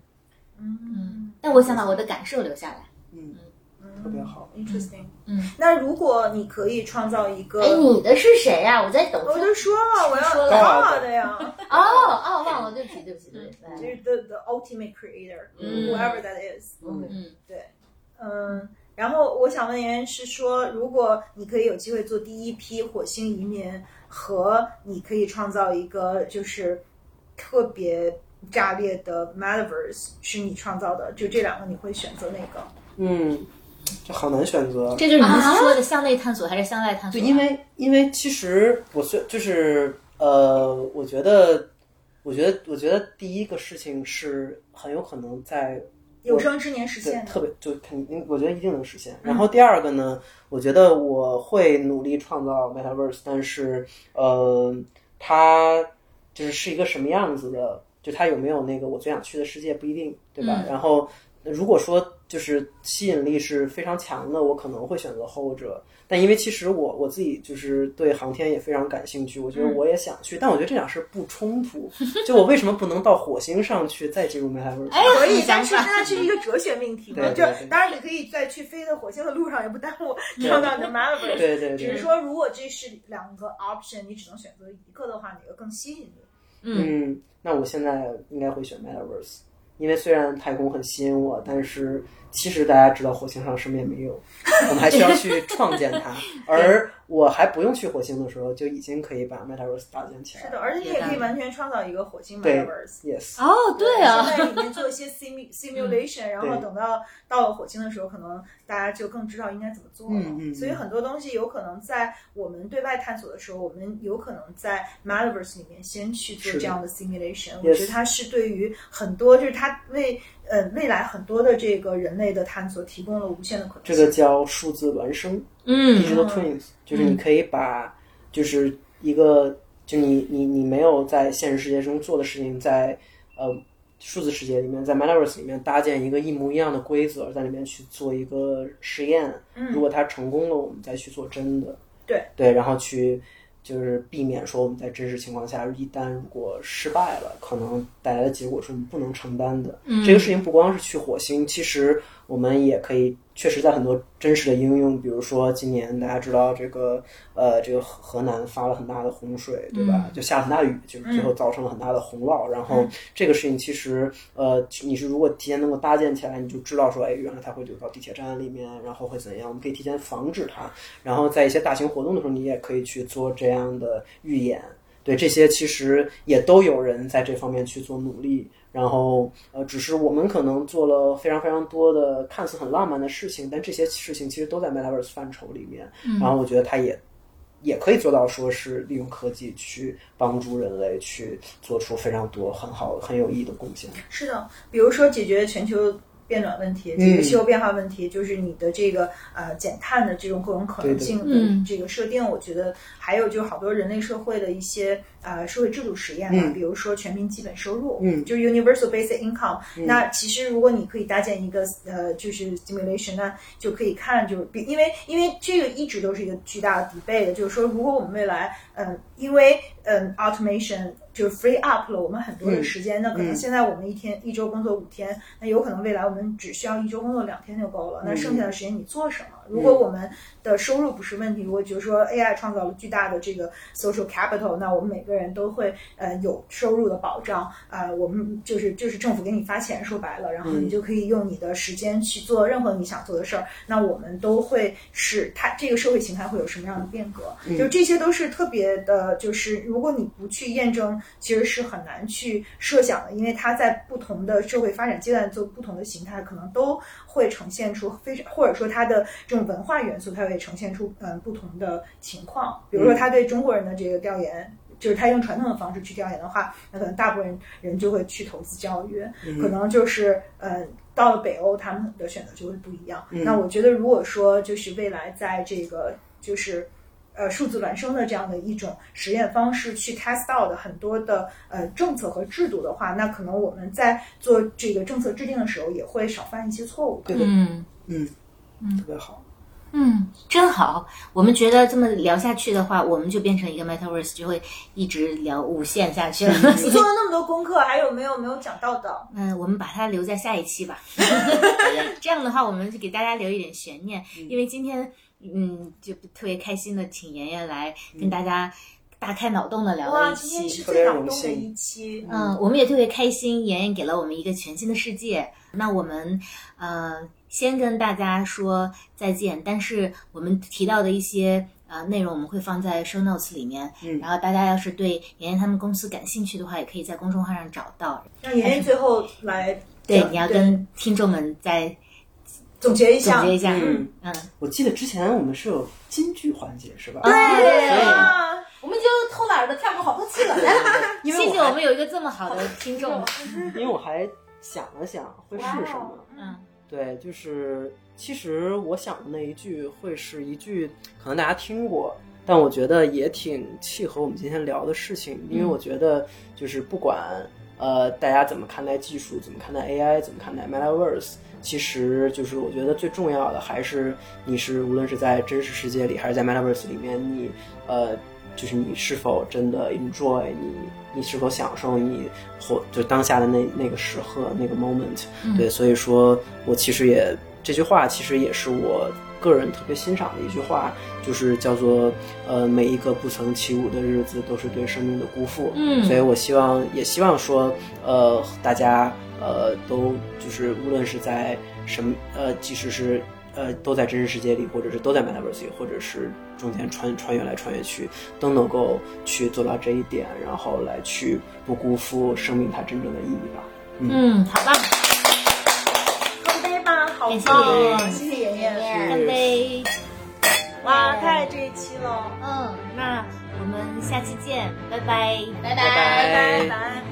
嗯嗯，但我想把我的感受留下来。嗯，特别好。Interesting。嗯，那如果你可以创造一个，哎，你的是谁呀、我在等我就说了，我要说了大的呀，哦哦，忘了，对不起，对不起，对不起。就是 the the ultimate creator, 嗯 whoever that is。嗯嗯对，嗯，然后我想问妍妍是说，如果你可以有机会做第一批火星移民，和你可以创造一个就是特别炸裂的 metaverse 是你创造的，就这两个你会选择哪个？嗯，这好难选择。这就是你们说的向内探索还是向外探索对，啊？因为因为其实我虽就是呃，我觉得，我觉得，我觉得第一个事情是很有可能在有生之年实现的。特别就肯定，我觉得一定能实现。然后第二个呢，我觉得我会努力创造 Metaverse，但是呃，它就是是一个什么样子的，就它有没有那个我最想去的世界不一定，对吧？嗯然后如果说就是吸引力是非常强的，我可能会选择后者。但因为其实我我自己就是对航天也非常感兴趣，我觉得我也想去，但我觉得这两事不冲突。就我为什么不能到火星上去再进入 Metaverse？哎，可以，好但是想法那是一个哲学命题嘛，就当然你可以在去飞的火星的路上也不耽误创造你的 metaverse，对对对只是，说如果这是两个 option，你只能选择一个的话，哪个更吸引你？嗯嗯，那我现在应该会选 Metaverse，因为虽然太空很吸引我，但是其实大家知道火星上什么也没有，我们还需要去创建它。而我还不用去火星的时候，就已经可以把 Metaverse 搭建起来。是的，而且你也可以完全创造一个火星对 metaverse。，yes，哦，对啊，在里面做一些 simu simulation，然后等到到了火星的时候，可能大家就更知道应该怎么做了。嗯嗯嗯所以很多东西有可能在我们对外探索的时候，我们有可能在 metaverse 里面先去做这样的 simulation。我觉得它是对于很多，就是它为呃未来很多的这个人类的探索提供了无限的可能性。这个叫数字孪生嗯 （digital twins），就是你可以把就是一个就你你你没有在现实世界中做的事情，在呃数字世界里面，在 Metaverse 里面搭建一个一模一样的规则，在里面去做一个实验。嗯如果它成功了，我们再去做真的。对对，然后去就是避免说我们在真实情况下，一旦如果失败了，可能带来的结果是我们不能承担的。这个事情不光是去火星，其实我们也可以确实在很多真实的应用，比如说今年大家知道这个呃这个河河南发了很大的洪水，对吧？就下了很大雨，就是最后造成了很大的洪涝。然后这个事情其实呃你是如果提前能够搭建起来，你就知道说，哎，原来它会流到地铁站里面，然后会怎样？我们可以提前防止它。然后在一些大型活动的时候，你也可以去做这样的预演。对这些其实也都有人在这方面去做努力，然后呃，只是我们可能做了非常非常多的看似很浪漫的事情，但这些事情其实都在 Metaverse 范畴里面。然后我觉得它也也可以做到，说是利用科技去帮助人类去做出非常多很好很有意义的贡献。是的，比如说解决全球变暖问题、这个气候变化问题，就是你的这个呃减碳的这种各种可能性对的。的这个设定，我觉得还有就好多人类社会的一些呃社会制度实验嘛，比如说全民基本收入，嗯。就是 universal basic income、那其实如果你可以搭建一个呃就是 simulation，那就可以看就是比因为因为这个一直都是一个巨大的 debate 的，就是说如果我们未来呃因为嗯、automation 就是 free up 了我们很多的时间，那可能现在我们一天一周工作五天，那有可能未来我们只需要一周工作两天就够了。那剩下的时间你做什么？如果我们的收入不是问题，如果就是说 AI 创造了巨大的这个 social capital，那我们每个人都会呃有收入的保障。呃，我们就是就是政府给你发钱，说白了，然后你就可以用你的时间去做任何你想做的事儿。那我们都会是它这个社会形态会有什么样的变革？就这些都是特别的，就是如果你不去验证，其实是很难去设想的，因为它在不同的社会发展阶段做不同的形态，可能都会呈现出非常，或者说它的这种文化元素，它会呈现出嗯不同的情况。比如说，他对中国人的这个调研。就是他用传统的方式去调研的话，那可能大部分人就会去投资教育，可能就是呃，到了北欧，他们的选择就会不一样。那我觉得，如果说就是未来在这个就是呃数字孪生的这样的一种实验方式去 test 到的很多的呃政策和制度的话，那可能我们在做这个政策制定的时候也会少犯一些错误。对的，嗯嗯特别好。嗯，真好。我们觉得这么聊下去的话，我们就变成一个 metaverse，就会一直聊无限下去了。你做了那么多功课，还有没有没有讲到的？嗯，我们把它留在下一期吧。这样的话，我们就给大家留一点悬念，因为今天嗯，就特别开心的请妍妍来跟大家大开脑洞的聊了哇，一今天是期。最脑洞的一期。嗯，我们也特别开心，妍妍给了我们一个全新的世界。那我们呃先跟大家说再见，但是我们提到的一些呃内容我们会放在 show notes 里面，嗯然后大家要是对妍妍他们公司感兴趣的话，也可以在公众号上找到。让妍妍最后来对，你要跟听众们再总结一下。总结一下。嗯嗯，我记得之前我们是有金句环节是吧？对啊我们就偷懒的跳过好多期了。谢谢我们有一个这么好的听众。因为我还想了想会是什么。嗯对，就是其实我想的那一句会是一句可能大家听过，但我觉得也挺契合我们今天聊的事情，因为我觉得就是不管呃大家怎么看待技术，怎么看待 AI，怎么看待 Metaverse。其实就是我觉得最重要的还是你是无论是在真实世界里还是在 Metaverse 里面，你呃就是你是否真的 enjoy 你，你是否享受你或就当下的那那个时刻那个 moment，、对，所以说我其实也这句话其实也是我个人特别欣赏的一句话，就是叫做呃每一个不曾起舞的日子都是对生命的辜负，嗯所以我希望也希望说呃大家呃都就是无论是在什么呃即使是。呃，都在真实世界里，或者是都在 Metaverse 里，或者是中间穿穿越来穿越去，都能够去做到这一点，然后来去不辜负生命它真正的意义吧。嗯，好棒，干杯吧，好棒！谢谢妍妍。干杯。哇，太爱这一期了，嗯，那我们下期见，拜拜。拜拜拜拜拜。